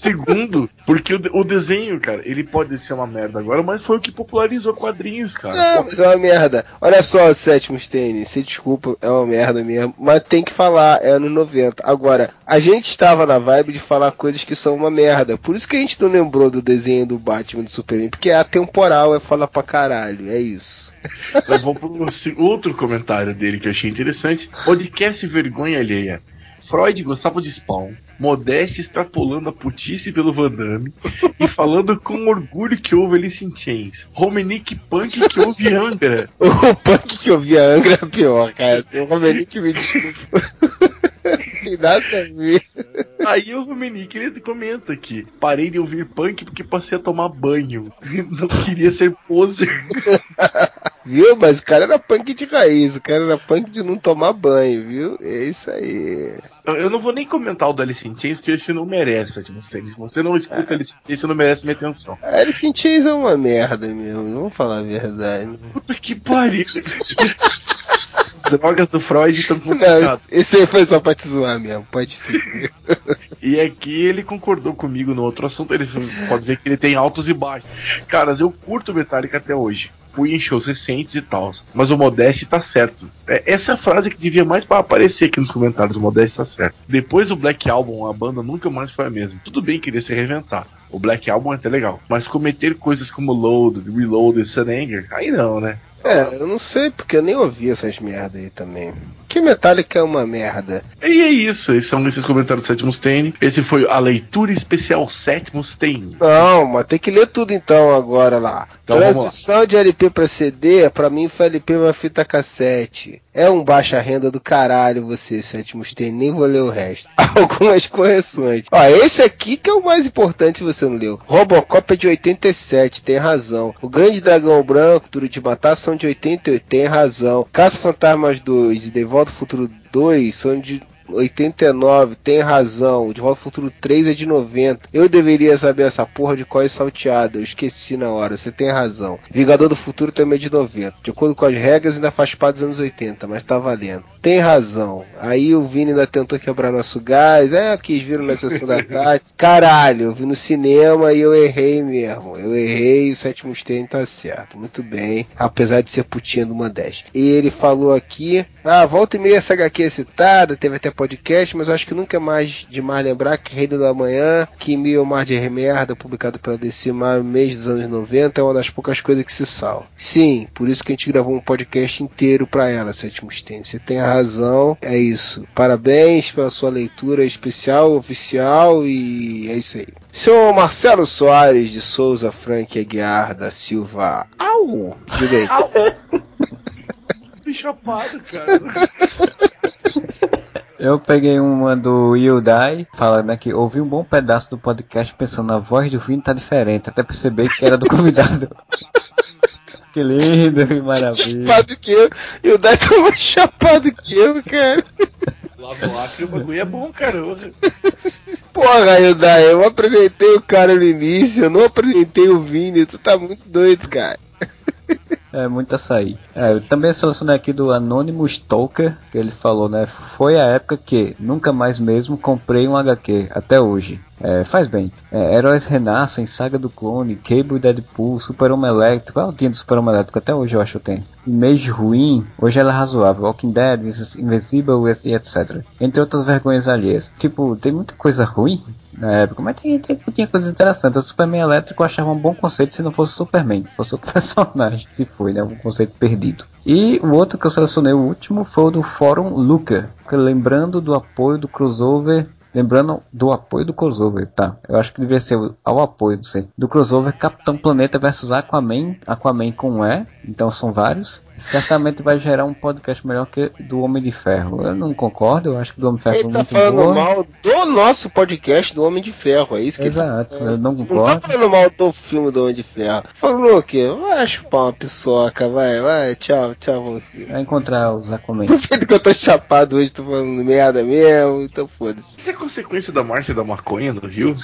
Segundo, porque o, o desenho, cara, ele pode ser uma merda agora, mas foi o que popularizou quadrinhos, cara. Não, mas é uma merda. Olha só, sétimo Stane, se desculpa, é uma merda mesmo. Mas tem que falar, é anos 90. Agora, a gente estava na vibe de falar coisas que são uma merda. Por isso que a gente não lembrou do desenho do Batman do Superman, porque é atemporal, é falar pra caralho, é isso. Eu vou pro outro comentário dele que eu achei interessante. Podcast vergonha alheia. Freud gostava de Spawn, Modeste extrapolando a putice pelo Van Damme e falando com orgulho que houve Alice in Chains. Romanic Punk que houve Angra. O punk que via Angra é pior, cara. O Romanic me desculpa. Tem nada a ver. Aí o Romanic ele comenta aqui: parei de ouvir punk porque passei a tomar banho. Não queria ser poser. Viu? Mas o cara era punk de raiz, o cara era punk de não tomar banho, viu? É isso aí. Eu- não vou nem comentar o do Alice in Chains porque esse não merece, tipo, se você não escuta Alice in Chains, você não merece minha atenção. A Alice in Chains é uma merda mesmo, vamos falar a verdade. Puta que pariu. Drogas do Freud estão Não, complicadas. esse- esse aí foi só pra te zoar mesmo, pode ser. E aqui ele concordou comigo no outro assunto. Ele pode ver que ele tem altos e baixos. Caras, eu curto Metallica até hoje. Fui em shows recentes e tal. Mas o Modeste tá certo. É, essa é a frase que devia mais para aparecer aqui nos comentários. O Modeste tá certo. Depois do Black Album, a banda nunca mais foi a mesma. Tudo bem que iria se reinventar. O Black Album é até legal. Mas cometer coisas como Load, Reload e Sun Anger, aí não, né? É, eu não sei porque eu nem ouvi essas merdas aí também. Que Metallica é uma merda. E é isso. Esses são esses comentários do Sétimo Stain. Esse foi a leitura especial Sétimo Stain. Não, mas tem que ler tudo então agora lá. Então lá. Transição de LP pra CD, pra mim foi LP pra fita cassete. É um baixa renda do caralho você, sétimo tem, nem vou ler o resto. Algumas correções. Ó, esse aqui que é o mais importante se você não leu. Robocop é de 87, tem razão. O Grande Dragão Branco, Duro de Matar, são de 88, tem razão. Caça Fantasmas 2 e De Volta ao Futuro 2 são de 89, tem razão. De Volta ao Futuro 3 é de 90. Eu deveria saber essa porra de qual é salteada. Eu esqueci na hora, você tem razão. Vingador do Futuro também é de 90. De acordo com as regras, ainda faz parte dos anos 80, mas tá valendo. Tem razão. Aí o Vini ainda tentou quebrar nosso gás. É, porque eles viram na sessão da tarde. Caralho, eu vi no cinema e eu errei mesmo. Eu errei e o sétimo Stein tá certo. Muito bem. Apesar de ser putinha do Mandeste. E ele falou aqui. Ah, volta e meia essa HQ é citada, teve até podcast, mas eu acho que nunca é mais demais lembrar que Reino da Manhã, que Mil Mar de Merda, publicado pela DC no mês dos anos 90, é uma das poucas coisas que se salva. Sim, por isso que a gente gravou um podcast inteiro pra ela, Sétimo Sten. Você tem a razão, é isso. Parabéns pela sua leitura especial, oficial, e é isso aí. Senhor Marcelo Soares de Souza Frank Aguiar da Silva. Au! Diga aí. Chapado, cara. Eu peguei uma do Yudai, falando aqui, ouvi um bom pedaço do podcast pensando na voz do Vini tá diferente, até perceber que era do convidado. que lindo, que maravilha. Chapado que eu. E o Dai tá mais chapado que eu, cara. Lavo Acre, o bagulho é bom, cara. Porra, Yudai, eu apresentei o cara no início, eu não apresentei o Vini, tu tá muito doido, cara. É, muito açaí. É, eu também aqui do Anonymous Stalker, que ele falou, né? Foi a época que, nunca mais mesmo, comprei um HQ, até hoje. É, faz bem. É, Heróis Renascem, Saga do Clone, Cable Deadpool, Super Homem Elétrico. Ah, eu tinha do Super Homem Elétrico, até hoje eu acho que tenho. Image ruim, hoje ela é razoável. Walking Dead, Invincible e etc. Entre outras vergonhas alheias. Tipo, tem muita coisa ruim na época, mas tem, tem, tinha coisas interessantes. O Superman elétrico eu achava um bom conceito se não fosse Superman, fosse outro personagem. Se foi, né? Um conceito perdido. E o outro que eu selecionei, o último, foi o do Fórum Luca. Lembrando do apoio do crossover. Lembrando do apoio do crossover, tá? Eu acho que deveria ser o- ao apoio, não sei. Do crossover Capitão Planeta versus Aquaman. Aquaman com E, então são vários. Certamente vai gerar um podcast melhor que do Homem de Ferro. Eu não concordo, eu acho que do Homem de Ferro Ele foi tá muito falando boa. mal do nosso podcast do Homem de Ferro, é isso que ele tá Exato, eu não Não tá concordo. falando mal do filme do Homem de Ferro. Falou o quê? Vai chupar uma piçoca, vai, vai, tchau, tchau você. Vai encontrar os Aquaman. Por que eu tô chapado hoje, tô falando merda mesmo, então foda-se. Consequência da marcha da maconha no Rio?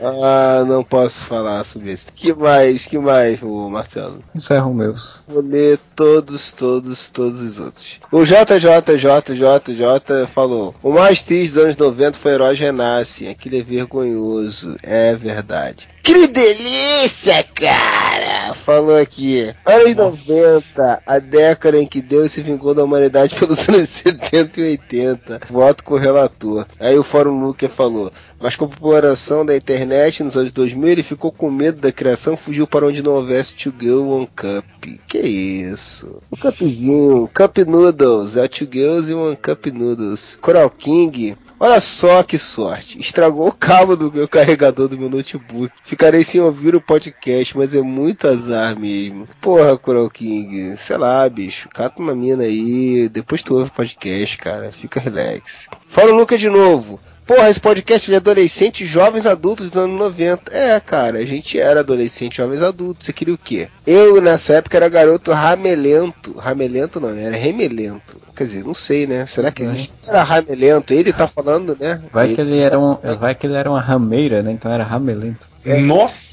Ah, não posso falar sobre isso. Que mais, que mais, ô Marcelo? Encerro meus. Vou ler todos, todos, todos os outros. O JJJJJ falou: O mais triste dos anos 90 foi Heróis Renascem. Aquilo é vergonhoso. É verdade. Que delícia, cara! Falou aqui. Anos 90, a década em que Deus se vingou da humanidade pelos anos 70 e 80. Voto com o relator. Aí o Fórum Luca falou. Mas com a popularização da internet nos anos 2000, ele ficou com medo da criação, fugiu para onde não houvesse To Go One Cup. Que isso? Um cupzinho, Cup Noodles, é Two Girls e One Cup Noodles. Coral King, olha só que sorte, estragou o cabo do meu carregador do meu notebook. Ficarei sem ouvir o podcast, mas é muito azar mesmo. Porra, Coral King, sei lá, bicho, cata uma mina aí, depois tu ouve o podcast, cara, fica relax. Fala o Luca de novo. Porra, esse podcast é de adolescentes, jovens adultos dos anos 90. É, cara, a gente era adolescente, jovens adultos. Você queria o quê? Eu, nessa época, era garoto ramelento. Ramelento não, era remelento. Quer dizer, não sei, né? Será que existe? Era ramelento. Ele tá falando, né? Vai que ele era um, vai que ele era uma rameira, né? Então era ramelento. Nossa!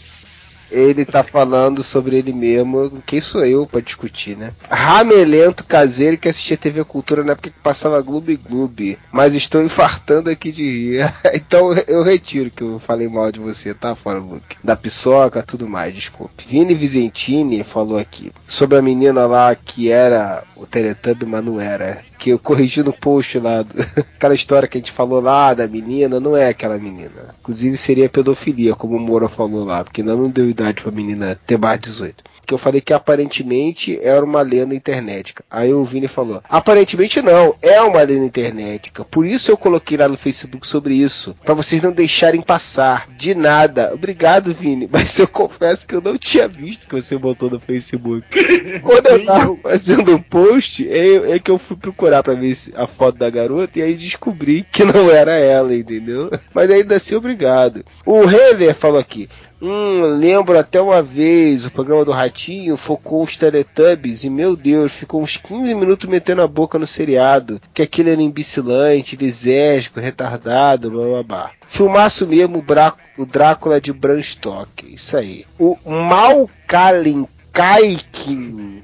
Ele tá falando sobre ele mesmo. Quem sou eu pra discutir, né? Ramelento caseiro que assistia TV Cultura na época que passava Gloob Gloob. Mas estou infartando aqui de rir. então eu retiro que eu falei mal de você, tá? Fora Luke. Da piçoca, tudo mais, desculpe. Vini Vicentini falou aqui sobre a menina lá que era o Teletubby, mas não era. Que eu corrigi no post lá. aquela história que a gente falou lá da menina, não é aquela menina. Inclusive seria pedofilia, como o Moura falou lá, porque ainda não deu idade pra menina ter mais de 18. Que eu falei que aparentemente era uma lenda internetica. Aí o Vini falou: aparentemente não, é uma lenda internetica. Por isso eu coloquei lá no Facebook sobre isso. Pra vocês não deixarem passar. De nada. Obrigado, Vini. Mas eu confesso que eu não tinha visto que você botou no Facebook. Quando eu tava fazendo o post, é, é que eu fui procurar pra ver se- a foto da garota e aí descobri que não era ela, entendeu? Mas ainda assim, obrigado. O Hever falou aqui. Hum, lembro até uma vez, o programa do Ratinho focou os Teletubbies e, meu Deus, ficou uns 15 minutos metendo a boca no seriado, que aquele era imbecilante, lisérgico, retardado, blá blá blá. Filmaço mesmo o, o Drácula de Bram Stoker, isso aí. O Mal Kalin Kaikin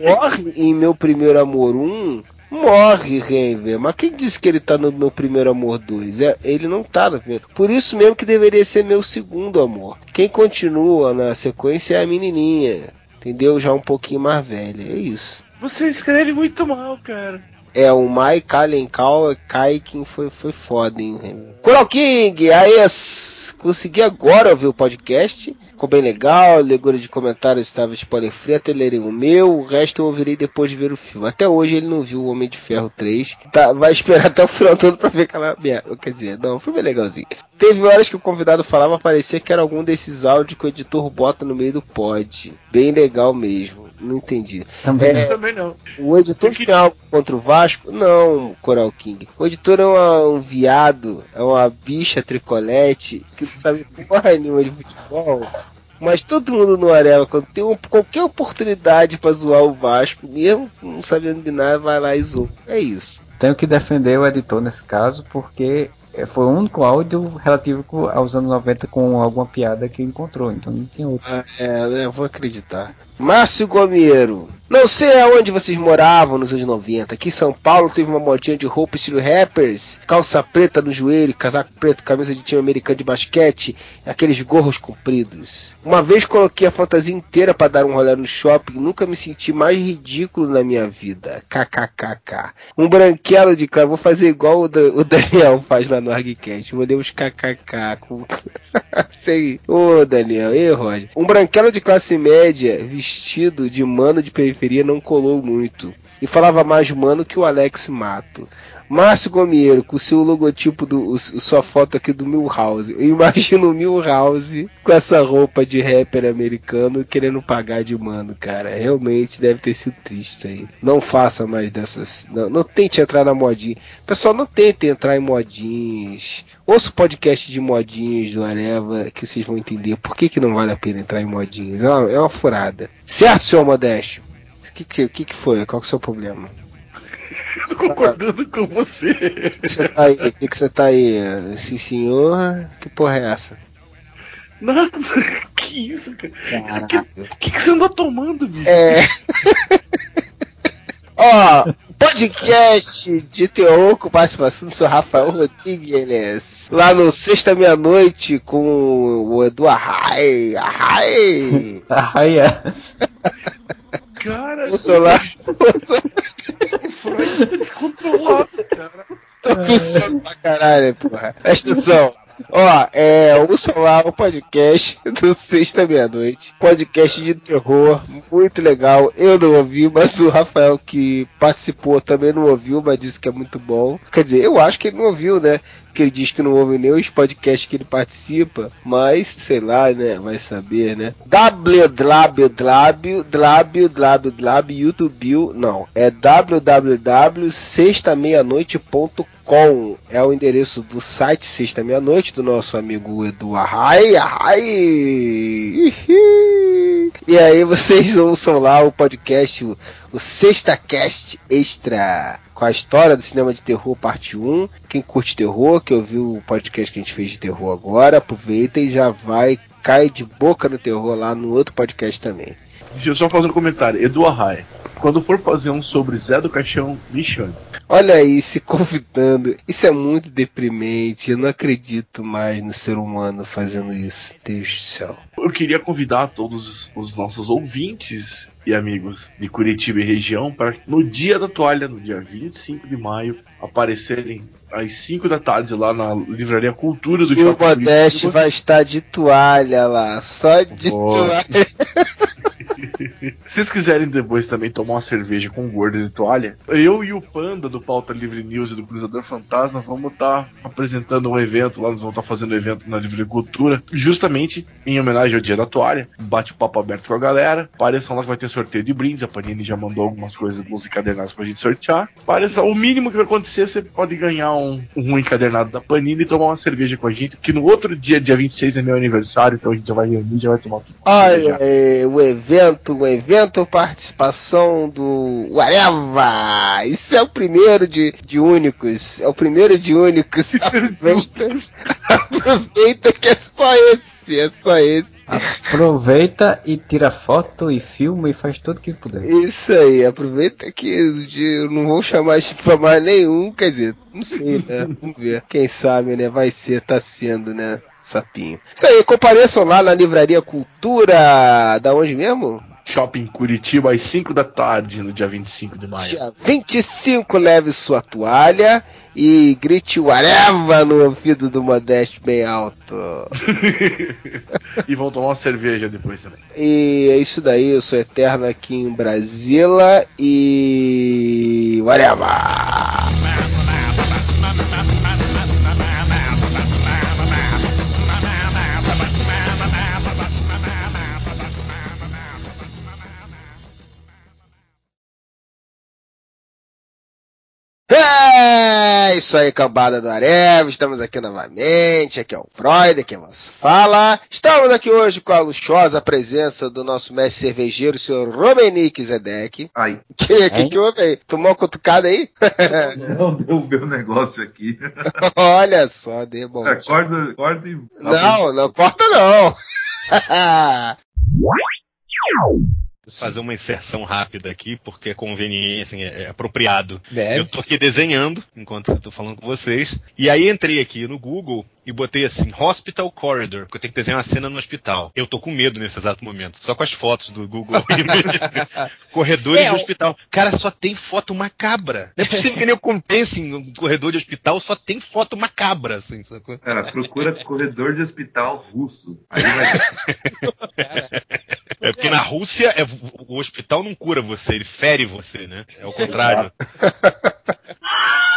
morre em Meu Primeiro Amor 1, morre, Renver. Mas quem disse que ele tá no Meu Primeiro Amor 2? É, ele não tá no primeiro. Por isso mesmo que deveria ser Meu Segundo Amor. Quem continua na sequência é a menininha. Entendeu? Já um pouquinho mais velha. É isso. Você escreve muito mal, cara. É, o Mai Kalenkau Kaikin foi, foi foda, hein? Coral King, aí consegui agora ouvir o podcast. Ficou bem legal, legura de comentários estava spoiler free, até lerem o meu, o resto eu ouvirei depois de ver o filme. Até hoje ele não viu o Homem de Ferro 3. Tá, vai esperar até o final do ano pra ver aquela merda. Quer dizer, não, o filme é legalzinho. Teve horas que o convidado falava, parecia que era algum desses áudios que o editor bota no meio do pod. Bem legal mesmo. Não entendi. Também É, Também não. o editor tem algo contra o Vasco? Não, Coral King. O editor é uma- um viado, é uma bicha tricolete que não sabe porra nenhuma de futebol. Mas todo mundo no Areva, quando tem um- qualquer oportunidade pra zoar o Vasco, mesmo não sabendo de nada, vai lá e zoa. É isso. Tenho que defender o editor nesse caso, porque eh, foi o único áudio relativo aos anos 90 com alguma piada que encontrou, então não tinha outro. É, né, eu vou acreditar. Márcio Gomeiro. Não sei aonde vocês moravam nos anos 90. Aqui em São Paulo teve uma modinha de roupa estilo rappers, calça preta no joelho, casaco preto, camisa de time americano de basquete, aqueles gorros compridos. Uma vez coloquei a fantasia inteira para dar um rolê no shopping, nunca me senti mais ridículo na minha vida. KKKK. Um branquelo de cara, vou fazer igual o, Da- o Daniel faz lá no Argcast. Ler uns KKK com Sei. Ô, Daniel, e Roger? Um branquelo de classe média, vestido de mano de periferia, não colou muito. E falava mais mano que o Alex Mato. Márcio Gomieiro, com o seu logotipo, do, o- sua foto aqui do Milhouse. Eu imagino o Milhouse com essa roupa de rapper americano querendo pagar de mano, cara. Realmente deve ter sido triste isso aí. Não faça mais dessas. Não, não tente entrar na modinha. Pessoal, não tente entrar em modinhas. Ouça o podcast de modinhas do Areva que vocês vão entender por que, que não vale a pena entrar em modinhas. É uma, é uma furada. Certo, senhor Modesto? O que, que, que, que foi? Qual que é o seu problema? Tô concordando com você. O que você tá aí? O que, que você tá aí? Sim, senhor? Que porra é essa? Nada, que isso, cara? O que, que você anda tomando, bicho? É. Ó, podcast de terror com participação do seu Rafael Rodrigues. Lá no Sexta Meia-Noite com o Edu Arrai. Arrai! É. Cara, O celular. o Freud descontrolado, cara. Tô com sono pra caralho, porra. Presta atenção. Ó, é, ouçam lá o podcast do Sexta Meia-Noite. Podcast de terror, muito legal. Eu não ouvi, mas o Rafael que participou também não ouviu, mas disse que é muito bom. Quer dizer, eu acho que ele não ouviu, né? Porque ele diz que não ouve nem os podcasts que ele participa, mas sei lá, né? Vai saber, né? www, YouTube, não, é www.sextameianoite.com é o endereço do site Sexta Meia-Noite do nosso amigo Edu Arrai, Arrai! E aí vocês ouçam lá o podcast, o, o Sexta Cast Extra, com a história do cinema de terror parte 1. Quem curte terror, que ouviu o podcast que a gente fez de terror agora, aproveita e já vai, cai de boca no terror lá no outro podcast também. Deixa eu só fazer um comentário. Edu Arraia. Quando for fazer um sobre Zé do Caixão, me chame. Olha aí, se convidando. Isso é muito deprimente. Eu não acredito mais no ser humano fazendo isso. Deus do céu. Eu queria convidar todos os nossos ouvintes e amigos de Curitiba e região para no dia da toalha, no dia 25 de maio, aparecerem às 5 da tarde lá na Livraria Cultura do E o Shopping Modeste Curitiba. vai estar de toalha lá. Só de Boa. toalha. Se vocês quiserem depois também tomar uma cerveja com gordo de toalha, eu e o Panda do Pauta Livre News e do Cruzador Fantasma vamos estar apresentando um evento lá, nós vamos estar fazendo um evento na Livre Cultura, justamente em homenagem ao Dia da Toalha, um bate-papo aberto com a galera. Pareçam lá que vai ter sorteio de brindes, a Panini já mandou algumas coisas nos encadernados pra gente sortear. Pareça, o mínimo que vai acontecer, você pode ganhar um, um encadernado da Panini e tomar uma cerveja com a gente, que no outro dia, dia 26, é meu aniversário, então a gente já vai reunir, já vai tomar tudo. É, o evento, o evento, participação do Areva. Isso é o primeiro de, de únicos. É o primeiro de únicos. Aproveita, aproveita que é só esse. É só esse. Aproveita e tira foto e filma e faz tudo que puder. Isso aí, aproveita que eu não vou chamar de pra mais nenhum, quer dizer, não sei, né? Vamos ver. Quem sabe, né? Vai ser, tá sendo, né? Sapinho. Isso aí, compareçam lá na Livraria Cultura. Da onde mesmo? Shopping Curitiba às 5 da tarde, no dia 25 de maio. Dia 25, leve sua toalha e grite o Areva no ouvido do Modeste bem alto. e vão tomar uma cerveja depois também. E é isso daí, eu sou Eterno aqui em Brasília e. Areva! É isso aí, cambada do Areva. Estamos aqui novamente. Aqui é o Freud, aqui vos fala. Estamos aqui hoje com a luxuosa presença do nosso mestre cervejeiro, o senhor Romenick Zedek. Ai, Que, que, que houve aí? Tomou uma cutucada aí? não deu meu negócio aqui. Olha só, deu bom. Acorda, acorda e. Não, não corta não. Fazer uma inserção rápida aqui, porque é conveniente, assim, é, é apropriado. Deve. Eu tô aqui desenhando, enquanto eu tô falando com vocês. E aí entrei aqui no Google e botei assim, Hospital Corridor, porque eu tenho que desenhar uma cena no hospital. Eu tô com medo nesse exato momento, só com as fotos do Google Images. Corredores É, de hospital. Cara, só tem foto macabra. Não é possível que nem eu compense em um corredor de hospital, só tem foto macabra, assim, sacou? Cara, procura corredor de hospital russo. Aí vai. É, é porque na Rússia é, o hospital não cura você, ele fere você, né? É o contrário.